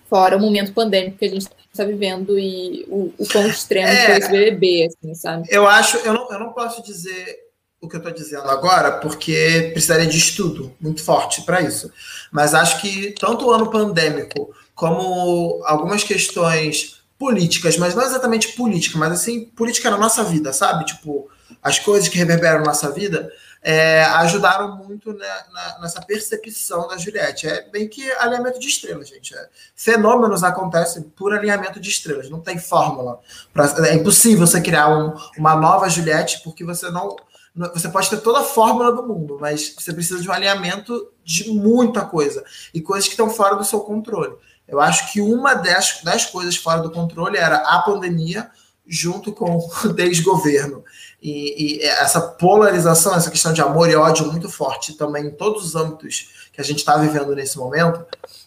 Fora o momento pandêmico que a gente está vivendo e o, o quão extremo é, foi esse BBB, assim, sabe? Eu acho, eu não, eu não posso dizer o que eu estou dizendo agora, porque precisaria de estudo muito forte para isso. Mas acho que tanto o ano pandêmico como algumas questões políticas, mas não exatamente política, mas assim, política na nossa vida, sabe? Tipo, as coisas que reverberam na nossa vida, é, ajudaram muito né, na, nessa percepção da Juliette. É bem que alinhamento de estrelas, gente. É, fenômenos acontecem por alinhamento de estrelas, não tem fórmula. Pra, é impossível você criar um, uma nova Juliette porque você não. Você pode ter toda a fórmula do mundo, mas você precisa de um alinhamento de muita coisa e coisas que estão fora do seu controle. Eu acho que uma das, das coisas fora do controle era a pandemia junto com o desgoverno. E, e, essa polarização, essa questão de amor e ódio muito forte também em todos os âmbitos que a gente está vivendo nesse momento,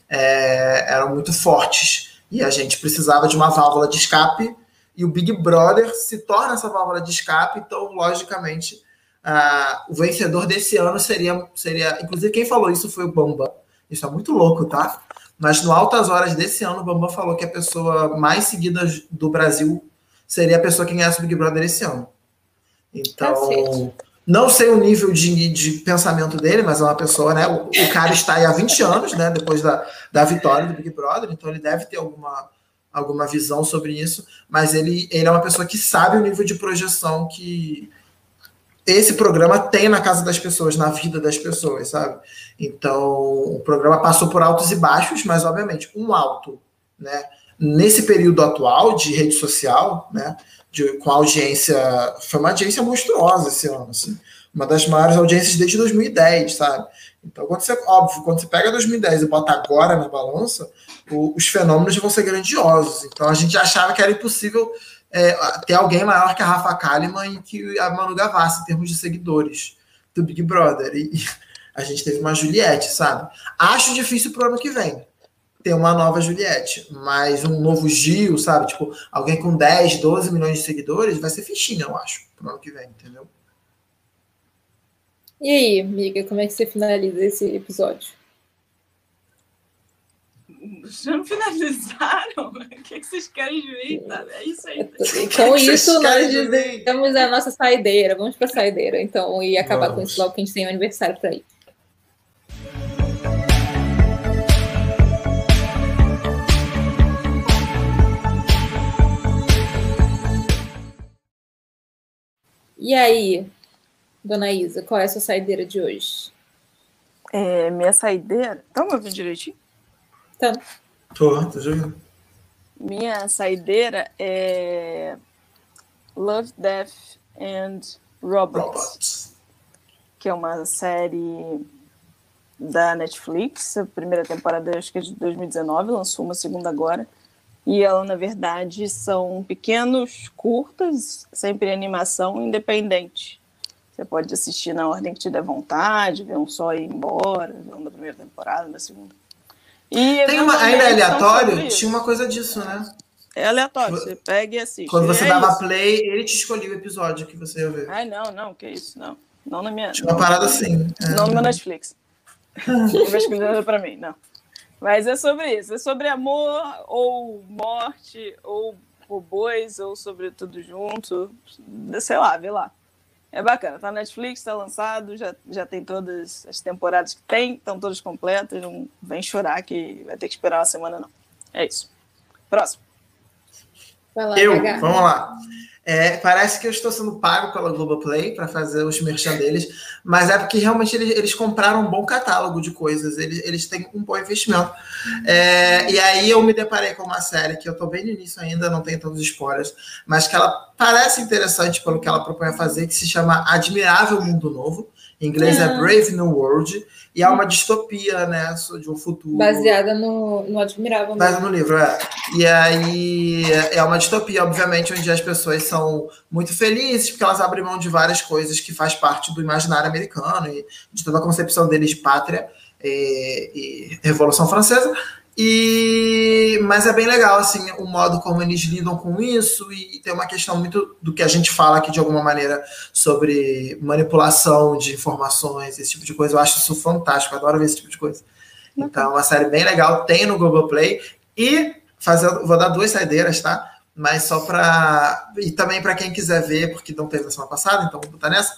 é, eram muito fortes. E a gente precisava de uma válvula de escape, e o Big Brother se torna essa válvula de escape, então, logicamente, o vencedor desse ano seria, seria. Inclusive, quem falou isso foi o Bamba. Isso é muito louco, tá? Mas no Altas Horas desse ano, o Bambam falou que a pessoa mais seguida do Brasil seria a pessoa que ganhasse o Big Brother esse ano. Então, não sei o nível de, de pensamento dele, mas é uma pessoa, né? O, o, cara está aí há 20 anos, né? Depois da, da vitória do Big Brother, então ele deve ter alguma, alguma visão sobre isso, mas ele, ele é uma pessoa que sabe o nível de projeção que esse programa tem na casa das pessoas, na vida das pessoas, sabe? Então, o programa passou por altos e baixos, mas obviamente um alto, né? Nesse período atual de rede social, né? De, com audiência, foi uma audiência monstruosa esse ano, assim, uma das maiores audiências desde 2010, sabe? Então, quando você, óbvio, quando você pega 2010 e bota agora na balança, o, os fenômenos vão ser grandiosos. Então, a gente achava que era impossível é, ter alguém maior que a Rafa Kalimann e que a Manu Gavassi, em termos de seguidores do Big Brother. E, e a gente teve uma Juliette, sabe? Acho difícil pro ano que vem ter uma nova Juliette, mas um novo Gil, sabe? Tipo, alguém com 10, 12 milhões de seguidores vai ser fichinha, eu acho, pro ano que vem, entendeu? E aí, amiga, como é que você finaliza esse episódio? Já não finalizaram? O que, é que vocês querem de mim? Tá? É isso aí. Com isso, nós dizemos a nossa saideira. Vamos para a saideira, então, e acabar Vamos. com isso logo que a gente tem um aniversário para ir. E aí, dona Isa, qual é a sua saideira de hoje? É, minha saideira. Tá me ouvindo direitinho? Tá. Tô, tô jogando. Minha saideira é Love, Death and Robots, Robots, que é uma série da Netflix. A primeira temporada, acho que é de 2019, lançou uma segunda agora. E ela, na verdade, são pequenos curtas, sempre animação independente. Você pode assistir na ordem que te der vontade, ver um só e ir embora, ver um da primeira temporada, da segunda. E Tem uma, ainda é aleatório? Tinha uma coisa disso, né? É aleatório, você pega e assiste. Quando você é dava isso. play, ele te escolhia o episódio que você ia ver. Ai, não, não, que isso, não. Não na minha. Tinha uma parada assim. É. Não no meu Netflix. Não pra mim, não. Mas é sobre isso, é sobre amor, ou morte, ou robôs, ou sobre tudo junto. Sei lá, vê lá. É bacana, tá na Netflix, tá lançado, já, já tem todas as temporadas que tem, estão todas completas, não vem chorar que vai ter que esperar uma semana, não. É isso. Próximo. Lá, eu, vamos lá. É, parece que eu estou sendo pago pela Globoplay para fazer os merchan deles, mas é porque realmente eles, eles, compraram um bom catálogo de coisas, eles, eles têm um bom investimento. É, e aí eu me deparei com uma série que eu estou bem no início ainda, não tenho tantos spoilers, mas que ela parece interessante pelo que ela propõe a fazer, que se chama Admirável Mundo Novo. Em inglês é, é Brave New World. E é uma distopia, né? De um futuro. Baseada no, no Admirável. Baseada no livro, é. E aí é uma distopia, obviamente, onde as pessoas são muito felizes, porque elas abrem mão de várias coisas que faz parte do imaginário americano e de toda a concepção deles de pátria e, e Revolução Francesa. E, mas é bem legal assim o modo como eles lidam com isso e, e, tem uma questão muito do que a gente fala aqui de alguma maneira sobre manipulação de informações, esse tipo de coisa. Eu acho isso fantástico, adoro ver esse tipo de coisa. Então, é uma série bem legal, tem no Google Play e fazer, vou dar duas saideiras, tá? Mas só para e também para quem quiser ver, porque não teve na semana passada, então vou botar nessa.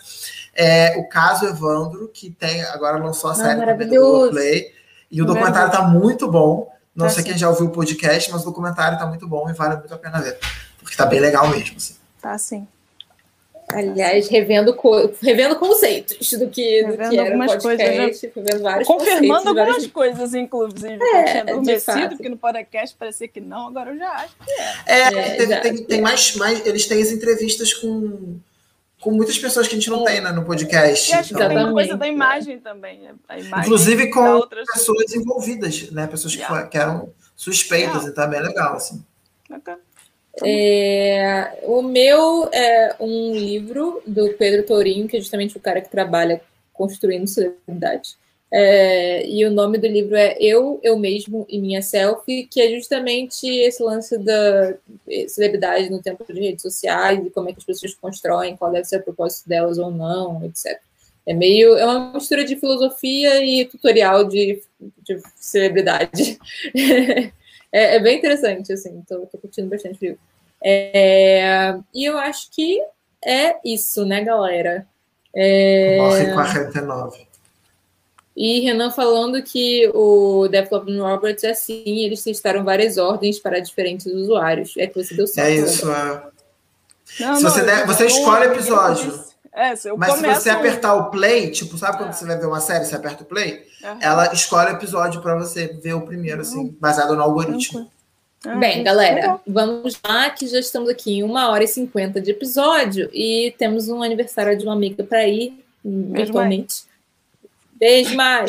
É o caso Evandro, que tem agora lançou a série ah, no Google Play. E o documentário está muito bom. Não tá sei sim. quem já ouviu o podcast, mas o documentário está muito bom e vale muito a pena ver. Porque está bem legal mesmo. Assim. Tá sim. Aliás, revendo, co revendo conceitos do que, revendo do que era podcast, coisas, já... Confirmando algumas vários... coisas, inclusive. É, eu tinha adormecido, porque no podcast parecia que não, agora eu já acho que é. É, é tem, tem, tem, mais, mais. Eles têm as entrevistas com, com muitas pessoas que a gente não tem né, no podcast. E acho então. que tem coisa da imagem também. A imagem Inclusive com outras... pessoas envolvidas, né? Pessoas que, yeah. que eram suspeitas, yeah. então é bem legal, assim. Bacana. É, o meu é um livro do Pedro Tourinho, que é justamente o cara que trabalha construindo celebridade. É, e o nome do livro é Eu, Eu Mesmo e Minha Selfie, que é justamente esse lance da celebridade no tempo de redes sociais e como é que as pessoas constroem, qual deve ser o propósito delas ou não, etc. É meio. É uma mistura de filosofia e tutorial de, de celebridade. é, é, bem interessante, assim, tô, tô curtindo bastante o livro. É, e eu acho que é isso, né, galera? É... Morre 49. E Renan falando que o Development Roberts é assim, eles testaram várias ordens para diferentes usuários. É que você deu certo. É isso, é. Não, se não, você, der, você escolhe episódio. É, se mas começo... se você apertar o play, tipo, sabe quando é. você vai ver uma série, você aperta o play? Uhum. Ela escolhe o episódio para você ver o primeiro, assim, baseado no algoritmo. Ah, Bem, galera, vamos lá, que já estamos aqui em uma hora e cinquenta de episódio e temos um aniversário de uma amiga para ir, virtualmente. Beijo, Mai.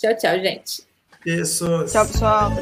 Tchau, tchau, gente. Isso. Tchau, pessoal.